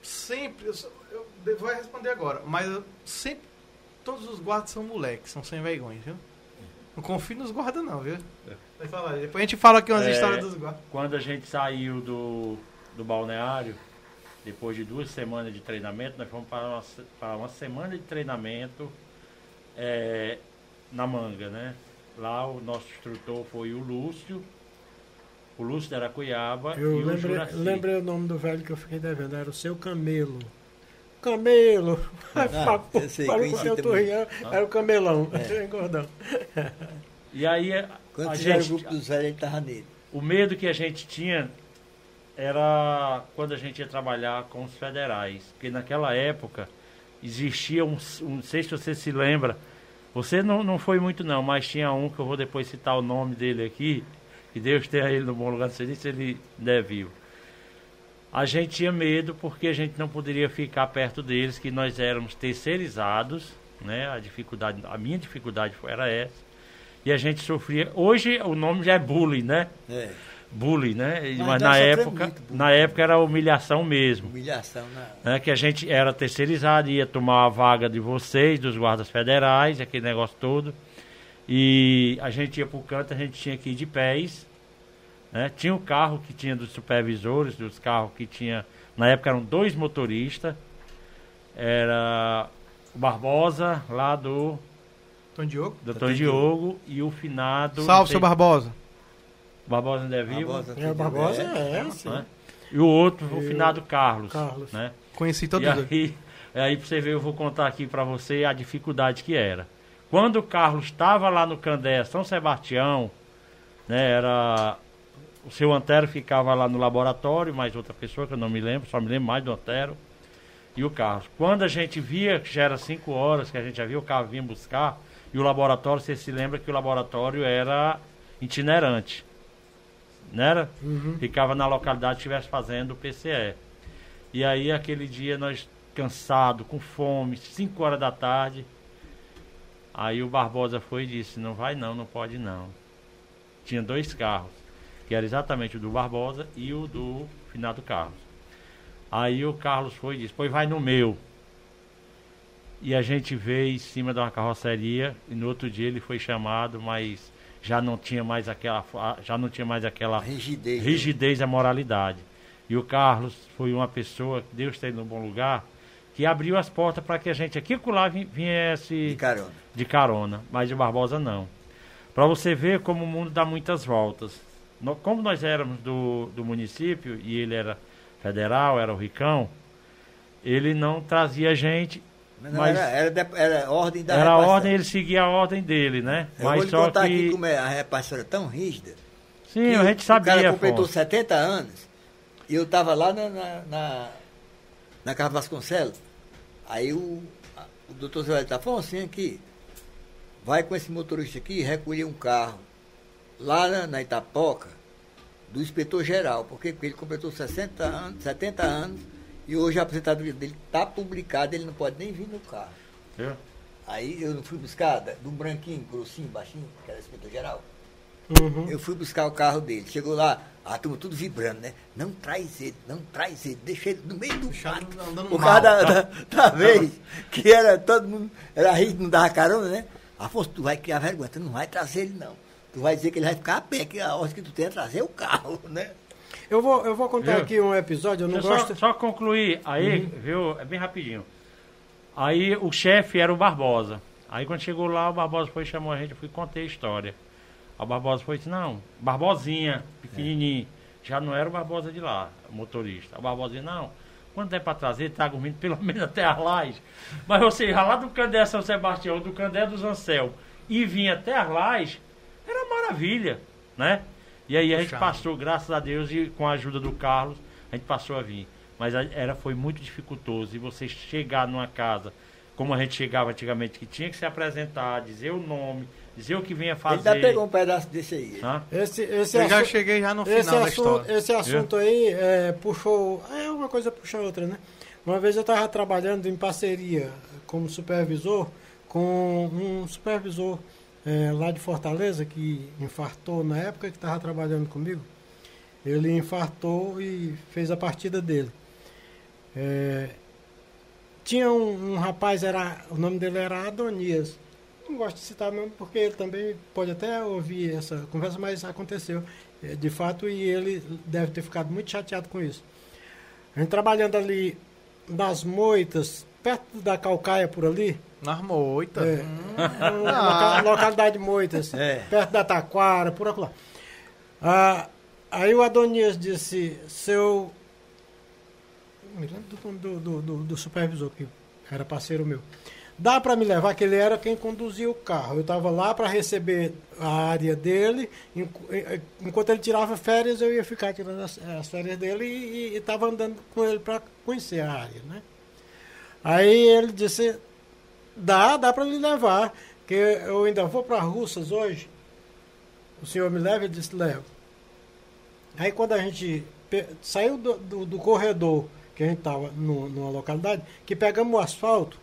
Sempre, eu, eu vou responder agora, mas eu sempre, todos os guardas são moleques, são sem vergonha, viu? Não confio nos guardas não, viu? Falar, depois a gente fala aqui umas É. histórias dos guardas. Quando a gente saiu do, do balneário, depois de duas semanas de treinamento, nós fomos para uma, para uma semana de treinamento é, na manga, né? Lá o nosso instrutor foi o Lúcio, o Lúcio da Aracuiaba Eu e o lembrei, Juraci. lembrei o nome do velho que eu fiquei devendo, era o seu Camelo. Camelo! Ah, eu sei, com o seu. Turrinhão, era o camelão, É. [laughs] gordão. E aí a, Quando a gente, o grupo dos velhos, ele estava nele. o medo que a gente tinha era quando a gente ia trabalhar com os federais. Porque naquela época existia um, um não sei se você se lembra, você não, não foi muito não, mas tinha um que eu vou depois citar o nome dele aqui, que Deus tenha ele no bom lugar, não sei se ele der viu. A gente tinha medo porque a gente não poderia ficar perto deles, que nós éramos terceirizados, né? A dificuldade, a minha dificuldade era essa. E a gente sofria. Hoje o nome já é bullying, né? É, bullying, né? Mas Mas, na época, na época era humilhação mesmo, humilhação. Na... né? Que a gente era terceirizado, ia tomar a vaga de vocês, dos guardas federais, aquele negócio todo. E a gente ia pro canto, a gente tinha que ir de pés, né? Tinha o carro que tinha dos supervisores, dos carros que tinha, na época eram dois motoristas. Era o Barbosa, lá do Tom Diogo. Dr. Doutor Diogo, e o finado. não Salve, sei- seu Barbosa. Barbosa ainda é vivo. Barbosa, É, o Barbosa é, é, sim. né? E o outro, o E o finado Carlos. Carlos. Né? Conheci todos E dois. aí, [laughs] aí pra você ver, eu vou contar aqui para você a dificuldade que era. Quando o Carlos estava lá no Candé, São Sebastião, né, era o seu Antero ficava lá no laboratório, mais outra pessoa que eu não me lembro, só me lembro mais do Antero e o Carlos. Quando a gente via que já era 5 horas, que a gente já via o carro vinha buscar, e o laboratório, você se lembra que o laboratório era itinerante. Não era? Uhum. Ficava na localidade que estivesse fazendo o PCE. E aí aquele dia nós cansado, com fome, 5 horas da tarde. Aí o Barbosa foi e disse, não vai não, não pode não. Tinha dois carros, que era exatamente o do Barbosa e o do finado Carlos. Aí o Carlos foi e disse, pois vai no meu. E a gente veio em cima de uma carroceria e no outro dia ele foi chamado, mas já não tinha mais aquela já não tinha mais aquela Rigidez. né? rigidez da moralidade. E o Carlos foi uma pessoa, que Deus tem no bom lugar, que abriu as portas para que a gente aqui lá vi- viesse De carona. de carona, mas o Barbosa não. Para você ver como o mundo dá muitas voltas. No- como nós éramos do, do município e ele era federal, era o Ricão, ele não trazia gente, Mas, era, era, era ordem da era a ordem, ele seguia a ordem dele, né? Eu vou mas lhe só contar aqui que. como é, a repartição era tão rígida. Sim, a gente O sabia. cara completou Afonso. 70 anos e eu estava lá na, na, na, na Casa Vasconcelos. Aí o, o doutor Zé está falando assim aqui, vai com esse motorista aqui recolher um carro lá na, na Itapoca do inspetor geral, porque, porque ele completou 60 anos, 70 anos e hoje a aposentadoria dele está publicada, ele não pode nem vir no carro. Viu? Aí eu não fui buscar, do branquinho, grossinho, baixinho, que era inspetor geral. Uhum. Eu fui buscar o carro dele. Chegou lá, a turma tudo vibrando, né? Não traz ele, não traz ele, deixa ele no meio do mato. Por mal, causa da, tá? da, da vez que era todo mundo, era rígido, não dava carona, né? Afonso, tu vai criar vergonha, tu não vai trazer ele não. Tu vai dizer que ele vai ficar a pé, que a ordem que tu tem é trazer o carro, [laughs] né? Eu vou, eu vou contar Viu? aqui um episódio, eu não Deixa gosto. só, só concluir. Aí, viu? É bem rapidinho. Aí o chefe era o Barbosa. Aí quando chegou lá, o Barbosa foi e chamou a gente, eu fui contei a história. O Barbosa foi disse, não, Barbosinha, pequenininho. Já não era o Barbosa de lá, motorista. O Barbosinha, não, quando é para trazer, traga o menino pelo menos até as lajes. Mas você ia lá do Candé São Sebastião, do Candé dos Ancel, e vinha até as lajes, era maravilha, né? E aí a gente passou, graças a Deus, e com a ajuda do Carlos, a gente passou a vir. Mas a- era, foi muito dificultoso. E você chegar numa casa, como a gente chegava antigamente, que tinha que se apresentar, dizer o nome, dizer o que vinha Ele fazer. ainda pegou um pedaço desse aí. Hã? Esse, esse Eu já cheguei já no esse final da assunto, história. esse assunto aí é, puxou. É uma coisa puxa outra, né? Uma vez eu estava trabalhando em parceria como supervisor com um supervisor é, lá de Fortaleza que infartou na época que estava trabalhando comigo. Ele infartou e fez a partida dele. É, tinha um, um rapaz, era, o nome dele era Adonias. Não gosto de citar mesmo porque ele também pode até ouvir essa conversa, mas aconteceu é, de fato e ele deve ter ficado muito chateado com isso. A gente trabalhando ali nas moitas, perto da Calcaia por ali, Nas moitas. é, Hum. loca- localidade de Moitas, É. perto da Taquara, por acolá. Ah, aí o Adonias disse, seu. eu Me lembro do, do, do, do- supervisor, que era parceiro meu. Dá para me levar, que ele era quem conduzia o carro. Eu estava lá para receber a área dele. enqu- Enquanto ele tirava férias, eu ia ficar tirando as, as férias dele e estava andando com ele para conhecer a área. Né? Aí ele disse, Dá, dá para me levar. Que eu ainda vou para Russas hoje. O senhor me leva? Ele disse, levo. Aí quando a gente saiu do, do, do corredor, que a gente estava numa localidade, que pegamos o asfalto,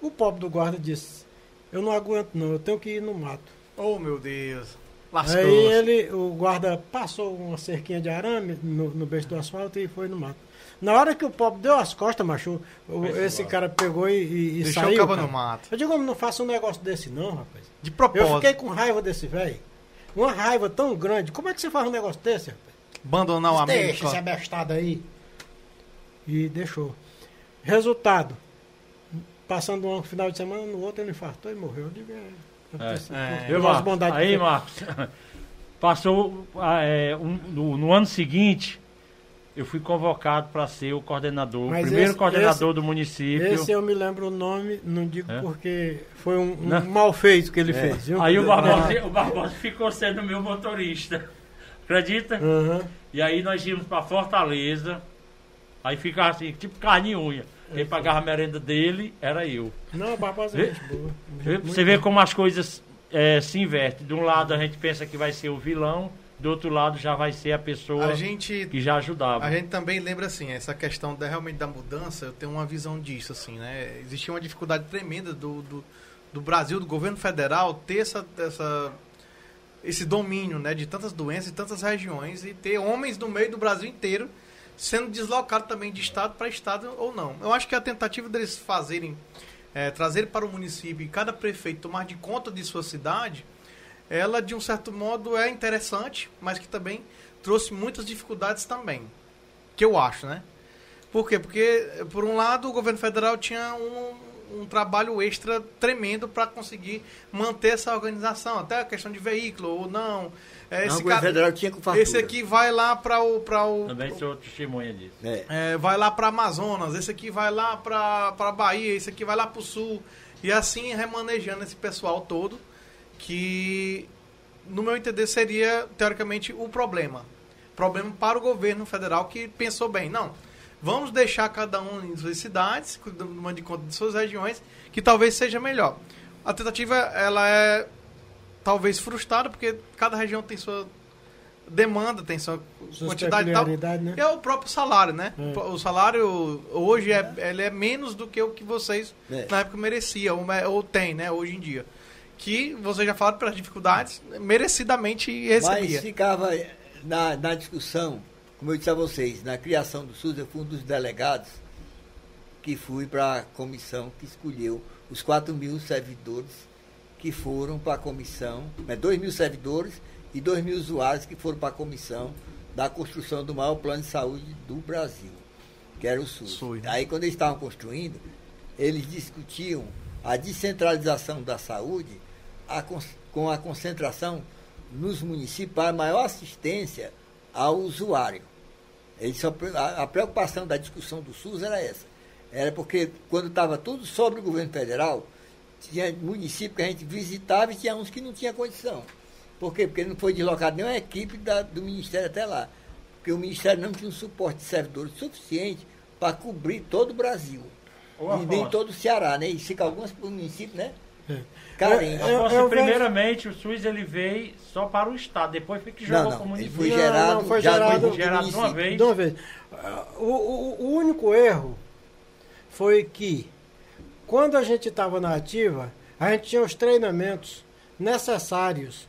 o pobre do guarda disse, eu não aguento não, eu tenho que ir no mato. Oh, meu Deus. Lascou. Aí ele, o guarda passou uma cerquinha de arame no, no beijo do asfalto e foi no mato. Na hora que o pobre deu as costas, macho, o- esse embora. cara pegou e, e, e Deixou saiu. o cabo cara. no mato. Eu digo, "Homem, não faça um negócio desse não, rapaz. De Eu propósito. fiquei com raiva desse velho. Uma raiva tão grande. Como é que você faz um negócio desse, rapaz? Abandonar o amigo. Deixa esse abestado aí. E deixou. Resultado. Passando um final de semana, no outro ele infartou e morreu. Eu digo, é, É. Viu, pelas Marcos? Aí, Marcos, [laughs] passou ah, é, um- no, no ano seguinte, eu fui convocado para ser o coordenador, o Mas primeiro esse- coordenador esse- do município. Esse eu me lembro o nome, não digo É? porque foi um, um mal feito que ele É. fez, viu? Aí o Barbosa, o Barbosa ficou sendo meu motorista. Acredita? Aham. E aí nós íamos para Fortaleza. Aí ficava assim, tipo carne e unha. Quem pagava a merenda dele era eu. Não, o Barbosa é gente boa. Você vê como as coisas eh, se invertem. De um lado a gente pensa que vai ser o vilão, do outro lado já vai ser a pessoa A gente que já ajudava. A gente também lembra assim, essa questão da, realmente da mudança, eu tenho uma visão disso, assim, né? Existia uma dificuldade tremenda do, do, do Brasil, do governo federal, ter essa, essa, esse domínio né, de tantas doenças e tantas regiões e ter homens no meio do Brasil inteiro sendo deslocados também de estado para estado ou não. Eu acho que a tentativa deles fazerem, é, trazerem para o município e cada prefeito tomar de conta de sua cidade, ela de um certo modo é interessante, mas que também trouxe muitas dificuldades também. Que eu acho, né? Por quê? Porque, por um lado, o governo federal tinha um, um trabalho extra tremendo para conseguir manter essa organização, até a questão de veículo ou não. É, Não, esse, o governo cara- federal tinha com fartura. esse aqui vai lá para o, pra o Também sou testemunha disso. É. é, vai lá para Amazonas, esse aqui vai lá para Bahia, esse aqui vai lá para o Sul. E assim remanejando esse pessoal todo, que, no meu entender, seria, teoricamente, o problema. Problema para o governo federal que pensou bem, não, vamos deixar cada um em suas cidades, uma de conta de suas regiões, que talvez seja melhor. A tentativa, ela é talvez frustrada, porque cada região tem sua demanda, tem sua Suas quantidade e tal. né? É o próprio salário, né? É. O salário hoje é, ele é menos do que o que vocês É. na época mereciam, ou, ou tem, né? Hoje em dia. Que você já falou pelas dificuldades, merecidamente recebia. Mas ficava na, na discussão, como eu disse a vocês, na criação do SUS, eu fui um dos delegados que fui para a comissão que escolheu os 4 mil servidores que foram para a comissão, né, 2 mil servidores e 2 mil usuários que foram para a comissão da construção do maior plano de saúde do Brasil, que era o SUS. SUS, né? Aí quando eles estavam construindo, eles discutiam a descentralização da saúde a com a concentração nos municípios para maior assistência ao usuário. Só pre- a, a preocupação da discussão do SUS era essa. Era porque quando estava tudo sobre o governo federal, tinha município que a gente visitava e tinha uns que não tinha condição. Por quê? Porque não foi deslocado nenhuma equipe da- do Ministério até lá. Porque o Ministério não tinha um suporte de servidores suficiente para cobrir todo o Brasil. Ô, e nem todo o Ceará, né? E fica alguns municípios, né? É. Eu- eu vejo- primeiramente, o SUS ele veio só para o Estado, depois foi que Não, jogou não, para o ele município. foi Não, gerado, não, foi gerado- gerado de uma vez. De uma vez. Ah, O, o- o único erro foi que, quando a gente estava na ativa, a gente tinha os treinamentos necessários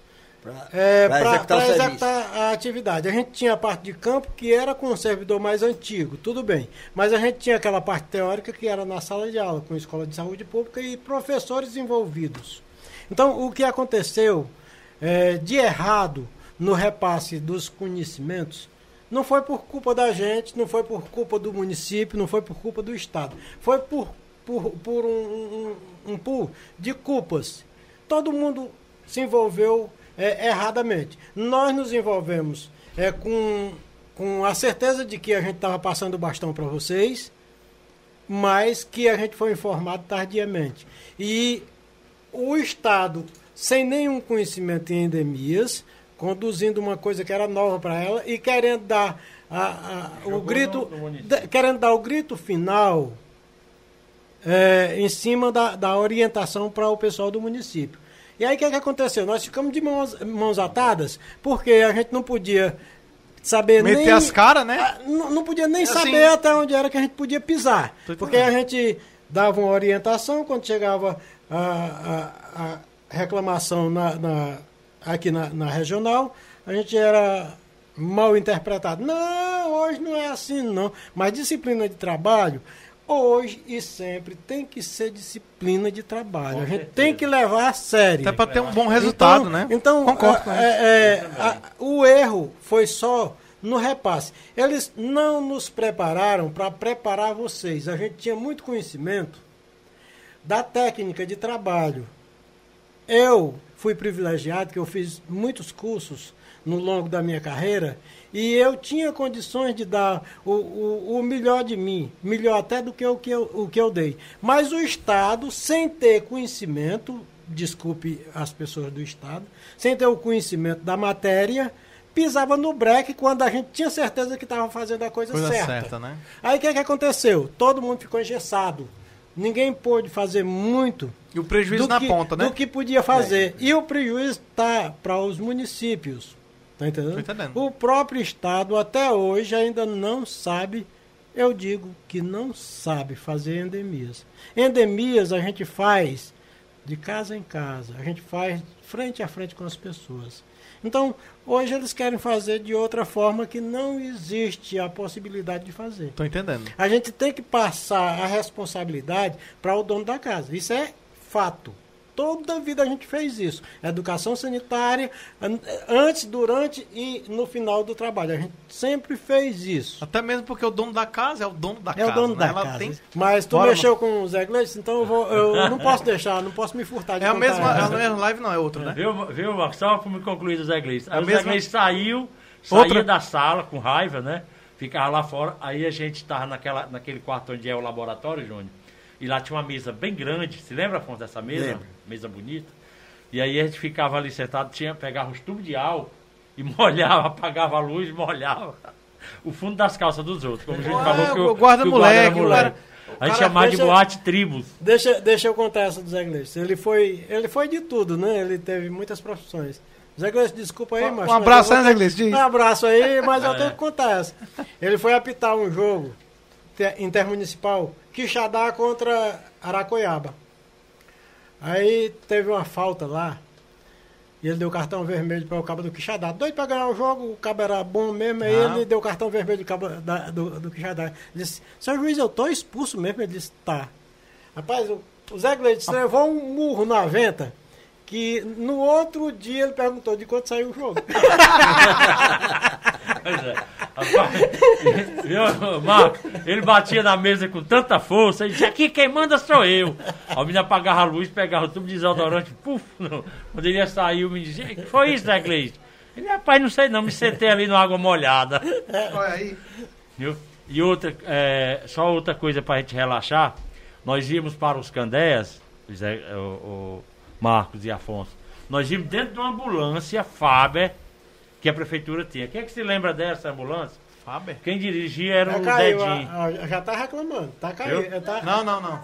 Pra- é, pra para executar serviço. executar a atividade. A gente tinha a parte de campo que era com o servidor mais antigo, tudo bem. Mas a gente tinha aquela parte teórica que era na sala de aula, com escola de saúde pública e professores envolvidos. Então, o que aconteceu é, de errado no repasse dos conhecimentos não foi por culpa da gente, não foi por culpa do município, não foi por culpa do Estado. Foi por, por, por um, um, um pool de culpas. Todo mundo se envolveu é, erradamente. Nós nos envolvemos é, com, com a certeza de que a gente estava passando o bastão para vocês, mas que a gente foi informado tardiamente. E o Estado, sem nenhum conhecimento em endemias, conduzindo uma coisa que era nova para ela e querendo dar a- a- o grito, da- querendo dar o grito final é, em cima da, da orientação para o pessoal do município. E aí o que, é que aconteceu? Nós ficamos de mãos, mãos atadas porque a gente não podia saber Meter nem as caras, né? ah, Não, não podia nem Assim- saber até onde era que a gente podia pisar. Porque a gente dava uma orientação quando chegava a, a- a reclamação na, na- aqui na, na regional, a gente era mal interpretado. Não, hoje não é assim, não. Mas disciplina de trabalho, hoje e sempre tem que ser disciplina de trabalho. Com a gente certeza. tem que levar a sério. Até para ter um bom resultado, então, né? Então, Concordo a- com é, é, a- o erro foi só no repasse. Eles não nos prepararam para preparar vocês. A gente tinha muito conhecimento da técnica de trabalho. Eu fui privilegiado que eu fiz muitos cursos no longo da minha carreira e eu tinha condições de dar o, o, o melhor de mim, melhor até do que o que, eu, o que eu dei. Mas o Estado, sem ter conhecimento, desculpe as pessoas do Estado, sem ter o conhecimento da matéria, pisava no breque quando a gente tinha certeza que estava fazendo a coisa, Coisa certa. certa, né? Aí o que, que aconteceu? Todo mundo ficou engessado. Ninguém pôde fazer muito E o prejuízo na que, ponta, né? do que podia fazer. E o prejuízo está para os municípios. Tá entendendo? Entendendo. O próprio Estado até hoje ainda não sabe, eu digo que não sabe fazer endemias. Endemias a gente faz de casa em casa, a gente faz frente a frente com as pessoas. Então, hoje eles querem fazer de outra forma que não existe a possibilidade de fazer. Tô entendendo. A gente tem que passar a responsabilidade para o dono da casa. Isso é fato. Toda a vida a gente fez isso. Educação sanitária, an- antes, durante e no final do trabalho. A gente sempre fez isso. Até mesmo porque o dono da casa é o dono da É casa. o dono né? da Ela casa. tem- Mas tu Bora, mexeu com o Zé Gleice, então eu, vou- eu não posso deixar, não posso me furtar de É a mesma, é a mesma live, não, é outra, né? Viu, viu Marcos? Só para me concluir do Zé Gleice. O mesma- Zé Gleice saiu, saía Outra- da sala com raiva, né? Ficava lá fora. Aí a gente estava naquela, naquele quarto onde é o laboratório, Júnior. E lá tinha uma mesa bem grande. Se lembra, Afonso, dessa mesa? Lembro. Mesa bonita. E aí a gente ficava ali sentado, tinha, pegava os tubos de álcool e [laughs] molhava, apagava a luz, molhava o fundo das calças dos outros. Como a gente Ué, falou que o o, guarda que o moleque, era o moleque. cara- a gente chamava de boate tribos. Deixa, deixa eu contar essa do Zé Gleice. Ele foi, ele foi de tudo, né? Ele teve muitas profissões. Zé Gleice, desculpa aí, Um macho. abraço, mas eu né, Zé Gleice? Um abraço aí, mas eu É. tenho que contar essa. Ele foi apitar um jogo te- intermunicipal, Quixadá contra Aracoiaba. Aí teve uma falta lá. E ele deu cartão vermelho para o cabo do Quixadá. Doido para ganhar o jogo, o cabo era bom mesmo. Aí Ah. ele deu cartão vermelho do, cabo da- do, do Quixadá. Ele disse: Seu juiz, eu tô expulso mesmo. Ele disse: Tá. Rapaz, o, o Zé Gleice levou um murro na venta. Que no outro dia ele perguntou de quanto saiu o jogo. [laughs] Pois é. Rapaz, viu, Marco? Ele batia na mesa com tanta força e dizia: aqui quem manda sou eu. A menina apagava a luz, pegava o tubo de desodorante, puf, não. quando ele ia sair, o menino dizia: que foi isso, Zé Gleide? Ele, rapaz, não sei não, me sentei ali na água molhada. Olha aí. Viu? E outra, é, só outra coisa para a gente relaxar, nós íamos para os Candeias, Zé- o- o Marcos e Afonso, nós íamos dentro de uma ambulância Faber que a prefeitura tinha. Quem é que se lembra dessa ambulância? Faber? Quem dirigia era Já o caiu, Dedinho. a- a- já tá reclamando. Tá caindo. Tá, Não, não, não.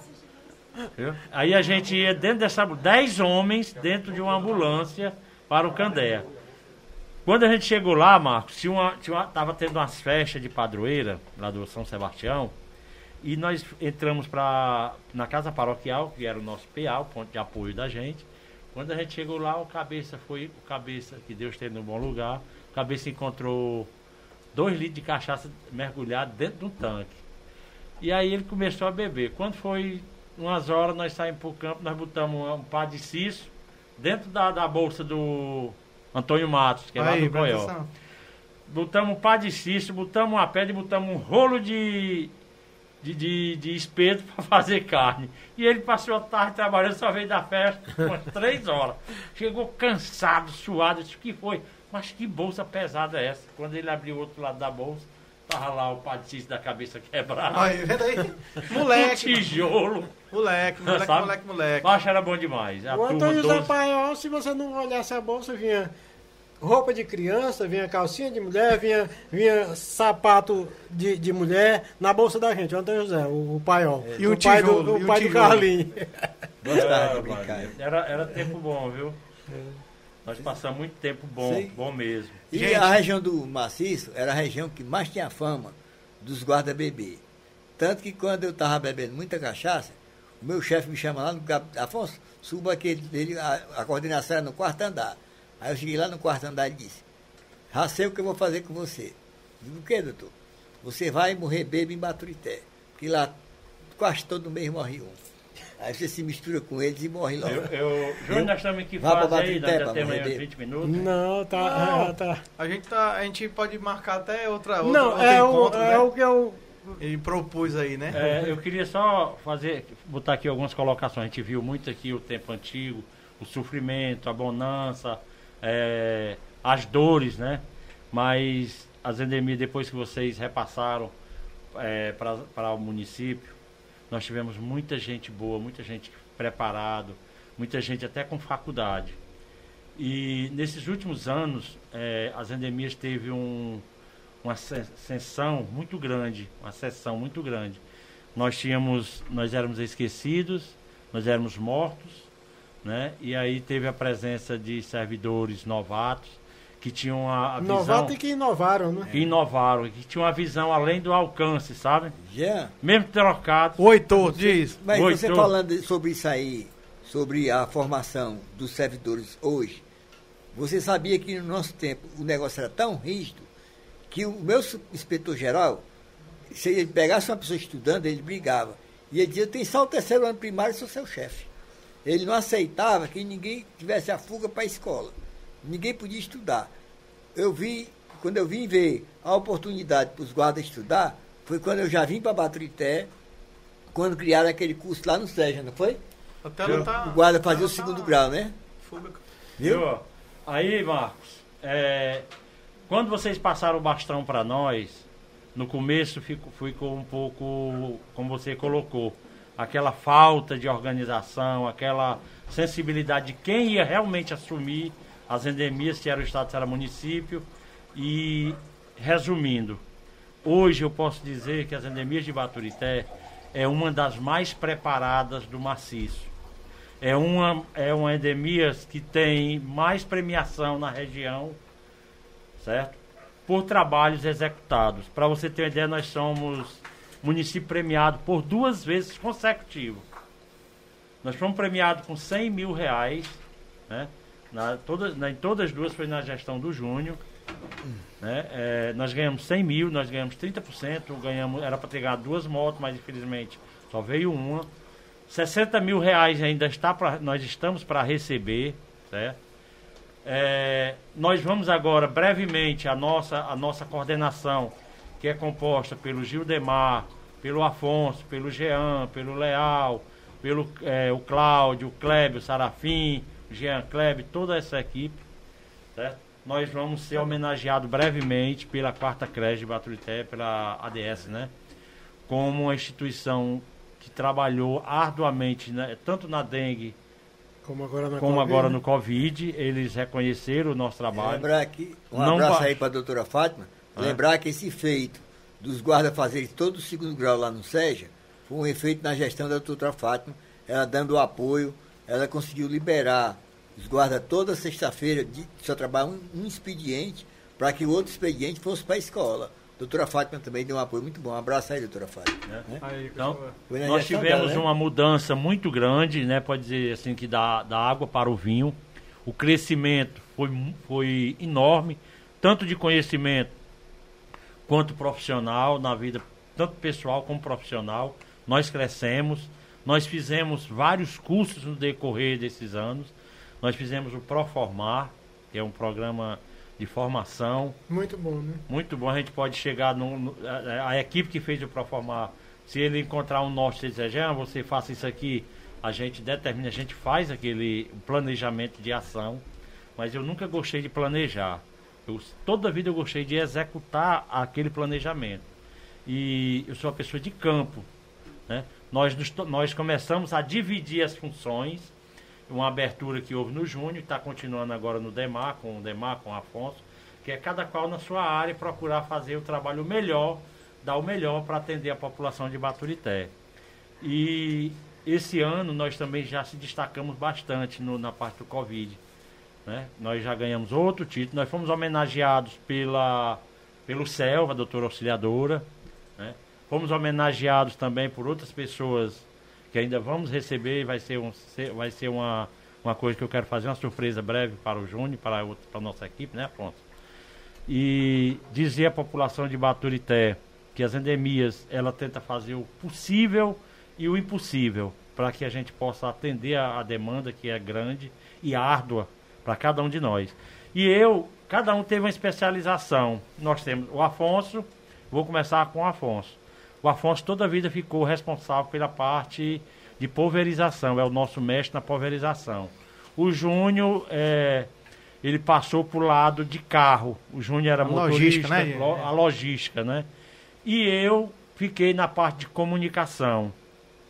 viu? Aí a gente ia dentro dessa dez homens dentro de uma ambulância para o Candeia. Quando a gente chegou lá, Marcos, tinha uma, tinha uma, tava tendo umas festas de padroeira lá do São Sebastião. E nós entramos pra, na casa paroquial, que era o nosso PA, o ponto de apoio da gente. Quando a gente chegou lá, o cabeça foi, o cabeça, que Deus teve no bom lugar, o cabeça encontrou dois litros de cachaça mergulhado dentro de um tanque. E aí ele começou a beber. Quando foi umas horas, nós saímos para o campo, nós botamos um, par de cisso dentro da, da bolsa do Antônio Matos, que é lá Aí, do presta Goió. Botamos um par de cisto, botamos uma pedra e botamos um rolo de, de, de, de espeto [laughs] para fazer carne. E ele passou a tarde trabalhando, só veio da festa [laughs] umas três horas. Chegou cansado, suado, disse, o que foi? Mas que bolsa pesada é essa? Quando ele abriu o outro lado da bolsa, tava lá o cisto da cabeça quebrada. Aí, vendo aí? [laughs] Um Moleque, tijolo. moleque, moleque, Sabe? moleque, moleque. Baixo era bom demais. A O Antônio José 12. Paiol, se você não olhasse a bolsa, vinha roupa de criança, vinha calcinha de mulher, vinha, vinha sapato de, de mulher na bolsa da gente. O Antônio José, o, o Paiol. E um o pai tijolo, do, e o pai do. Carlinhos. Gostava de brincar. Era, era tempo bom, viu? Nós passamos muito tempo bom, Sim. bom mesmo. E Gente. a região do Maciço era a região que mais tinha fama dos guarda-bebê. Tanto que quando eu estava bebendo muita cachaça, o meu chefe me chama lá no Afonso, suba aqui, ele, ele- a, a coordenação era no quarto andar. Aí eu cheguei lá no quarto andar e disse, já sei o que eu vou fazer com você. Digo, o que, doutor? Você vai morrer bebo em Baturité. Porque lá quase todo mês morre um. Aí você se mistura com eles e morre logo. Eu, eu, Júnior, nós estamos pra fase aí? Aí morrer uns 20 minutos. Não, tá. Não. é, tá. A gente, tá, a gente pode marcar até outra, outra Não, outro é, o, encontro, é né? o que eu. Ele propus aí, né? É, eu queria só fazer, botar aqui algumas colocações. A gente viu muito aqui o tempo antigo, o sofrimento, a bonança, é, as dores, né? Mas as endemias, depois que vocês repassaram é, para o município, nós tivemos muita gente boa, muita gente preparado, muita gente até com faculdade. E nesses últimos anos, é, as endemias teve um, uma ascensão muito grande, uma sessão muito grande. Nós tínhamos, nós éramos esquecidos, nós éramos mortos, né? E aí teve a presença de servidores novatos que tinham a, a visão... Novato e que inovaram, né? Que inovaram, que tinham a visão além do alcance, sabe? Yeah. Mesmo trocados. Oito, diz. Mas Oito. você falando sobre isso aí, sobre a formação dos servidores hoje, você sabia que no nosso tempo o negócio era tão rígido que o meu inspetor-geral, se ele pegasse uma pessoa estudando, ele brigava. E ele dizia, tem só o terceiro ano primário, sou seu chefe. Ele não aceitava que ninguém tivesse a fuga para a escola. Ninguém podia estudar. Eu vi, quando eu vim ver a oportunidade para os guardas estudar, foi quando eu já vim para Baturité, quando criaram aquele curso lá no SEJA, não foi? Até não tá. O guarda fazia o tá- segundo grau, né? Fuga. Viu? Viu? Aí, Marcos, é, quando vocês passaram o bastão para nós, no começo fico, ficou um pouco, como você colocou, aquela falta de organização, aquela sensibilidade de quem ia realmente assumir as endemias, se era o Estado, se era o município. E, resumindo, hoje eu posso dizer que as endemias de Baturité é uma das mais preparadas do maciço é uma, é uma endemia que tem mais premiação na região, certo? Por trabalhos executados. Para você ter uma ideia, nós somos município premiado por duas vezes consecutivas. Nós fomos premiados com 100 mil reais, né? Na, na, em todas as duas foi na gestão do Júnior. Né? É, nós ganhamos 100 mil, nós ganhamos 30%, ganhamos, era para ter duas motos, mas infelizmente só veio uma. 60 mil reais ainda está pra, nós estamos para receber, certo? É, nós vamos agora brevemente a nossa a nossa coordenação que é composta pelo Gildemar, pelo Afonso, pelo Jean, pelo Leal, pelo é, o Cláudio, o Clébio, o Sarafim, o Jean Kleb, toda essa equipe, certo? Nós vamos ser homenageados brevemente pela quarta creche de Baturité, pela ADS, né? Como uma instituição que trabalhou arduamente, né, tanto na dengue Como agora na como Covid, agora né? no Covid. Eles reconheceram o nosso trabalho. Lembrar um Não abraço aí para a doutora Fátima, É. lembrar que esse feito dos guardas fazerem todo o segundo grau lá no SEJA, foi um efeito na gestão da doutora Fátima, ela dando o apoio, ela conseguiu liberar os guardas toda sexta-feira, de- só trabalhar um, um expediente, para que o outro expediente fosse para a escola. Doutora Fátima também deu um apoio muito bom. Um abraço aí, doutora Fátima. né? Aí, Então, na Nós tivemos dela, né? uma mudança muito grande, né? Pode dizer assim que da, da água para o vinho. O crescimento foi, foi enorme, tanto de conhecimento quanto profissional, na vida, tanto pessoal como profissional. Nós crescemos, nós fizemos vários cursos no decorrer desses anos. Nós fizemos o Proformar, que é um programa de formação Muito bom, né? muito bom. A gente pode chegar no, no- a, a equipe que fez o Proformar, se ele encontrar um norte e dizer, você faça isso aqui, a gente determina, a gente faz aquele planejamento de ação, mas eu nunca gostei de planejar. Eu, toda a vida eu gostei de executar aquele planejamento. E eu sou uma pessoa de campo. Né? Nós, nos nós começamos a dividir as funções, uma abertura que houve no Júnior, está continuando agora no Demar, com o Demar, com o Afonso, que é cada qual na sua área procurar fazer o trabalho melhor, dar o melhor para atender a população de Baturité. E esse ano nós também já se destacamos bastante no- na parte do Covid. Né? Nós já ganhamos outro título, nós fomos homenageados pela, pelo Selva, doutora auxiliadora. né? Fomos homenageados também por outras pessoas que ainda vamos receber, vai ser, um, vai ser uma, uma coisa que eu quero fazer, uma surpresa breve para o Júnior, para a, outra- para a nossa equipe, né, Afonso? E dizer à população de Baturité que as endemias, ela tenta fazer o possível e o impossível para que a gente possa atender a, a demanda que é grande e árdua para cada um de nós. E eu, cada um teve uma especialização. Nós temos o Afonso, vou começar com o Afonso. O Afonso toda a vida ficou responsável pela parte de pulverização, é o nosso mestre na pulverização. O Júnior, é, ele passou para o lado de carro. O Júnior era A motorista, logística, né? lo- a logística, né? E eu fiquei na parte de comunicação,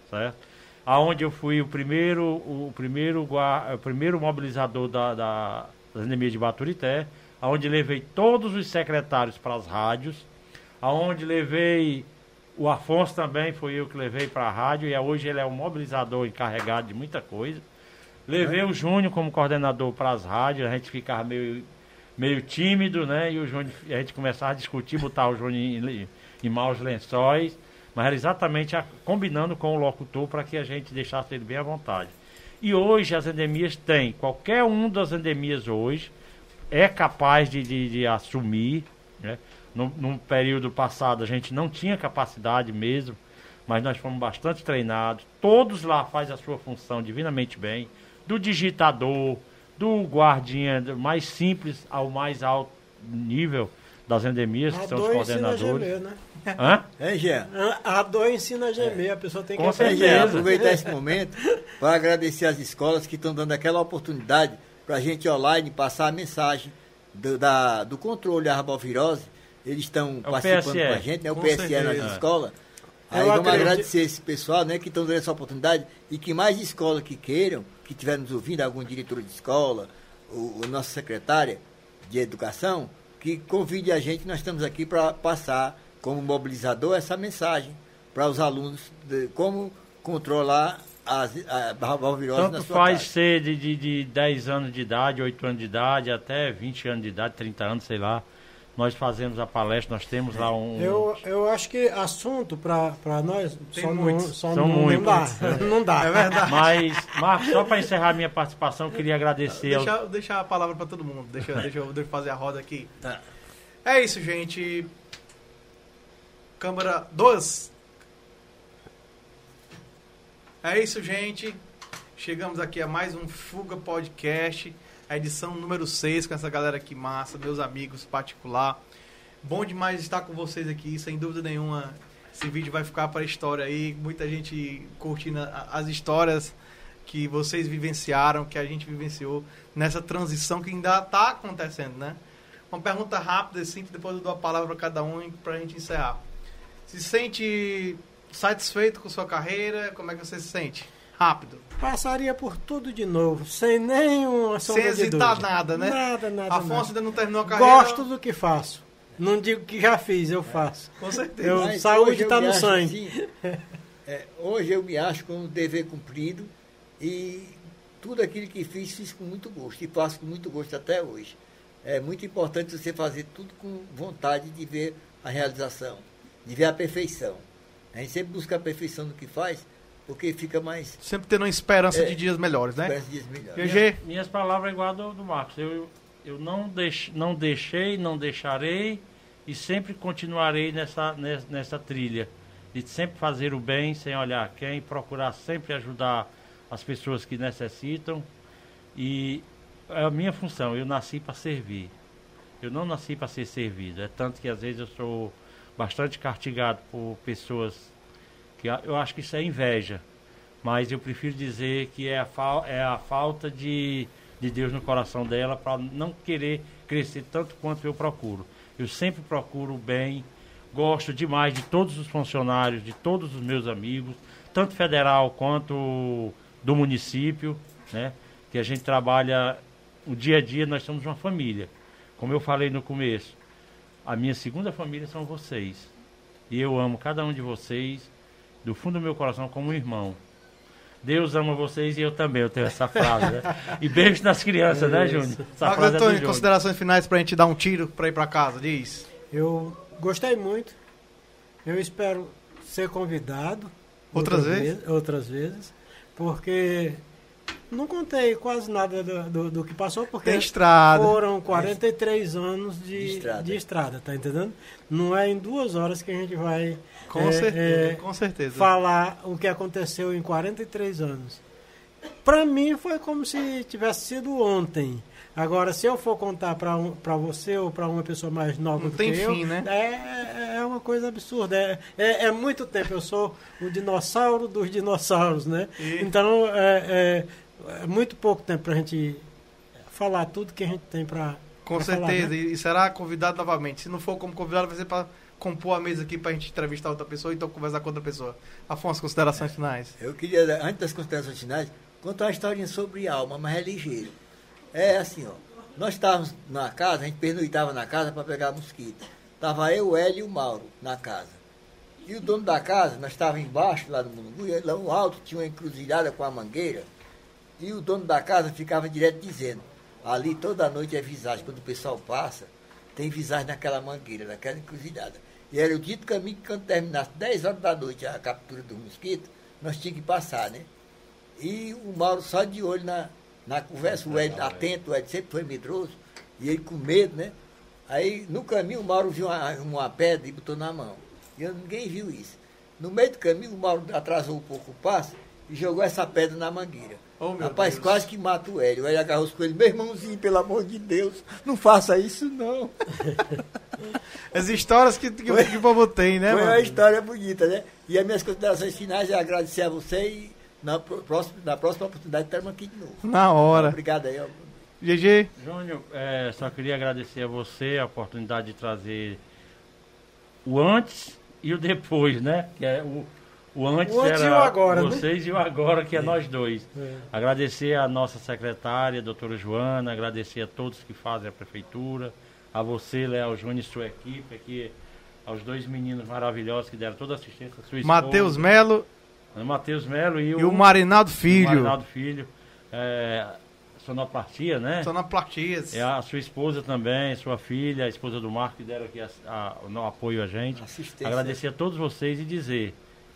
certo? Aonde eu fui o primeiro, o primeiro, o primeiro mobilizador da, da, das endemias de Baturité, aonde levei todos os secretários para as rádios, aonde levei o Afonso também, foi eu que levei para a rádio, e hoje ele é o mobilizador encarregado de muita coisa. Levei o Júnior como coordenador para as rádios, a gente ficava meio, meio tímido, né? E o Júnior, a gente começava a discutir, botar o Júnior em, em maus lençóis, mas era exatamente a- combinando com o locutor para que a gente deixasse ele bem à vontade. E hoje as endemias têm, qualquer um das endemias hoje é capaz de, de, de assumir, né? No, num período passado a gente não tinha capacidade mesmo, mas nós fomos bastante treinados. Todos lá fazem a sua função divinamente bem, do digitador, do guardinha do mais simples ao mais alto nível das endemias, que A são os dor ensina a coordenadores. gemer, né? Hã? Hein, Jean? A dor ensina a gemer, a pessoa tem que Com. Jean? certeza. Aproveitar esse momento para agradecer as escolas que estão dando aquela oportunidade para a gente online passar a mensagem do, da, do controle da arbovirose. Eles estão É participando PSE. com a gente, né? O Com PSE nas certeza. escolas. Aí Eu vamos acredito- agradecer esse pessoal, né, que estão dando essa oportunidade e que mais escolas que queiram, que estiver nos ouvindo, algum diretor de escola, o, o nossa secretária de educação, que convide a gente, nós estamos aqui para passar como mobilizador essa mensagem para os alunos de como controlar as, a barbavirose na Tanto sua faz casa. ser de, de, de 10 anos de idade, 8 anos de idade, até 20 anos de idade, 30 anos, sei lá. Nós fazemos a palestra, nós temos lá um. Eu, eu acho que assunto para nós Tem só, não, muitos. só São não, não muitos. dá. [laughs] Não dá. É verdade. Mas, Marcos, só para encerrar minha participação, eu queria agradecer Deixa, deixa a palavra para todo mundo. Deixa, deixa, eu, deixa fazer a roda aqui. Tá. É isso, gente. Câmara 2. É isso, gente. Chegamos aqui a mais um Fuga Podcast, a edição número 6 com essa galera aqui massa, meus amigos particular. Bom demais estar com vocês aqui, sem dúvida nenhuma. Esse vídeo vai ficar para a história aí, muita gente curtindo as histórias que vocês vivenciaram, que a gente vivenciou nessa transição que ainda está acontecendo, né? Uma pergunta rápida, e simples, depois eu dou a palavra para cada um para a gente encerrar. Se sente satisfeito com sua carreira? Como é que você se sente? Rápido. Passaria por tudo de novo, sem nenhuma Sem sombra de hesitar nada, né? Nada, nada, Afonso nada. ainda não terminou a carreira. Gosto do que faço. Não digo que já fiz, eu faço. Com certeza. Eu- Mas saúde tá me no sangue. assim, [laughs] é, hoje eu me acho com o dever cumprido e tudo aquilo que fiz, fiz com muito gosto e faço com muito gosto até hoje. É muito importante você fazer tudo com vontade de ver a realização, de ver a perfeição. A gente sempre busca a perfeição no que faz, porque fica mais Sempre tendo uma esperança É. de dias melhores, né? parece dias melhores. GG. Minhas palavras é igual a do, do Marcos. Eu, eu não, deix, não deixei, não deixarei e sempre continuarei nessa, nessa, nessa trilha. De sempre fazer o bem sem olhar quem, procurar sempre ajudar as pessoas que necessitam. E é a minha função, eu nasci para servir. Eu não nasci para ser servido. É tanto que às vezes eu sou bastante castigado por pessoas que eu acho que isso é inveja mas eu prefiro dizer que é a, é a falta de, de Deus no coração dela para não querer crescer tanto quanto eu procuro. Eu sempre procuro o bem, gosto demais de todos os funcionários, de todos os meus amigos, tanto federal quanto do município, né? Que a gente trabalha o dia a dia, nós somos uma família. Como eu falei no começo, a minha segunda família são vocês. E eu amo cada um de vocês do fundo do meu coração como um irmão. Deus ama vocês e eu também, eu tenho essa frase, né? E beijo nas crianças, né, Júnior? Essa Marcos frase é Antônio, Júnior. considerações finais pra gente dar um tiro pra ir pra casa, diz. Eu gostei muito. Eu espero ser convidado. Outras vezes? Outras vezes. Porque não contei quase nada do, do, do que passou, porque Tem estrada. foram 43 anos de, De de, estrada. estrada. tá entendendo? Não é em duas horas que a gente vai Com é, certeza, é, com certeza. falar o que aconteceu em 43 anos. Para mim foi como se tivesse sido ontem. Agora, se eu for contar para um, pra você ou para uma pessoa mais nova Não do tem que fim, eu, né? é, é uma coisa absurda. É, é, é muito tempo. Eu sou o dinossauro dos dinossauros, né? E- Então, é, é- é muito pouco tempo para a gente falar tudo que a gente tem para Com Pra falar, certeza, né? e será convidado novamente. Se não for como convidado, vai ser para compor a mesa aqui para a gente entrevistar outra pessoa e então conversar com outra pessoa. Afonso, considerações finais. Eu queria, antes das considerações finais, contar uma historinha sobre alma, mas é ligeiro. É assim, ó. Nós estávamos na casa, a gente pernoitava na casa para pegar mosquito. Tava eu, o Hélio e o Mauro na casa. E o dono da casa, nós estávamos embaixo, lá no Mungu, e lá no alto tinha uma encruzilhada com a mangueira. E o dono da casa ficava direto dizendo, ali toda noite é visagem, quando o pessoal passa, tem visagem naquela mangueira, naquela encruzilhada. E era o dito caminho que quando terminasse 10 horas da noite a captura do mosquito, nós tínhamos que passar, né? E o Mauro só de olho na, na conversa, o Ed atento, o Ed sempre foi medroso, e ele com medo, né? Aí no caminho o Mauro viu uma, uma pedra e botou na mão. E eu- ninguém viu isso. No meio do caminho o Mauro atrasou um pouco o passo e jogou essa pedra na mangueira. Oh, meu Rapaz, Deus. quase que mata o Hélio. O Hélio agarrou com ele, meu irmãozinho, pelo amor de Deus, não faça isso não. [laughs] As histórias que, que, que o povo tem, né, Foi uma mano? história bonita, né? E as minhas considerações finais é agradecer a você e na, pro- próxima, na próxima oportunidade estarmos aqui de novo. Na hora. Obrigado aí. ó. GG, Júnior, é, só queria agradecer a você a oportunidade de trazer o antes e o depois, né? Que é o, o antes O antes era e o agora, né? vocês e o agora, que é nós dois. É. Agradecer a nossa secretária, a doutora Joana, agradecer a todos que fazem a prefeitura, a você, Léo Júnior e sua equipe, aqui, aos dois meninos maravilhosos que deram toda a assistência, a sua esposa, Matheus Melo né, Matheus Melo e o, e o Marinaldo o Filho. Marinaldo Filho, é, sonoplastia, né? Sonoplastias. É a sua esposa também, sua filha, a esposa do Marco, que deram aqui a- a- o apoio a gente. Assistência. Agradecer a todos vocês e dizer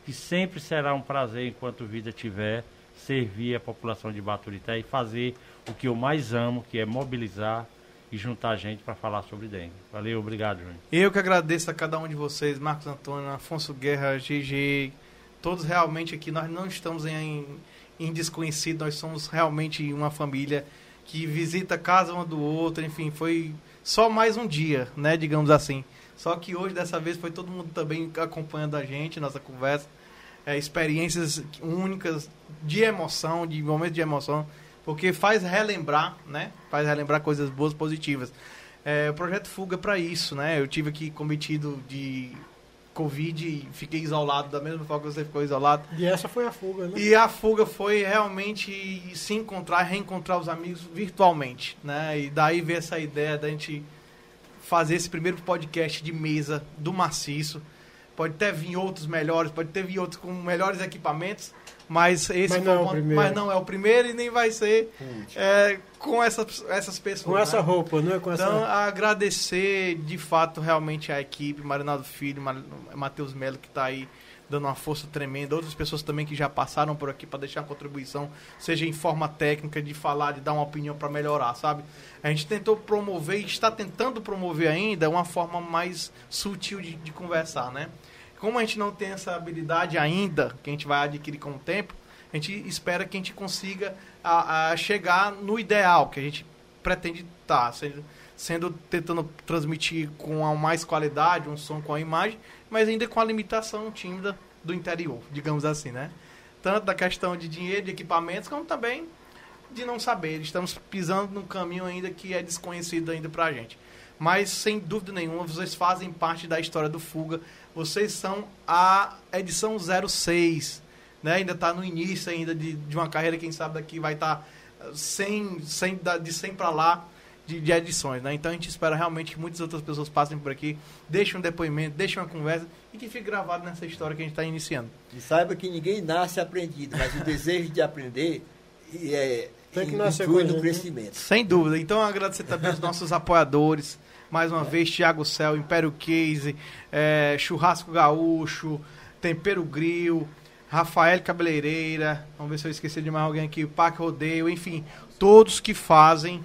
que sempre será um prazer, enquanto vida tiver, servir a população de Baturité e fazer o que eu mais amo, que é mobilizar e juntar gente para falar sobre dengue. Valeu, obrigado, Júnior. Eu que agradeço a cada um de vocês, Marcos Antônio, Afonso Guerra, GG, todos realmente aqui, nós não estamos em, em desconhecido, nós somos realmente uma família que visita a casa um do outro, enfim, foi só mais um dia, né, digamos assim. Só que hoje, dessa vez, foi todo mundo também acompanhando a gente, nossa conversa, é, experiências únicas de emoção, de momentos de emoção, porque faz relembrar, né, faz relembrar coisas boas, positivas. É, o projeto Fuga para isso, né? Eu tive aqui cometido de Covid e fiquei isolado da mesma forma que você ficou isolado. E essa foi a fuga, né? E a fuga foi realmente se encontrar, reencontrar os amigos virtualmente, né? E daí veio essa ideia da gente fazer esse primeiro podcast de mesa do maciço. Pode até vir outros melhores, pode ter vir outros com melhores equipamentos, mas esse Mas foi não é o mas não é o primeiro e nem vai ser é, com essas, essas pessoas. Com essa né? roupa, não é? Com Então, essa... agradecer de fato realmente a equipe, Marinaldo Filho, Ma- Matheus Melo, que está aí dando uma força tremenda, outras pessoas também que já passaram por aqui para deixar uma contribuição, seja em forma técnica, de falar, de dar uma opinião para melhorar, sabe? A gente tentou promover e está tentando promover ainda uma forma mais sutil de, de conversar, né? Como a gente não tem essa habilidade ainda, que a gente vai adquirir com o tempo, a gente espera que a gente consiga a, a chegar no ideal que a gente pretende estar, sendo, sendo tentando transmitir com a mais qualidade, um som com a imagem, mas ainda com a limitação tímida do interior, digamos assim, né? Tanto da questão de dinheiro, de equipamentos, como também de não saber. Estamos pisando num caminho ainda que é desconhecido ainda pra gente. Mas, sem dúvida nenhuma, vocês fazem parte da história do Fuga. Vocês são a edição 06. Né? Ainda está no início ainda de, de uma carreira, quem sabe daqui vai estar 100, 100, da- de 100 para lá de, de edições. Né? Então a gente espera realmente que muitas outras pessoas passem por aqui, deixem um depoimento, deixem uma conversa e que fique gravado nessa história que a gente está iniciando. E saiba que ninguém nasce aprendido, mas o desejo de aprender e é, Tem que nascer com gente, crescimento. Sem dúvida. Então, agradecer também os nossos apoiadores. Mais uma vez, Thiago Céu, Império Case, é, Churrasco Gaúcho, Tempero Grill, Rafael Cabeleireira, vamos ver se eu esqueci de mais alguém aqui, Parque Rodeio, enfim, todos que fazem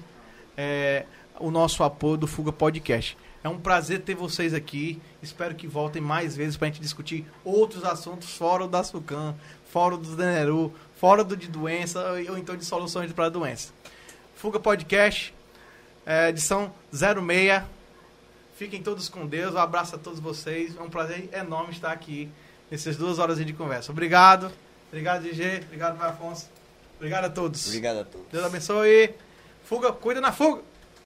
é, o nosso apoio do Fuga Podcast. É um prazer ter vocês aqui. Espero que voltem mais vezes para a gente discutir outros assuntos fora o da Sucan, fora do Deneru, fora do de doença ou então de soluções para doença. Fuga Podcast, é, edição 06. Fiquem todos com Deus. Um abraço a todos vocês. É um prazer enorme estar aqui nessas duas horas de conversa. Obrigado. Obrigado, GG. Obrigado, Vai Afonso. Obrigado a todos. Obrigado a todos. Deus abençoe. Fuga, cuida na fuga!